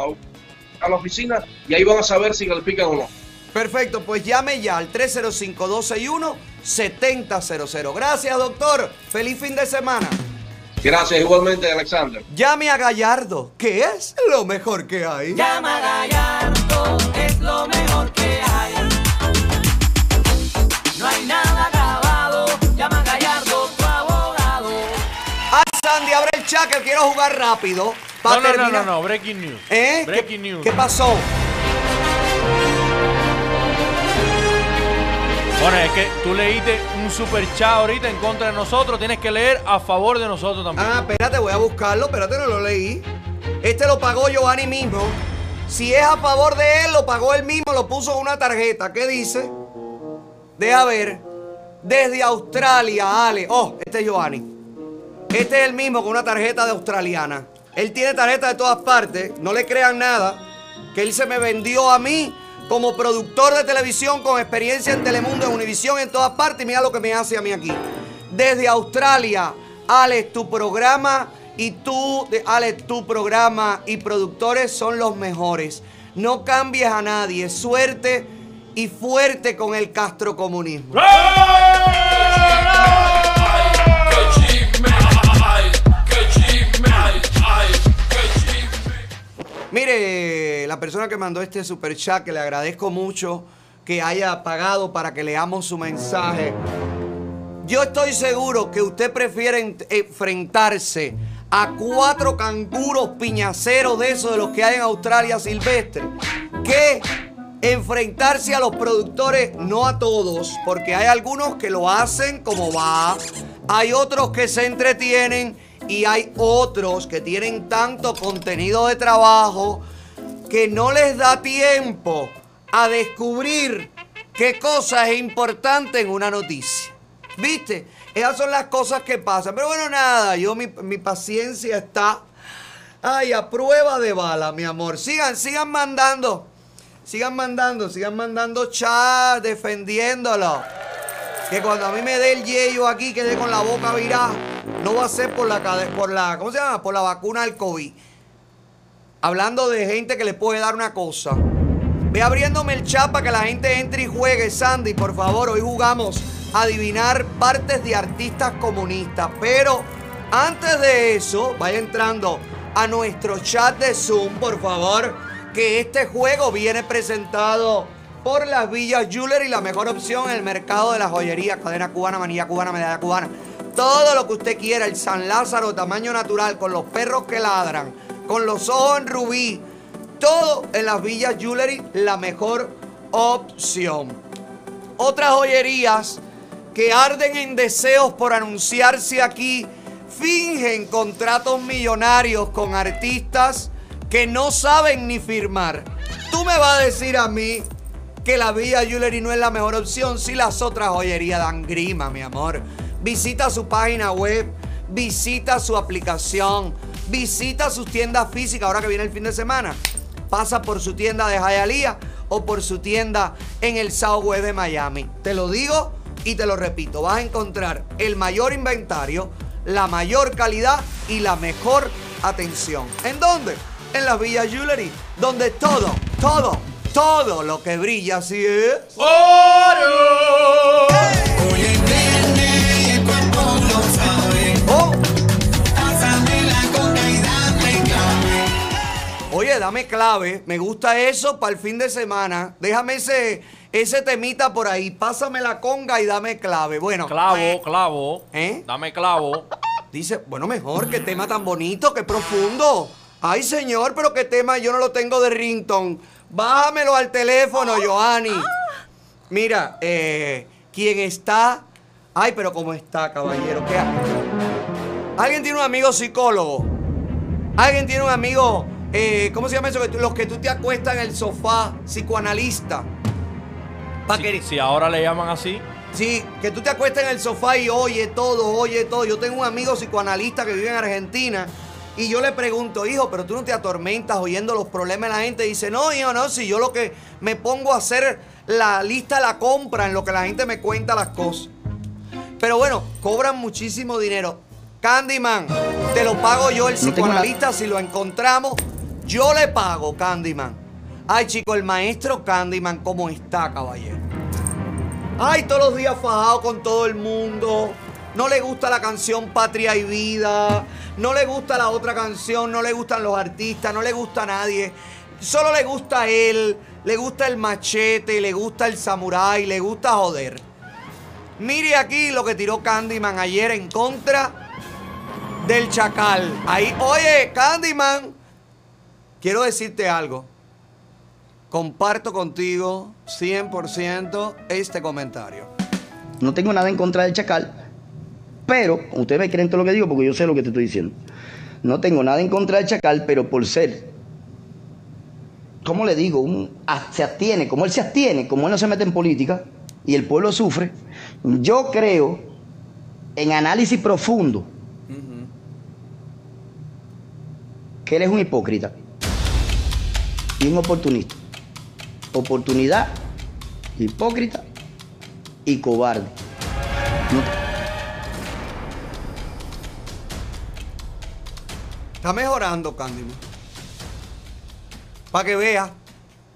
a la oficina y ahí van a saber si califican o no. Perfecto, pues llame ya al 305-261-7000. Gracias, doctor. Feliz fin de semana. Gracias igualmente, Alexander. Llame a Gallardo, que es lo mejor que hay. Llama a Gallardo, es lo mejor que hay. Chat que quiero jugar rápido. No, no, no, no, no, breaking news. ¿Eh? Breaking ¿Qué, news. ¿Qué pasó? Bueno, es que tú leíste un super chat ahorita en contra de nosotros, tienes que leer a favor de nosotros también. Ah, espérate, voy a buscarlo. Espérate, no lo leí. Este lo pagó Giovanni mismo. Si es a favor de él, lo pagó él mismo, lo puso en una tarjeta. ¿Qué dice? Deja ver. Desde Australia, Ale. Oh, este es Giovanni. Este es el mismo con una tarjeta de australiana. Él tiene tarjeta de todas partes. No le crean nada. Que él se me vendió a mí como productor de televisión con experiencia en Telemundo, en Univisión, en todas partes. Y mira lo que me hace a mí aquí. Desde Australia, Alex, tu programa y tú, Alex, tu programa y productores son los mejores. No cambies a nadie. Suerte y fuerte con el castrocomunismo. Mire, la persona que mandó este super chat, que le agradezco mucho que haya pagado para que leamos su mensaje. Yo estoy seguro que usted prefiere en- enfrentarse a cuatro canguros piñaceros de esos de los que hay en Australia silvestre que enfrentarse a los productores, no a todos, porque hay algunos que lo hacen como va, hay otros que se entretienen y hay otros que tienen tanto contenido de trabajo que no les da tiempo a descubrir qué cosa es importante en una noticia. ¿Viste? Esas son las cosas que pasan. Pero bueno, nada, yo mi, mi paciencia está ay, a prueba de bala, mi amor. Sigan, sigan mandando. Sigan mandando, sigan mandando chat defendiéndolo. Que cuando a mí me dé el yello aquí, quede con la boca virada, no va a ser por la, por la, ¿cómo se llama? Por la vacuna del COVID. Hablando de gente que le puede dar una cosa. Ve abriéndome el chat para que la gente entre y juegue. Sandy, por favor, hoy jugamos a adivinar partes de artistas comunistas. Pero antes de eso, vaya entrando a nuestro chat de Zoom, por favor. Que este juego viene presentado por las Villas Jewelry, la mejor opción en el mercado de la joyería, cadena cubana, manilla cubana, medalla cubana. Todo lo que usted quiera, el San Lázaro tamaño natural, con los perros que ladran, con los ojos en rubí, todo en las Villas Jewelry, la mejor opción. Otras joyerías que arden en deseos por anunciarse aquí, fingen contratos millonarios con artistas que no saben ni firmar. Tú me vas a decir a mí que la Villa Jewelry no es la mejor opción si las otras joyerías dan grima, mi amor. Visita su página web, visita su aplicación, visita sus tiendas físicas ahora que viene el fin de semana. Pasa por su tienda de Hialeah o por su tienda en el Southwest de Miami. Te lo digo y te lo repito, vas a encontrar el mayor inventario, la mayor calidad y la mejor atención. ¿En dónde? En las Villa Jewelry, donde todo, todo, todo lo que brilla así es oro. Oh. Oye, dame clave. Me gusta eso para el fin de semana. Déjame ese, ese temita por ahí. Pásame la conga y dame clave. Bueno. Clavo, clavo. ¿Eh? Dame clavo. Dice, bueno, mejor, qué tema tan bonito, qué profundo. Ay, señor, pero qué tema yo no lo tengo de rington. Bájamelo al teléfono, Joanny. Mira, eh, quien está. Ay, pero cómo está, caballero. ¿Qué ha- ¿Alguien tiene un amigo psicólogo? ¿Alguien tiene un amigo, eh, ¿cómo se llama eso? Que Los que tú te acuestas en el sofá, psicoanalista. Si, si ahora le llaman así. Sí, que tú te acuestas en el sofá y oye todo, oye todo. Yo tengo un amigo psicoanalista que vive en Argentina y yo le pregunto, hijo, pero tú no te atormentas oyendo los problemas de la gente. dice, no, hijo, no, si yo lo que me pongo a hacer la lista de la compra en lo que la gente me cuenta las cosas. Pero bueno, cobran muchísimo dinero. Candyman, te lo pago yo el No psicoanalista si lo encontramos. Yo le pago, Candyman. Ay, chico, el maestro Candyman, ¿cómo está, caballero? Ay, todos los días fajado con todo el mundo. No le gusta la canción Patria y Vida. No le gusta la otra canción. No le gustan los artistas. No le gusta a nadie. Solo le gusta a él. Le gusta el machete. Le gusta el samurái. Le gusta joder. Mire aquí lo que tiró Candyman ayer en contra del chacal. Ahí, oye, Candyman. Quiero decirte algo. Comparto contigo 100% este comentario. No tengo nada en contra del chacal, pero ustedes me creen todo lo que digo porque yo sé lo que te estoy diciendo. No tengo nada en contra del chacal, pero por ser, ¿cómo le digo? Se abstiene, como él se abstiene, como él no se mete en política y el pueblo sufre, yo creo en análisis profundo que él es un hipócrita y un oportunista. Oportunidad, hipócrita y cobarde. Está mejorando, Candyman. Para que veas.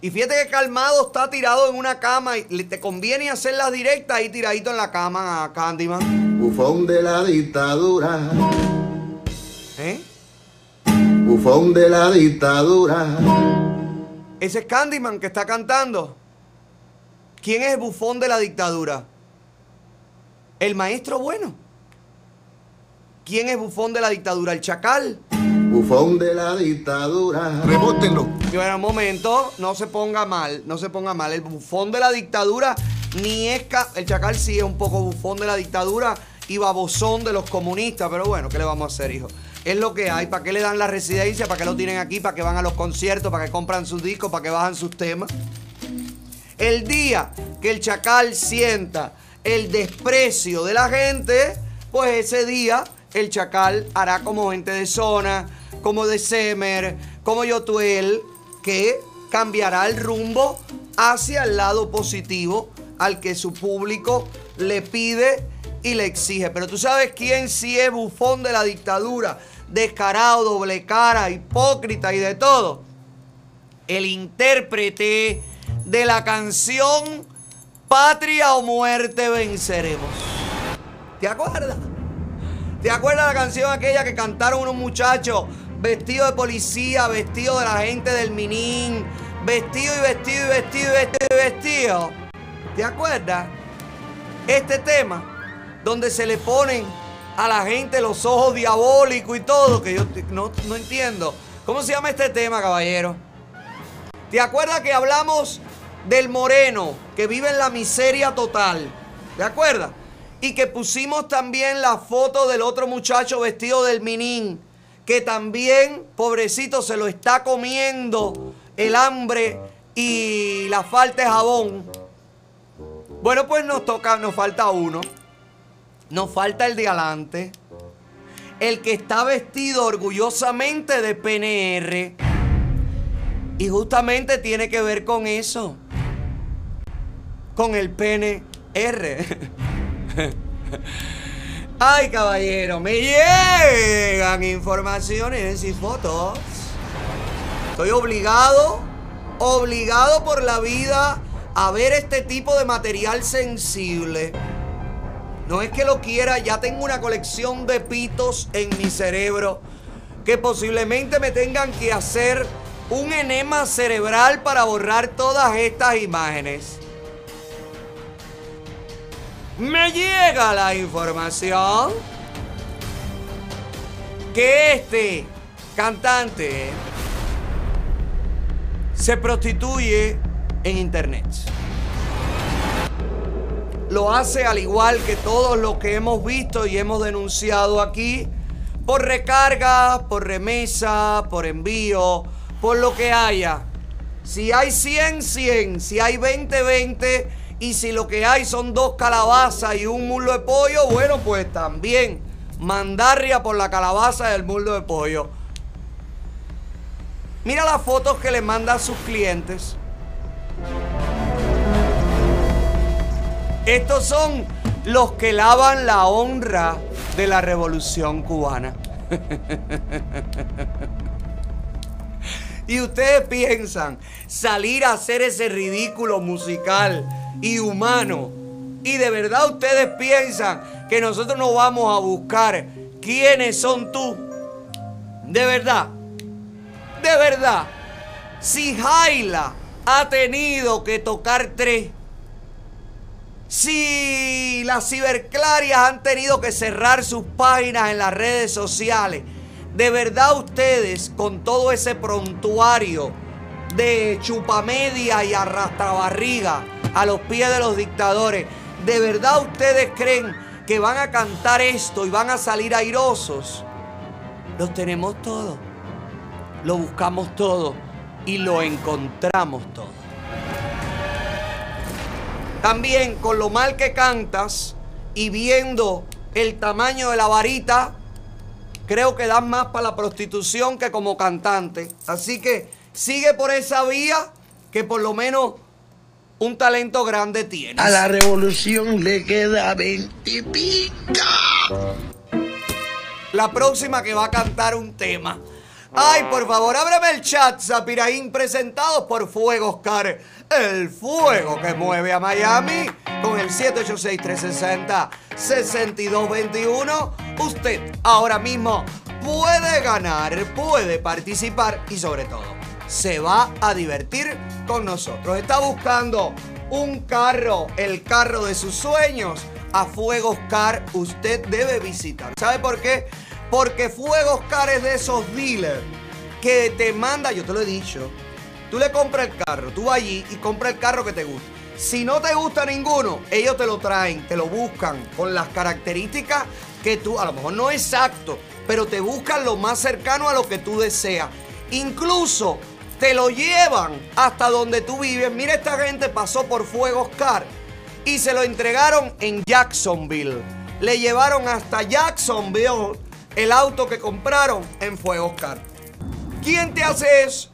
Y fíjate que calmado está tirado en una cama y te conviene hacer las directas ahí tiradito en la cama a Candyman. Bufón de la dictadura. ¿Eh? Bufón de la dictadura. Ese es Candyman que está cantando. ¿Quién es el bufón de la dictadura? El maestro bueno. ¿Quién es bufón de la dictadura? El chacal. Bufón de la dictadura. Rebótenlo. Y bueno, un momento, no se ponga mal, no se ponga mal. El bufón de la dictadura ni es... El chacal sí es un poco bufón de la dictadura y babosón de los comunistas, pero bueno, ¿qué le vamos a hacer, hijo? Es lo que hay. ¿Para qué le dan la residencia? ¿Para qué lo tienen aquí? ¿Para que van a los conciertos? ¿Para que compran sus discos? ¿Para que bajan sus temas? El día que el chacal sienta el desprecio de la gente, pues ese día el chacal hará como gente de zona, como de Semer, como Yotuel, que cambiará el rumbo hacia el lado positivo al que su público le pide y le exige. Pero tú sabes quién sí es bufón de la dictadura, descarado, doble cara, hipócrita y de todo el intérprete de la canción Patria o muerte venceremos. ¿Te acuerdas? ¿Te acuerdas la canción aquella que cantaron unos muchachos vestidos de policía, vestidos de la gente del Minin, vestido y vestido y vestido y vestido y vestido? ¿Te acuerdas? Este tema, donde se le ponen a la gente los ojos diabólicos y todo, que yo no, no entiendo. ¿Cómo se llama este tema, caballero? ¿Te acuerdas que hablamos del moreno que vive en la miseria total? ¿Te acuerdas? Y que pusimos también la foto del otro muchacho vestido del minín, que también, pobrecito, se lo está comiendo el hambre y la falta de jabón. Bueno, pues nos toca, nos falta uno. Nos falta el de adelante. El que está vestido orgullosamente de PNR. Y justamente tiene que ver con eso. Con el PNR. Ay, caballero, me llegan informaciones y fotos. Estoy obligado, obligado por la vida a ver este tipo de material sensible. No es que lo quiera, ya tengo una colección de pitos en mi cerebro que posiblemente me tengan que hacer un enema cerebral para borrar todas estas imágenes. Me llega la información que este cantante se prostituye en internet. Lo hace al igual que todos los que hemos visto y hemos denunciado aquí por recarga, por remesa, por envío, por lo que haya. Si hay 100, 100. Si hay 20, 20. Y si lo que hay son dos calabazas y un muslo de pollo, bueno, pues también mandarria por la calabaza y el muslo de pollo. Mira las fotos que le manda a sus clientes. Estos son los que lavan la honra de la revolución cubana. y ustedes piensan salir a hacer ese ridículo musical y humano. Y de verdad ustedes piensan que nosotros no vamos a buscar quiénes son tú. De verdad. De verdad. Si Jaila ha tenido que tocar tres si las ciberclarias han tenido que cerrar sus páginas en las redes sociales, de verdad ustedes con todo ese prontuario de chupamedia y arrastrabarriga a los pies de los dictadores, de verdad ustedes creen que van a cantar esto y van a salir airosos. Los tenemos todos, lo buscamos todo y lo encontramos todo. También con lo mal que cantas y viendo el tamaño de la varita, creo que das más para la prostitución que como cantante. Así que sigue por esa vía que por lo menos un talento grande tienes. A la revolución le queda 20 pica. La próxima que va a cantar un tema. Ay, por favor, ábreme el chat, Zapiraín, presentados por Fuego Oscar. El fuego que mueve a Miami con el 786-360-6221. Usted ahora mismo puede ganar, puede participar y sobre todo se va a divertir con nosotros. Está buscando un carro, el carro de sus sueños. A Fuego Oscar usted debe visitar. ¿Sabe por qué? Porque Fuego Oscar es de esos dealers que te manda, yo te lo he dicho, tú le compras el carro, tú vas allí y compras el carro que te gusta. Si no te gusta ninguno, ellos te lo traen, te lo buscan con las características que tú, a lo mejor no exacto, pero te buscan lo más cercano a lo que tú deseas. Incluso te lo llevan hasta donde tú vives. Mira, esta gente pasó por Fuego Oscar y se lo entregaron en Jacksonville. Le llevaron hasta Jacksonville el auto que compraron en Fuego Oscar. ¿Quién te hace eso?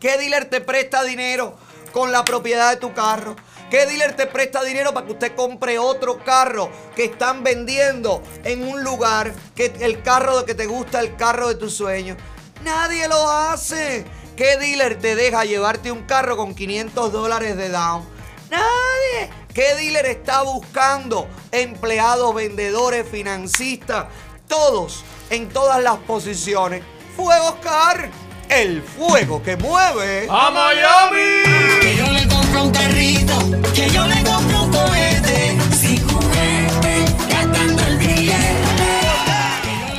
¿Qué dealer te presta dinero con la propiedad de tu carro? ¿Qué dealer te presta dinero para que usted compre otro carro que están vendiendo en un lugar que el carro que te gusta, el carro de tus sueños? Nadie lo hace. ¿Qué dealer te deja llevarte un carro con 500 dólares de down? Nadie. ¿Qué dealer está buscando empleados, vendedores, financistas? Todos, en todas las posiciones. Fuego Car, el fuego que mueve ¡A Miami! Que yo le compro un carrito, que yo le compro un cohete, sin juguete, gastando el billete.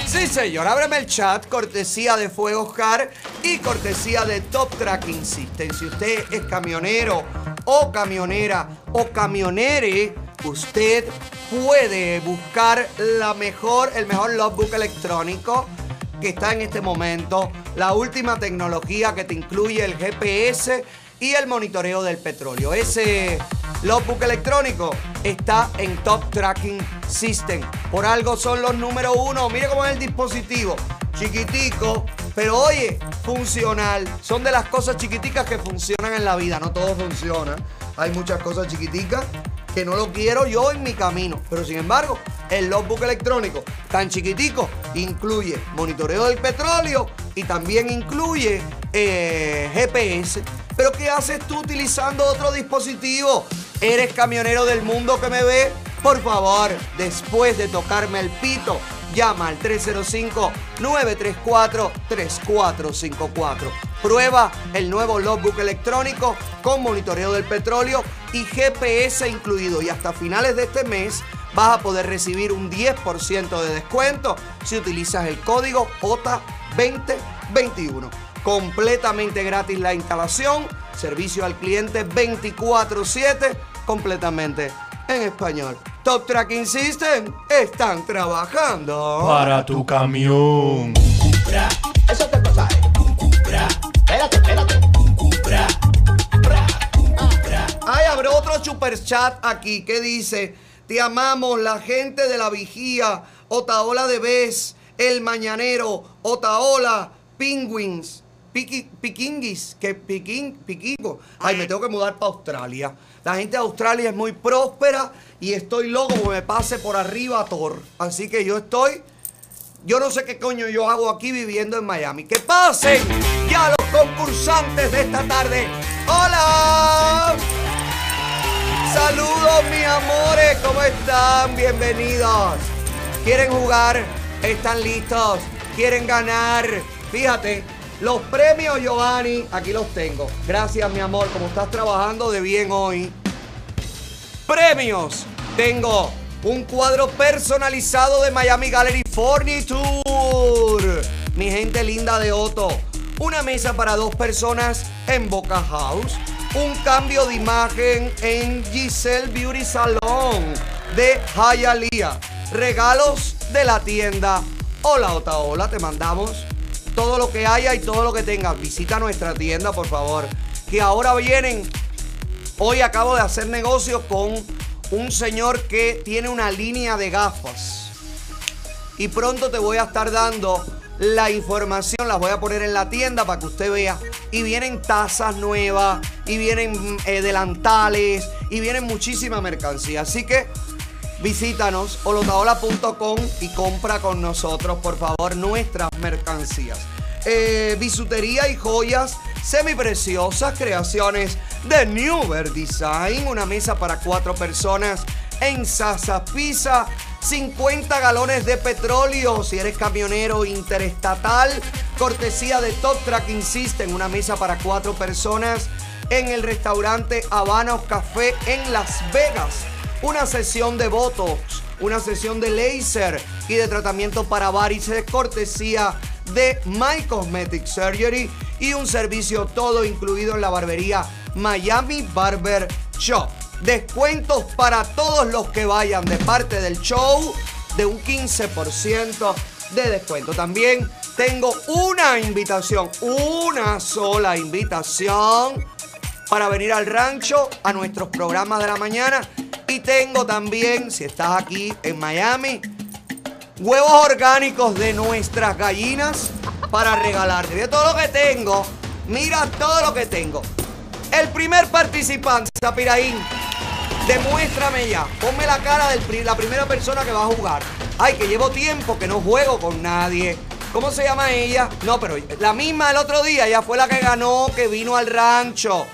Sí, señor, ábreme el chat, cortesía de Fuego Oscar y cortesía de Top Tracking System. Si usted es camionero o camionera o camionere, usted puede buscar la mejor, el mejor logbook electrónico que está en este momento, la última tecnología que te incluye el GPS y el monitoreo del petróleo. Ese logbook electrónico está en Top Tracking System. Por algo son los número uno. Mire cómo es el dispositivo. Chiquitico, pero oye, funcional. Son de las cosas chiquiticas que funcionan en la vida. No todo funciona. Hay muchas cosas chiquiticas que no lo quiero yo en mi camino. Pero sin embargo, el logbook electrónico tan chiquitico incluye monitoreo del petróleo y también incluye eh, GPS. Pero ¿qué haces tú utilizando otro dispositivo? ¿Eres camionero del mundo que me ve? Por favor, después de tocarme el pito, llama al 305-934-3454. Prueba el nuevo logbook electrónico con monitoreo del petróleo y GPS incluido. Y hasta finales de este mes vas a poder recibir un 10% de descuento si utilizas el código J2021. Completamente gratis la instalación, servicio al cliente 24/7, completamente en español. Top Tracking System están trabajando Para tu camión. Eso te pasa, eh. Espérate, espérate. Ay, habrá otro super chat aquí que dice, te amamos la gente de la vigía, Otaola de Bes, El Mañanero, Otaola, Penguins, Piqui- Piquinguis, que piquín, piquingo. Ay, me tengo que mudar para Australia. La gente de Australia es muy próspera y estoy loco porque me pase por arriba a Thor. Así que yo estoy yo no sé qué coño yo hago aquí viviendo en Miami. ¡Que pasen ya los concursantes de esta tarde! ¡Hola! Saludos, mis amores. ¿Cómo están? Bienvenidos. ¿Quieren jugar? ¿Están listos? ¿Quieren ganar? Fíjate, los premios, Giovanni, aquí los tengo. Gracias, mi amor, como estás trabajando de bien hoy. Premios. Tengo un cuadro personalizado de Miami Gallery Furniture. Mi gente linda de Otto. Una mesa para dos personas en Boca House. Un cambio de imagen en Giselle Beauty Salon de Hialeah. Regalos de la tienda. Hola, Ota, hola, te mandamos todo lo que haya y todo lo que tengas. Visita nuestra tienda, por favor. Que ahora vienen Hoy acabo de hacer negocio con un señor que tiene una línea de gafas. Y pronto te voy a estar dando la información, las voy a poner en la tienda para que usted vea. Y vienen tazas nuevas, y vienen eh, delantales, y vienen muchísima mercancía. Así que visítanos holotaola.com y compra con nosotros, por favor, nuestras mercancías. Eh, bisutería y joyas semipreciosas, creaciones de Newer Design, una mesa para cuatro personas en Sasa Pizza, 50 galones de petróleo si eres camionero interestatal, cortesía de Top Track Insiste en una mesa para cuatro personas en el restaurante Habanos Café en Las Vegas una sesión de Botox, una sesión de laser y de tratamiento para varices, cortesía de My Cosmetic Surgery y un servicio todo incluido en la barbería Miami Barber Shop. Descuentos para todos los que vayan de parte del show de un 15% de descuento. También tengo una invitación, una sola invitación para venir al rancho a nuestros programas de la mañana. Y tengo también, si estás aquí en Miami, huevos orgánicos de nuestras gallinas para regalarte. Mira todo lo que tengo. Mira todo lo que tengo. El primer participante, Zapiraín, demuéstrame ya. Ponme la cara de la primera persona que va a jugar. Ay, que llevo tiempo que no juego con nadie. ¿Cómo se llama ella? No, pero la misma el otro día, ella fue la que ganó, que vino al rancho.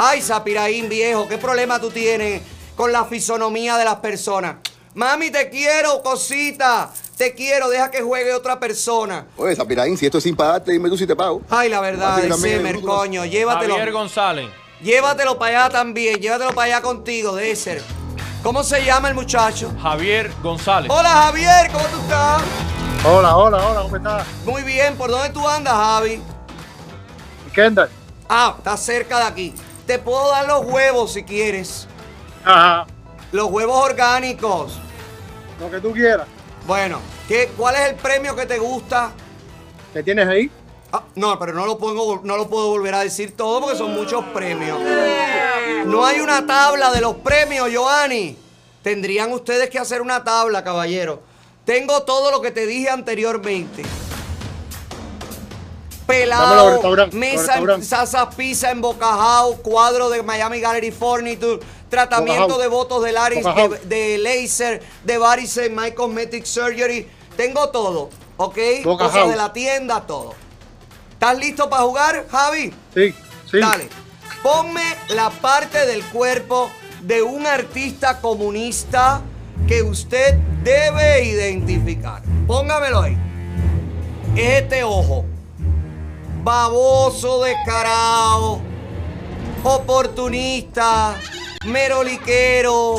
Ay, Zapiraín, viejo, ¿qué problema tú tienes con la fisonomía de las personas? Mami, te quiero, cosita. Te quiero, deja que juegue otra persona. Oye, Zapiraín, si esto es sin pagarte, dime tú si te pago. Ay, la verdad, también, Semer, coño, llévatelo. Javier González. Llévatelo para allá también, llévatelo para allá contigo, Deser. ¿Cómo se llama el muchacho? Javier González. Hola, Javier, ¿cómo tú estás? Hola, hola, hola, ¿cómo estás? Muy bien, ¿por dónde tú andas, Javi? Kendall. Ah, está cerca de aquí. Te puedo dar los huevos si quieres. Ajá. Los huevos orgánicos. Lo que tú quieras. Bueno, ¿qué, ¿cuál es el premio que te gusta? ¿Qué tienes ahí? Ah, no, pero no lo, pongo, no lo puedo volver a decir todo porque son muchos premios. No hay una tabla de los premios, Giovanni. Tendrían ustedes que hacer una tabla, caballero. Tengo todo lo que te dije anteriormente. Pelado, mesa en Sasa Pizza en Boca House, cuadro de Miami Gallery Furniture, tratamiento de votos de Laris, de, de laser, de varices, My Cosmetic Surgery. Tengo todo, ¿ok? Cosas de la tienda, todo. ¿Estás listo para jugar, Javi? Sí, sí. Dale. Ponme la parte del cuerpo de un artista comunista que usted debe identificar. Póngamelo ahí. Este ojo. Baboso, descarado, oportunista, meroliquero,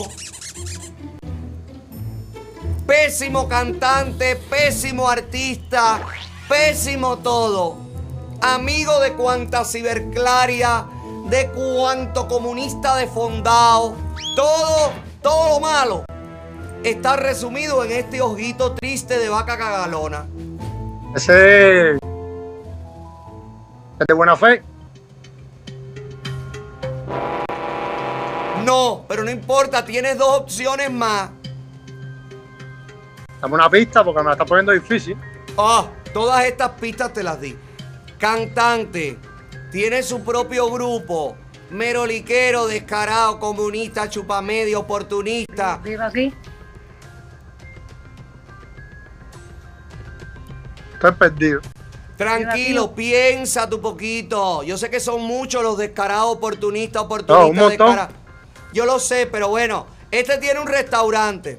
pésimo cantante, pésimo artista, pésimo todo. Amigo de cuanta ciberclaria, de cuanto comunista defondado, todo, todo lo malo está resumido en este ojito triste de vaca cagalona. Ese es de buena fe. No, pero no importa, tienes dos opciones más. Dame una pista porque me la está poniendo difícil. Ah, todas estas pistas te las di. Cantante, tiene su propio grupo. Meroliquero, descarado, comunista, chupamedio, oportunista. Digo así. Estoy perdido. Tranquilo, piensa tu poquito. Yo sé que son muchos los descarados, oportunistas, oportunistas, descarados. Yo lo sé, pero bueno, este tiene un restaurante.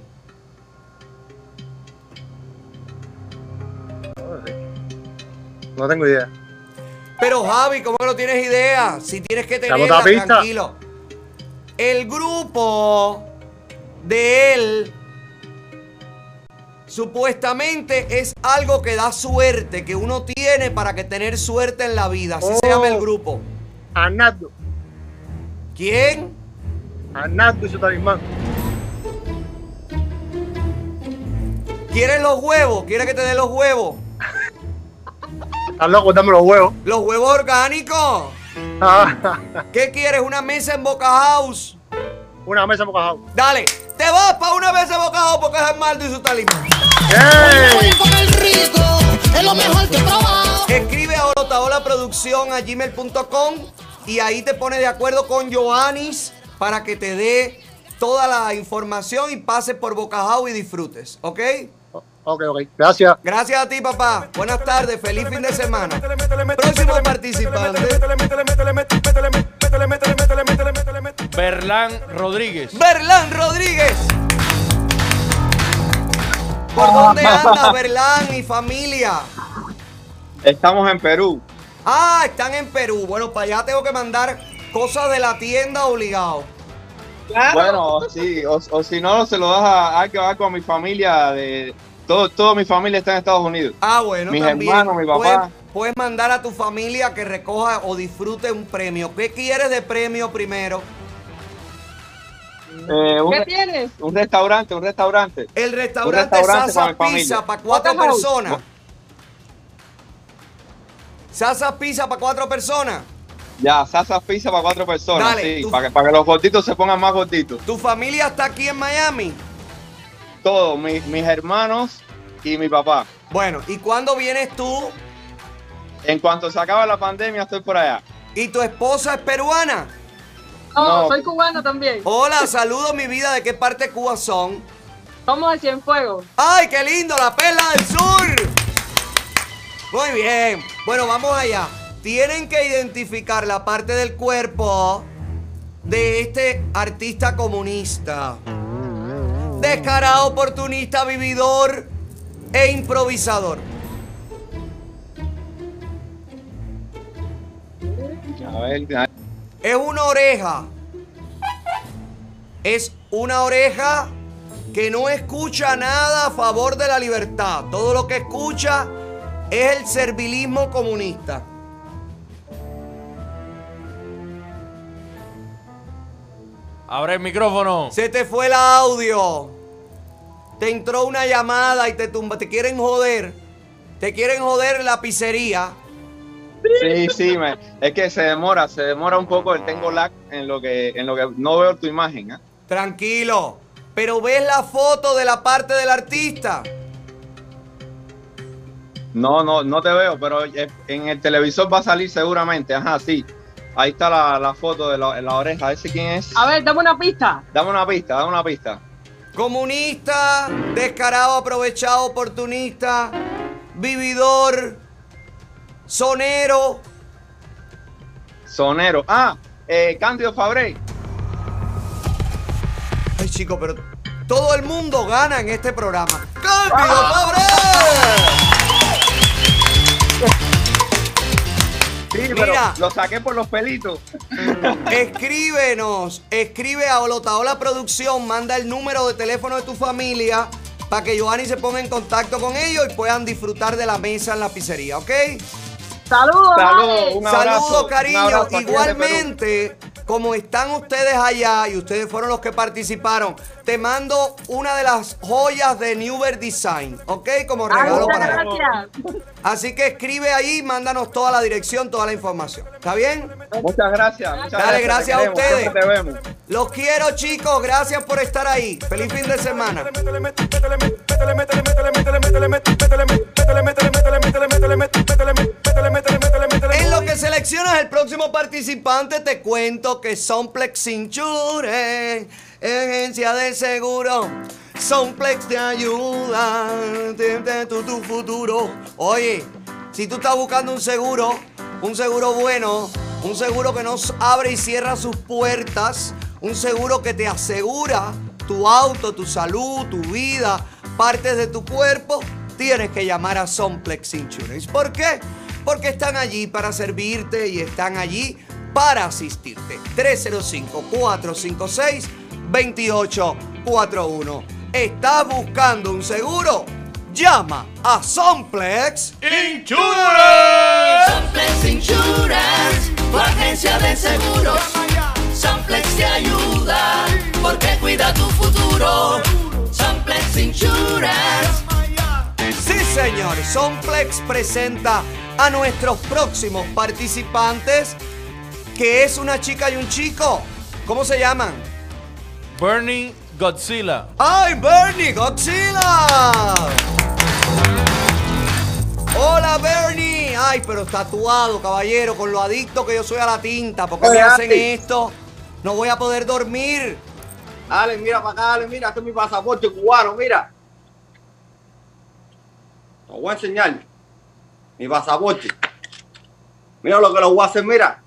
No tengo idea. Pero Javi, ¿cómo que no tienes idea? Si tienes que tenerla, tranquilo. El grupo de él supuestamente es algo que da suerte, que uno tiene para que tener suerte en la vida. Así se llama el Oh. grupo. Arnaldo. ¿Quién? Arnaldo y su talismán. ¿Quieres los huevos? ¿Quieres que te dé los huevos? Estás loco, dame los huevos. ¿Los huevos orgánicos? Ah, ¿Qué quieres? ¿Una mesa en Boca House? Una mesa en Boca House. Dale, te vas para una mesa en Boca House porque es Armaldo y su talismán. Es lo mejor que he probado. Escribe a Orotaola Producción a gmail.com y ahí te pone de acuerdo con Joanis para que te dé toda la información y pases por Boca House y disfrutes, ¿ok? Ok, ok. Gracias. Gracias a ti, papá. Buenas tardes, feliz fin de semana. Próximo participante. Berlán Rodríguez. Berlán Rodríguez. ¿Por dónde andas, Berlán y familia? Estamos en Perú. Ah, están en Perú. Bueno, para allá tengo que mandar cosas de la tienda obligado. Bueno, sí, o, o si no, se lo das a, a mi familia. De, todo, toda mi familia está en Estados Unidos. Ah, bueno, Mis también. hermanos, mi papá. Puedes, puedes mandar a tu familia que recoja o disfrute un premio. ¿Qué quieres de premio primero? Eh, un, ¿Qué tienes? Un restaurante, un restaurante. El restaurante, Un restaurante Sasa para Pizza para cuatro personas. Sasa Pizza para cuatro personas. Ya, salsa pizza para cuatro personas, Dale, sí, para que, para que los gorditos se pongan más gorditos. ¿Tu familia está aquí en Miami? Todos, mi- mis hermanos y mi papá. Bueno, ¿y cuándo vienes tú? En cuanto se acaba la pandemia, estoy por allá. ¿Y tu esposa es peruana? Oh, No. soy cubana también. Hola, saludos mi vida. ¿De qué parte de Cuba son? Somos de Cienfuegos. ¡Ay, qué lindo! ¡La perla del sur! Muy bien. Bueno, vamos allá. Tienen que identificar la parte del cuerpo de este artista comunista. Descarado, oportunista, vividor e improvisador. A ver, a- Es una oreja. Es una oreja que no escucha nada a favor de la libertad. Todo lo que escucha es el servilismo comunista. Abre el micrófono. Se te fue el audio. Te entró una llamada y te tumba. Te quieren joder. Te quieren joder la pizzería. Sí, sí, me- es que se demora, se demora un poco. Tengo lag en lo que, en lo que no veo tu imagen. ¿eh? Tranquilo. Pero ves la foto de la parte del artista. No, no, no te veo, pero eh, en el televisor va a salir seguramente. Ajá, sí. Ahí está la, la foto de la, la oreja. ¿Ese quién es? A ver, dame una pista. Dame una pista, dame una pista. Comunista, descarado, aprovechado, oportunista, vividor, sonero. Sonero. Ah, eh, Cándido Fabré. Ay, chico, pero todo el mundo gana en este programa. ¡Cándido Fabré! Sí, Mira. pero lo saqué por los pelitos. Escríbenos, escribe a Olotaola Producción, manda el número de teléfono de tu familia para que Joanny se ponga en contacto con ellos y puedan disfrutar de la mesa en la pizzería, ¿ok? Saludos. Saludos, un abrazo, Saludos, un cariño. abrazo Igualmente, como están ustedes allá y ustedes fueron los que participaron, te mando una de las joyas de Newer Design, ¿ok? Como regalo para Así que escribe ahí, mándanos toda la dirección, toda la información. ¿Está bien? Muchas gracias. Muchas Dale, gracias a ustedes. siempre te vemos. Los quiero, chicos. Gracias por estar ahí. Feliz fin de semana. Seleccionas el próximo participante, te cuento que Somplex Insurance, agencia de seguro. Te ayuda, te- te- tu, tu futuro. Oye, si tú estás buscando un seguro, un seguro bueno, un seguro que no s- abre y cierra sus puertas, un seguro que te asegura tu auto, tu salud, tu vida, partes de tu cuerpo, tienes que llamar a Somplex Insurance. ¿Por qué? Porque están allí para servirte y están allí para asistirte. 305-456-2841. ¿Estás buscando un seguro? Llama a Somplex Insurance. Somplex Insurance, tu agencia de seguros. Somplex te ayuda porque cuida tu futuro. Somplex Insurance. Sí, señor. Somplex presenta a nuestros próximos participantes, que es una chica y un chico. ¿Cómo se llaman? Bernie Godzilla. ¡Ay, Bernie Godzilla! Hola, Bernie. Ay, pero tatuado, caballero, con lo adicto que yo soy a la tinta. ¿Por qué me hacen esto? No voy a poder dormir. Ale, mira para acá, Ale, mira, este es mi pasaporte cubano, mira. Te voy a enseñar. Mi pasaporte. Mira lo que lo voy a hacer, mira.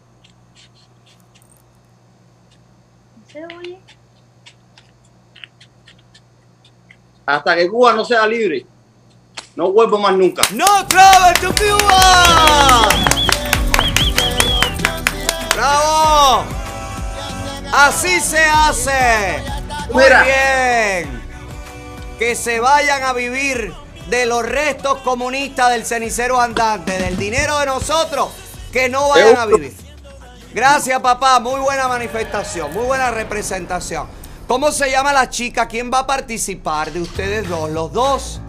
Hasta que Cuba no sea libre. No vuelvo más nunca. ¡No travel to Cuba! ¡Bravo! Así se hace. Muy Mira. bien. Que se vayan a vivir de los restos comunistas del cenicero andante, del dinero de nosotros, que no vayan a vivir. Gracias, papá. Muy buena manifestación, muy buena representación. ¿Cómo se llama la chica? ¿Quién va a participar de ustedes dos? ¿Los dos?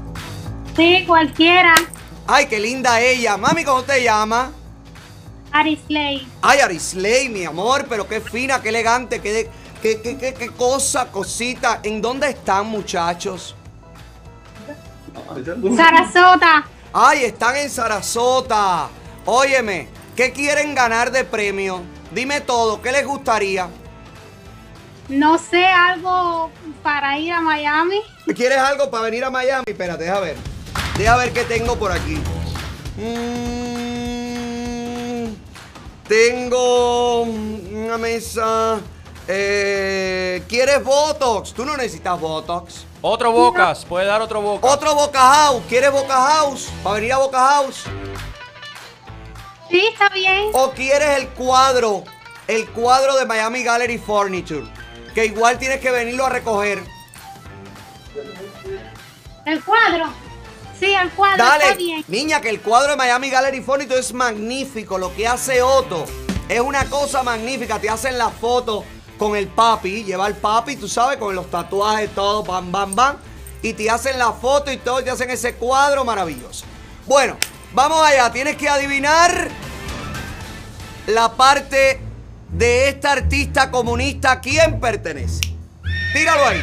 Sí, cualquiera. Ay, qué linda ella. Mami, ¿cómo te llamas? Arisley. Ay, Arisley, mi amor, pero qué fina, qué elegante, qué, de- qué, qué, qué- qué cosa, cosita. ¿En dónde están, muchachos? Sarasota. Ay, están en Sarasota. Óyeme, ¿qué quieren ganar de premio? Dime todo, ¿qué les gustaría? No sé, algo para ir a Miami. ¿Quieres algo para venir a Miami? Espérate, deja ver. Deja ver qué tengo por aquí. Mm, tengo una mesa. Eh, ¿Quieres Botox? Tú no necesitas Botox. Otro Bocas, puede dar otro Boca. Otro Boca House. ¿Quieres Boca House? Para venir a Boca House. Sí, está bien. ¿O quieres el cuadro? El cuadro de Miami Gallery Furniture. Que igual tienes que venirlo a recoger. El cuadro. Sí, el cuadro está bien. niña, que el cuadro de Miami Gallery Furniture es magnífico. Lo que hace Otto es una cosa magnífica. Te hacen la foto con el papi, lleva el papi, tú sabes, con los tatuajes, todo, bam, bam, bam. Y te hacen la foto y todo, y te hacen ese cuadro maravilloso. Bueno, vamos allá. Tienes que adivinar la parte de esta artista comunista a quién pertenece. Tíralo ahí.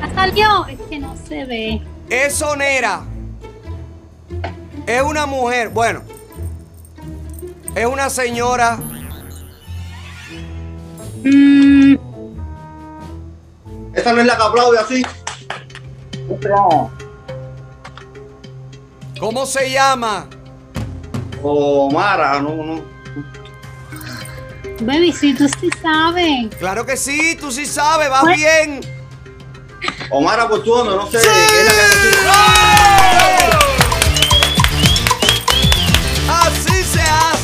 Ya salió. Es que no se ve. Es sonera. Es una mujer. Bueno. Es una señora. Esa no es la que aplaude así. ¿Cómo se llama? Omara, no, no. Baby, si tú sí sabes. Claro que sí, tú sí sabes, vas Pues- bien. Omara Portuondo, no sé. ¿qué es la que-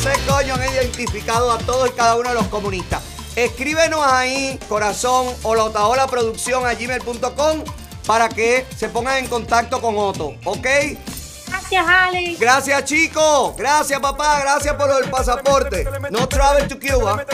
hace, coño. Han identificado a todos y cada uno de los comunistas. Escríbenos ahí, corazón, o la producción a gmail.com para que se pongan en contacto con Otto, ¿ok? Gracias, Alex. Gracias, chicos. Gracias, papá. Gracias por el pasaporte. No travel to Cuba.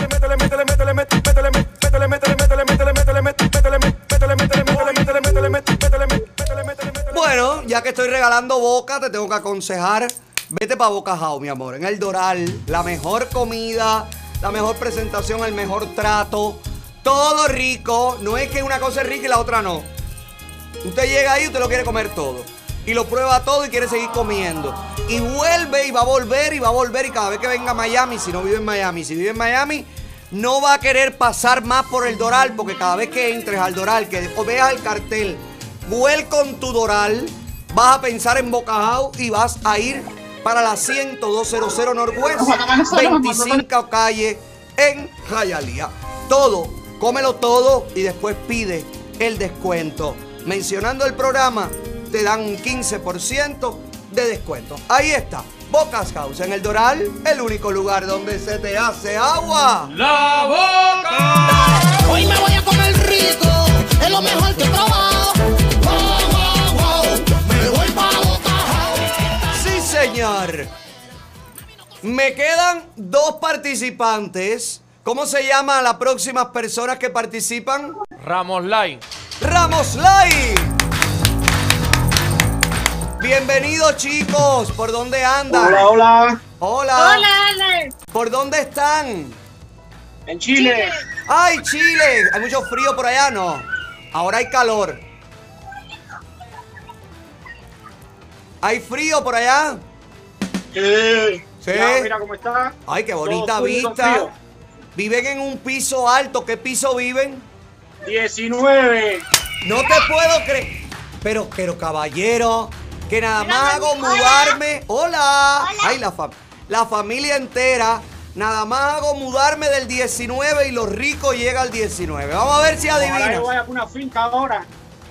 Bueno, ya que estoy regalando boca, te tengo que aconsejar. Vete para Boca House, mi amor. En el Doral, la mejor comida, la mejor presentación, el mejor trato. Todo rico. No es que una cosa es rica y la otra no. Usted llega ahí y usted lo quiere comer todo. Y lo prueba todo y quiere seguir comiendo. Y vuelve y va a volver y va a volver. Y cada vez que venga a Miami, si no vive en Miami, si vive en Miami, no va a querer pasar más por el Doral. Porque cada vez que entres al Doral, que veas el cartel, Welcome to Doral, vas a pensar en Boca House y vas a ir para la 10200 Northwest, 25 calle en Hialeah. Todo, cómelo todo y después pide el descuento. Mencionando el programa, te dan un 15% de descuento. Ahí está, Bocas House en el Doral, el único lugar donde se te hace agua. ¡La boca! Hoy me voy a comer rico, es lo mejor que he probado. Señor. Me quedan dos participantes. ¿Cómo se llama las próximas personas que participan? Ramos Line. Ramos Lai. Bienvenidos chicos, ¿por dónde andan? Hola, hola. Hola. Hola, Alex. ¿Por dónde están? En Chile. ¡Ay, Chile! ¿Hay mucho frío por allá? No. Ahora hay calor. ¿Hay frío por allá? Sí. Sí. Ya, mira cómo está. Ay, qué bonita vista. Viven en un piso alto. ¿Qué piso viven? 19. No te puedo creer. Pero, pero caballero, que nada más hago mudarme. Hola. Ay, la, fam- la familia entera. Nada más hago mudarme del 19 y los ricos llega al 19. Vamos a ver si Ojalá adivinas. yo vaya por una finca ahora.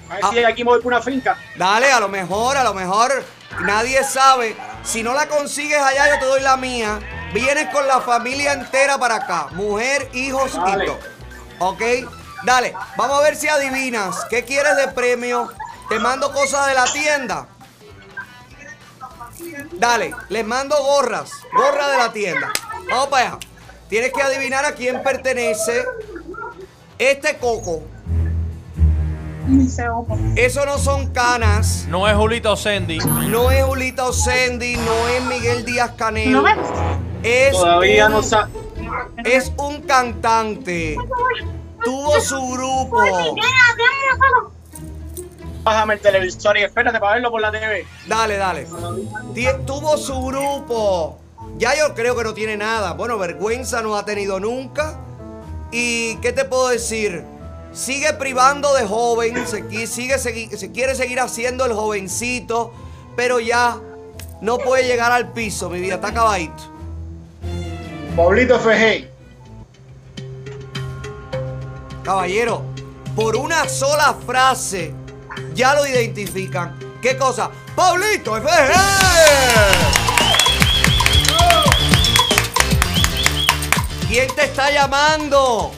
A ver Ah. si aquí me voy por una finca. Dale, a lo mejor, a lo mejor nadie sabe. Si no la consigues allá, yo te doy la mía. Vienes con la familia entera para acá. Mujer, hijos Dale. y todo. ¿Ok? Dale, vamos a ver si adivinas. ¿Qué quieres de premio? Te mando cosas de la tienda. Dale, les mando gorras. Gorra de la tienda. Vamos para allá. Tienes que adivinar a quién pertenece este coco. Eso no son canas. No es Julito Sandy. No es Julita Osendi, no es Miguel Díaz Canelo. Es Todavía un- no sa- Es un cantante. Tuvo su grupo. Bájame el televisor y espérate para verlo por la TV. Dale, dale. Tuvo su grupo. Ya yo creo que no tiene nada. Bueno, vergüenza no ha tenido nunca. ¿Y qué te puedo decir? Sigue privando de joven, se, sigue, se quiere seguir haciendo el jovencito, pero ya no puede llegar al piso, mi vida, está acabadito. Pablito Fejey. Caballero, por una sola frase ya lo identifican. ¿Qué cosa? ¡Pablito FG! ¿Quién te está llamando?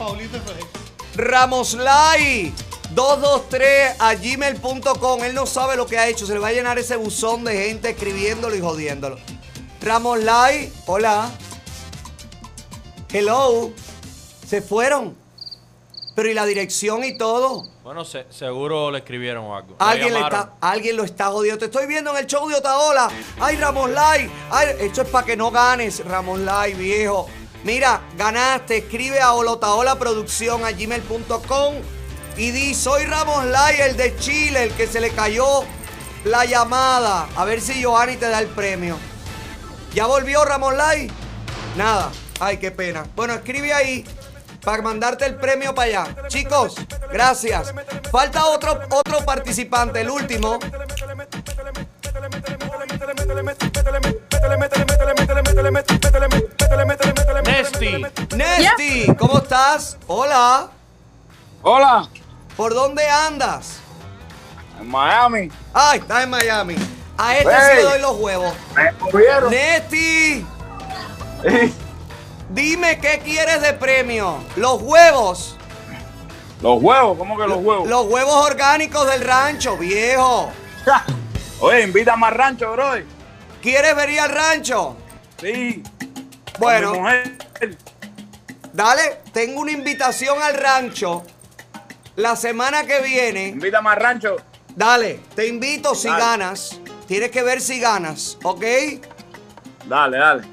Ramoslay 223 a gmail.com. Él no sabe lo que ha hecho. Se le va a llenar ese buzón de gente escribiéndolo y jodiéndolo. Ramoslay, hola. Hello. Se fueron. Pero ¿y la dirección y todo? Bueno, se- seguro le escribieron algo. Alguien, le está, alguien lo está jodiendo. Te estoy viendo en el show de Otaola. Ay, Ramón Lai. Ay, esto es para que no ganes, Ramón Lai, viejo. Mira, ganaste. Escribe a Olotaola Producción a gmail.com y di, soy Ramón Lai, el de Chile, el que se le cayó la llamada. A ver si Johanny te da el premio. ¿Ya volvió Ramón Lai? Nada. Ay, qué pena. Bueno, escribe ahí para mandarte el premio para allá. Chicos, gracias. Falta otro, otro participante, el último. Nesty. Nesty, ¿cómo estás? Hola. Hola. ¿Por dónde andas? En Miami. Ay, está en Miami. A este Hey. sí le doy los huevos. Me movieron. Nesty. Dime qué quieres de premio. Los huevos. Los huevos, ¿cómo que los huevos? Los huevos orgánicos del rancho, viejo. Oye, invita más rancho, bro. ¿Quieres venir al rancho? Sí. Bueno. Con mi mujer. Dale, tengo una invitación al rancho la semana que viene. Invítame al rancho. Dale, te invito si Dale. ganas. Tienes que ver si ganas, ¿ok? Dale, dale.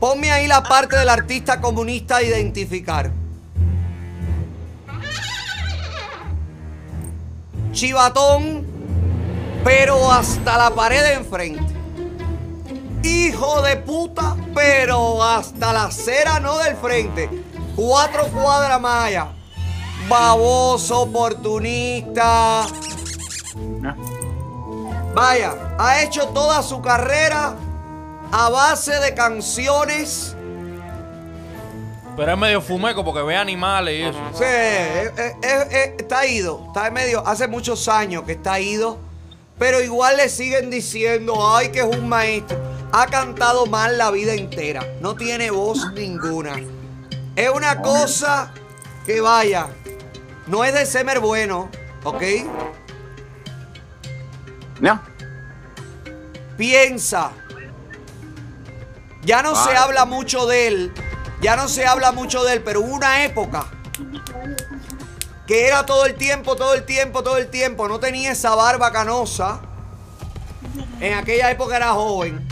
Ponme ahí la parte del artista comunista a identificar. Chivatón, pero hasta la pared de enfrente. Hijo de puta, pero hasta la acera no del frente. Cuatro cuadras más allá. Baboso, oportunista. Vaya, ha hecho toda su carrera a base de canciones. Pero es medio fumeco porque ve animales y eso. Sí, eh, eh, eh, está ido. Está medio. Hace muchos años que está ido. Pero igual le siguen diciendo, ay, que es un maestro. Ha cantado mal la vida entera. No tiene voz ninguna. Es una cosa que vaya. No es de Semer bueno, ¿ok? No. Piensa. Ya no se habla mucho de él. Ya no se habla mucho de él, pero hubo una época que era todo el tiempo, todo el tiempo, todo el tiempo. No tenía esa barba canosa. En aquella época era joven.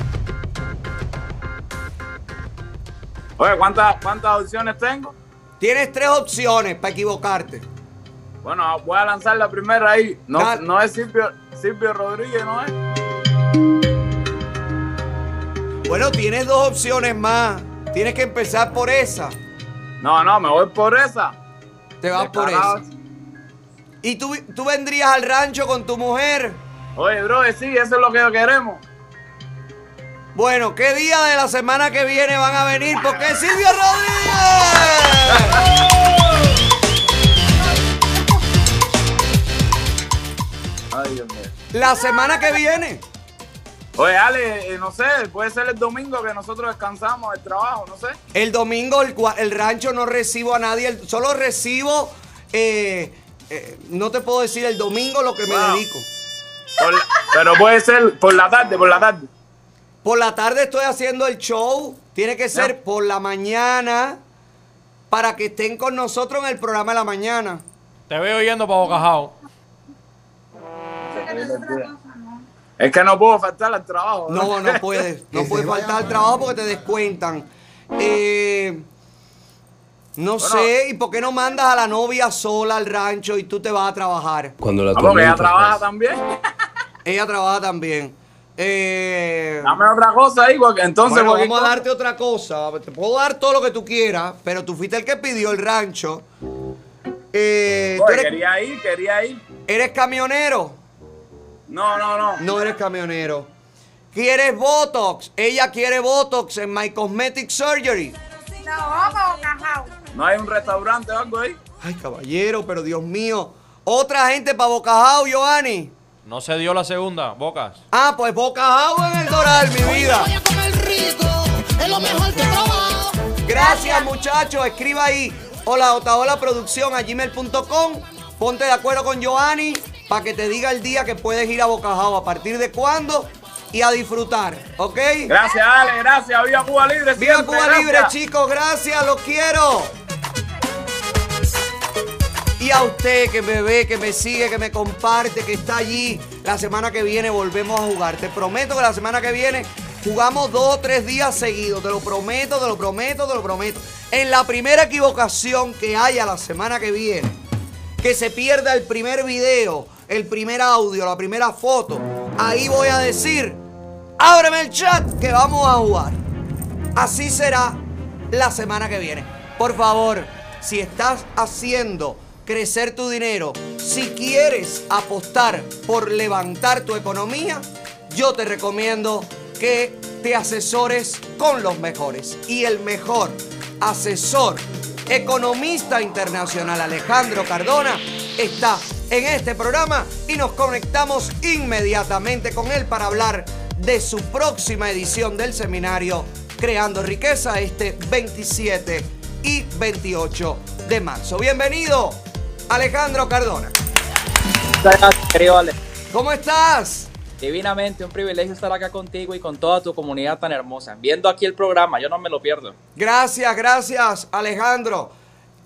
Oye, ¿cuántas, ¿cuántas opciones tengo? Tienes tres opciones para equivocarte. Bueno, voy a lanzar la primera ahí. No, Dale. no es Silvio, Silvio Rodríguez, ¿no es? Bueno, tienes dos opciones más. Tienes que empezar por esa. No, no, me voy por esa. Te vas por esa. ¿Y tú, tú vendrías al rancho con tu mujer? Oye, bro, sí, eso es lo que queremos. Bueno, ¿qué día de la semana que viene van a venir? Porque Silvio Rodríguez. Ay, Dios mío. La semana que viene. Oye, Ale, eh, no sé, puede ser el domingo que nosotros descansamos del trabajo, no sé. El domingo el, rancho no recibo a nadie, el- solo recibo, eh, eh, no te puedo decir el domingo lo que me Wow. dedico. Por pero puede ser por la tarde, por la tarde. Por la tarde estoy haciendo el show, tiene que ser por la mañana para que estén con nosotros en el programa de la mañana. Te veo yendo para Bocajao. Es que no puedo faltar al trabajo. No, no puedes, no puedes faltar al trabajo porque te descuentan. Eh, no sé, ¿y por qué no mandas a la novia sola al rancho y tú te vas a trabajar? Cuando la Ah, porque ella trabaja pasa. también. Ella trabaja también. Eh, Dame otra cosa ahí, porque entonces bueno, vamos a darte otra cosa. Te puedo dar todo lo que tú quieras, pero tú fuiste el que pidió el rancho. Eh, ¿tú Oye, eres, quería ir, quería ir. eres camionero? No, no, no. No eres camionero. ¿Quieres Botox? Ella quiere Botox en My Cosmetic Surgery. No, vamos, cajao. No hay un restaurante o algo ahí. Ay, caballero, pero Dios mío. Otra gente para Bocajao, Giovanni. No se dio la segunda, Bocas. Ah, pues Bocajao en el Doral, mi vida. Es lo mejor que he probado. Gracias, muchachos. Escriba ahí. Hola, Otaola Producción a gmail.com. Ponte de acuerdo con Giovanni para que te diga el día que puedes ir a Bocajao. ¿A partir de cuándo? Y a disfrutar, ¿ok? Gracias, Ale, gracias. Viva Cuba Libre. Viva siempre, Cuba gracias. Libre, chicos. Gracias, los quiero. Y a usted que me ve, que me sigue, que me comparte, que está allí. La semana que viene volvemos a jugar. Te prometo que la semana que viene jugamos dos o tres días seguidos. Te lo prometo, te lo prometo, te lo prometo. En la primera equivocación que haya la semana que viene, que se pierda el primer video, el primer audio, la primera foto, ahí voy a decir, ábreme el chat que vamos a jugar. Así será la semana que viene. Por favor, si estás haciendo crecer tu dinero, si quieres apostar por levantar tu economía, yo te recomiendo que te asesores con los mejores. Y el mejor asesor, economista internacional Alejandro Cardona, está en este programa y nos conectamos inmediatamente con él para hablar de su próxima edición del seminario Creando Riqueza este 27 y 28 de marzo. Bienvenido, Alejandro Cardona. Muchas gracias, querido Ale. ¿Cómo estás? Divinamente, un privilegio estar acá contigo y con toda tu comunidad tan hermosa. Viendo aquí el programa, yo no me lo pierdo. Gracias, gracias, Alejandro.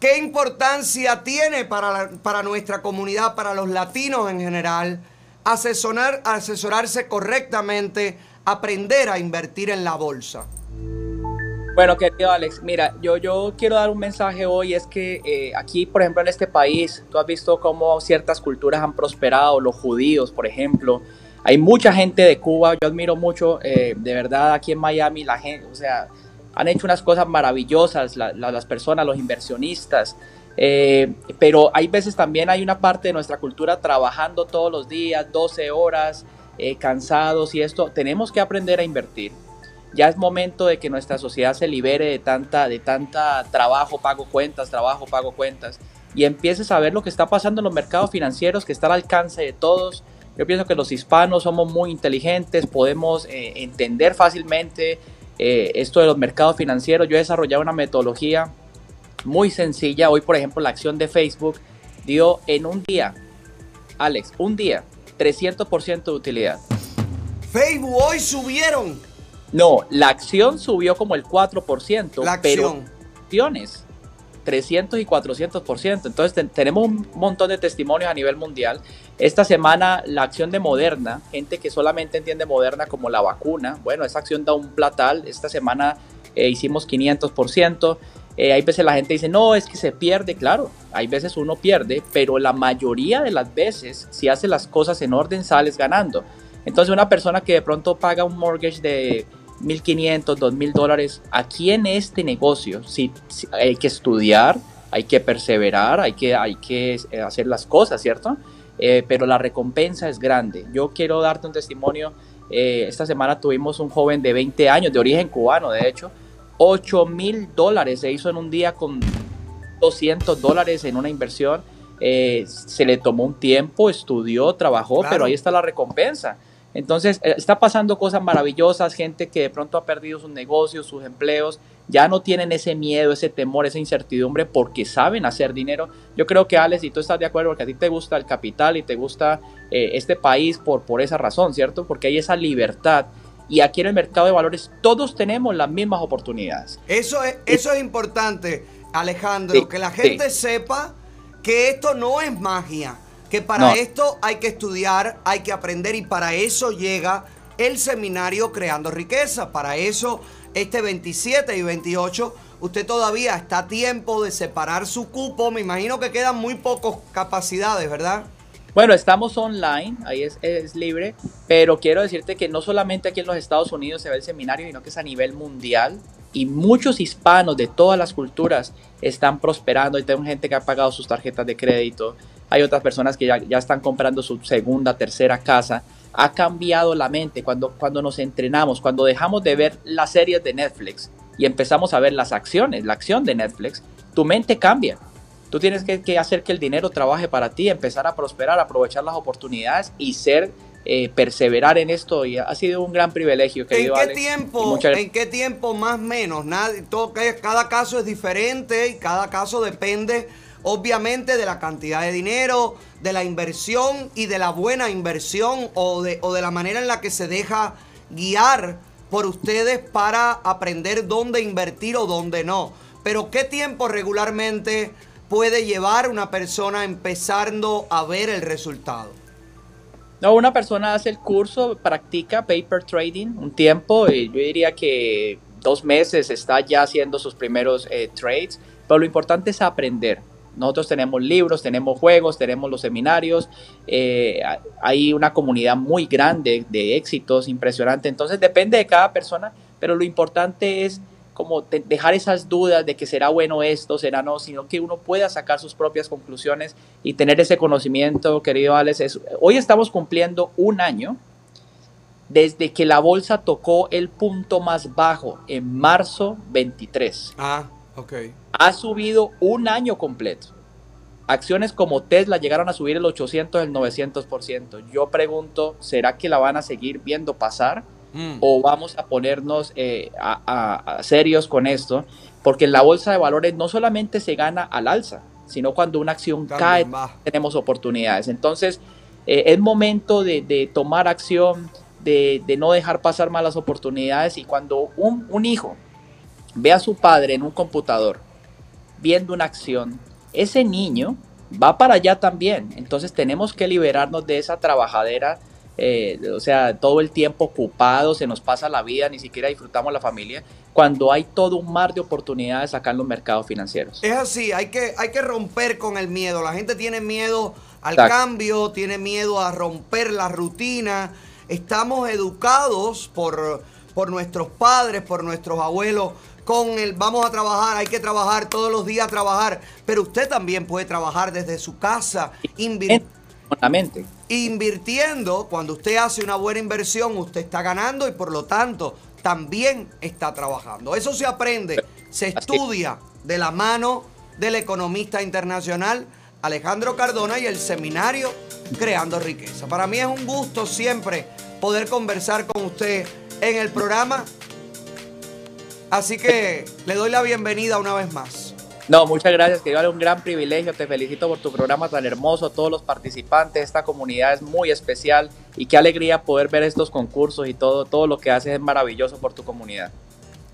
¿Qué importancia tiene para, para nuestra comunidad, para los latinos en general, asesorar, asesorarse correctamente, aprender a invertir en la bolsa? Bueno, querido Alex, mira, yo, yo quiero dar un mensaje hoy, es que eh, aquí, por ejemplo, en este país, tú has visto cómo ciertas culturas han prosperado, los judíos, por ejemplo. Hay mucha gente de Cuba, yo admiro mucho, eh, de verdad, aquí en Miami, la gente, o sea, han hecho unas cosas maravillosas, la- la- las personas, los inversionistas. eh, pero hay veces también hay una parte de nuestra cultura trabajando todos los días, 12 horas, eh, cansados y esto. Tenemos que aprender a invertir ya es momento de que nuestra sociedad se libere de tanta, de tanta trabajo, pago cuentas, trabajo, pago cuentas, y empieces a ver lo que está pasando en los mercados financieros, que está al alcance de todos. Yo pienso que los hispanos somos muy inteligentes, podemos eh, entender fácilmente eh, esto de los mercados financieros. Yo he desarrollado una metodología muy sencilla. Hoy, por ejemplo, la acción de Facebook dio en un día, Alex, un día, 300% de utilidad. Facebook hoy subieron. No, la acción subió como el 4%, La pero acción. acciones 300 y 400%. Entonces ten- tenemos un montón de testimonios a nivel mundial. Esta semana la acción de Moderna, gente que solamente entiende Moderna como la vacuna, bueno, esa acción da un platal. Esta semana eh, hicimos 500%. Eh, hay veces la gente dice, no, es que se pierde, claro, hay veces uno pierde, pero la mayoría de las veces, si hace las cosas en orden, sales ganando. Entonces una persona que de pronto paga un mortgage de 1.500, 2.000 dólares, aquí en este negocio sí, sí, hay que estudiar, hay que perseverar, hay que, hay que eh, hacer las cosas, ¿cierto? Eh, pero la recompensa es grande. Yo quiero darte un testimonio. eh, esta semana tuvimos un joven de 20 años, de origen cubano, de hecho, 8 mil dólares se hizo en un día con 200 dólares en una inversión. Eh, se le tomó un tiempo, estudió, trabajó, Claro. pero ahí está la recompensa. Entonces, eh, está pasando cosas maravillosas, gente que de pronto ha perdido sus negocios, sus empleos, ya no tienen ese miedo, ese temor, esa incertidumbre porque saben hacer dinero. Yo creo que Alex, y tú estás de acuerdo, porque a ti te gusta el capital y te gusta eh, este país por, por esa razón, ¿cierto? Porque hay esa libertad. Y aquí en el mercado de valores todos tenemos las mismas oportunidades. Eso es, eso es importante, Alejandro, Sí, que la gente sí. sepa que esto no es magia, que para No. esto hay que estudiar, hay que aprender y para eso llega el seminario Creando Riqueza. Para eso, este 27 y 28, usted todavía está a tiempo de separar su cupo. Me imagino que quedan muy pocas capacidades, ¿verdad? Bueno, estamos online, ahí es, es libre, pero quiero decirte que no solamente aquí en los Estados Unidos se ve el seminario, sino que es a nivel mundial y muchos hispanos de todas las culturas están prosperando. Y tengo gente que ha pagado sus tarjetas de crédito, hay otras personas que ya, ya están comprando su segunda, tercera casa. Ha cambiado la mente cuando, cuando nos entrenamos, cuando dejamos de ver las series de Netflix y empezamos a ver las acciones, la acción de Netflix, tu mente cambia. Tú tienes que, que hacer que el dinero trabaje para ti, empezar a prosperar, aprovechar las oportunidades y ser, eh, perseverar en esto. Y ha sido un gran privilegio, ¿En querido qué Alex, y tiempo? muchas- ¿En qué tiempo más menos? Todo, cada caso es diferente y cada caso depende obviamente de la cantidad de dinero, de la inversión y de la buena inversión o de, la manera en la que se deja guiar por ustedes para aprender dónde invertir o dónde no. Pero ¿qué tiempo regularmente puede llevar una persona empezando a ver el resultado? No, una persona hace el curso, practica paper trading un tiempo, y yo diría que dos meses está ya haciendo sus primeros eh, trades, pero lo importante es aprender. Nosotros tenemos libros, tenemos juegos, tenemos los seminarios, eh, ha- hay una comunidad muy grande de éxitos, impresionante, entonces depende de cada persona, pero lo importante es como de- dejar esas dudas de que será bueno esto, será no, sino que uno pueda sacar sus propias conclusiones y tener ese conocimiento, querido Alex. Hoy estamos cumpliendo un año desde que la bolsa tocó el punto más bajo en marzo 23. Ah, ok. Ha subido un año completo. Acciones como Tesla llegaron a subir el 800, el 900%. Yo pregunto, ¿será que la van a seguir viendo pasar? Mm. o vamos a ponernos eh, a, a- a serios con esto, porque en la bolsa de valores no solamente se gana al alza, sino cuando una acción También cae, tenemos oportunidades. Entonces, eh, es momento de, de tomar acción, de, de no dejar pasar malas oportunidades y cuando un, un hijo ve a su padre en un computador viendo una acción, ese niño va para allá también. Entonces tenemos que liberarnos de esa trabajadera, eh, o sea, todo el tiempo ocupado, se nos pasa la vida, ni siquiera disfrutamos la familia, cuando hay todo un mar de oportunidades acá en los mercados financieros. Es así, hay que, hay que romper con el miedo. La gente tiene miedo al Exacto. cambio, tiene miedo a romper la rutina. Estamos educados por, por nuestros padres, por nuestros abuelos, con el vamos a trabajar, hay que trabajar todos los días, trabajar. Pero usted también puede trabajar desde su casa, invir- Con la mente. invirtiendo. Cuando usted hace una buena inversión, usted está ganando y por lo tanto también está trabajando. Eso se aprende, se estudia de la mano del economista internacional Alejandro Cardona y el seminario Creando Riqueza. Para mí es un gusto siempre poder conversar con usted en el programa. Así que le doy la bienvenida una vez más. No, muchas gracias, que vale un gran privilegio. Te felicito por tu programa tan hermoso, todos los participantes, esta comunidad es muy especial y qué alegría poder ver estos concursos y todo, todo lo que haces es maravilloso por tu comunidad.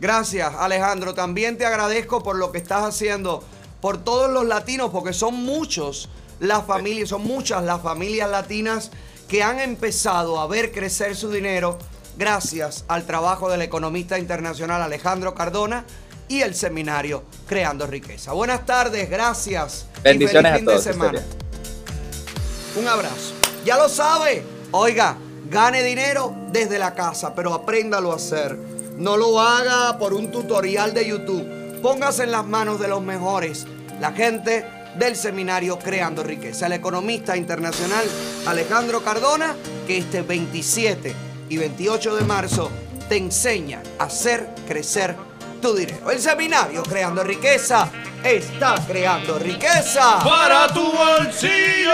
Gracias, Alejandro. También te agradezco por lo que estás haciendo por todos los latinos, porque son muchos las familias, son muchas las familias latinas que han empezado a ver crecer su dinero gracias al trabajo del economista internacional Alejandro Cardona y el seminario Creando Riqueza. Buenas tardes, gracias. y Bendiciones feliz a fin todos. de semana. Un abrazo. Ya lo sabe. Oiga, gane dinero desde la casa, pero apréndalo a hacer. No lo haga por un tutorial de YouTube. Póngase en las manos de los mejores. La gente del seminario Creando Riqueza. El economista internacional Alejandro Cardona, que este 27 y 28 de marzo te enseña a hacer crecer tu dinero. El seminario Creando Riqueza está creando riqueza Para tu bolsillo.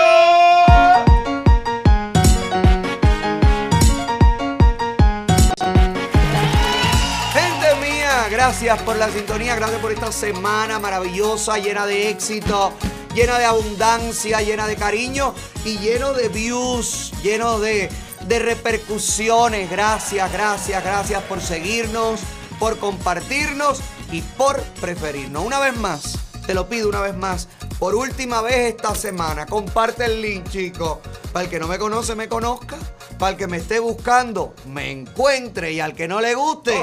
Gente mía, gracias por la sintonía, gracias por esta semana maravillosa, llena de éxito, llena de abundancia, llena de cariño y lleno de views, lleno de, de repercusiones. Gracias, gracias, gracias por seguirnos, por compartirnos y por preferirnos. Una vez más, te lo pido una vez más, por última vez esta semana, comparte el link, chicos, para el que no me conoce, me conozca. Para el que me esté buscando, me encuentre y al que no le guste,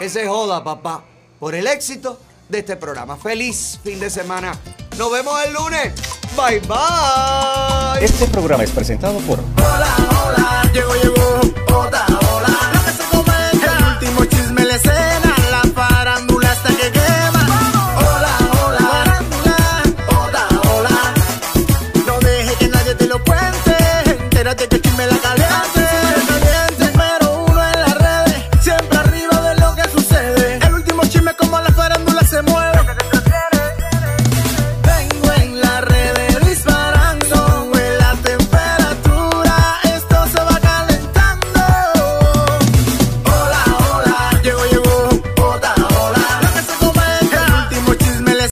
ese joda, papá, por el éxito de este programa. Feliz fin de semana. Nos vemos el lunes. Bye bye. Este programa es presentado por Llegó, llegó, otra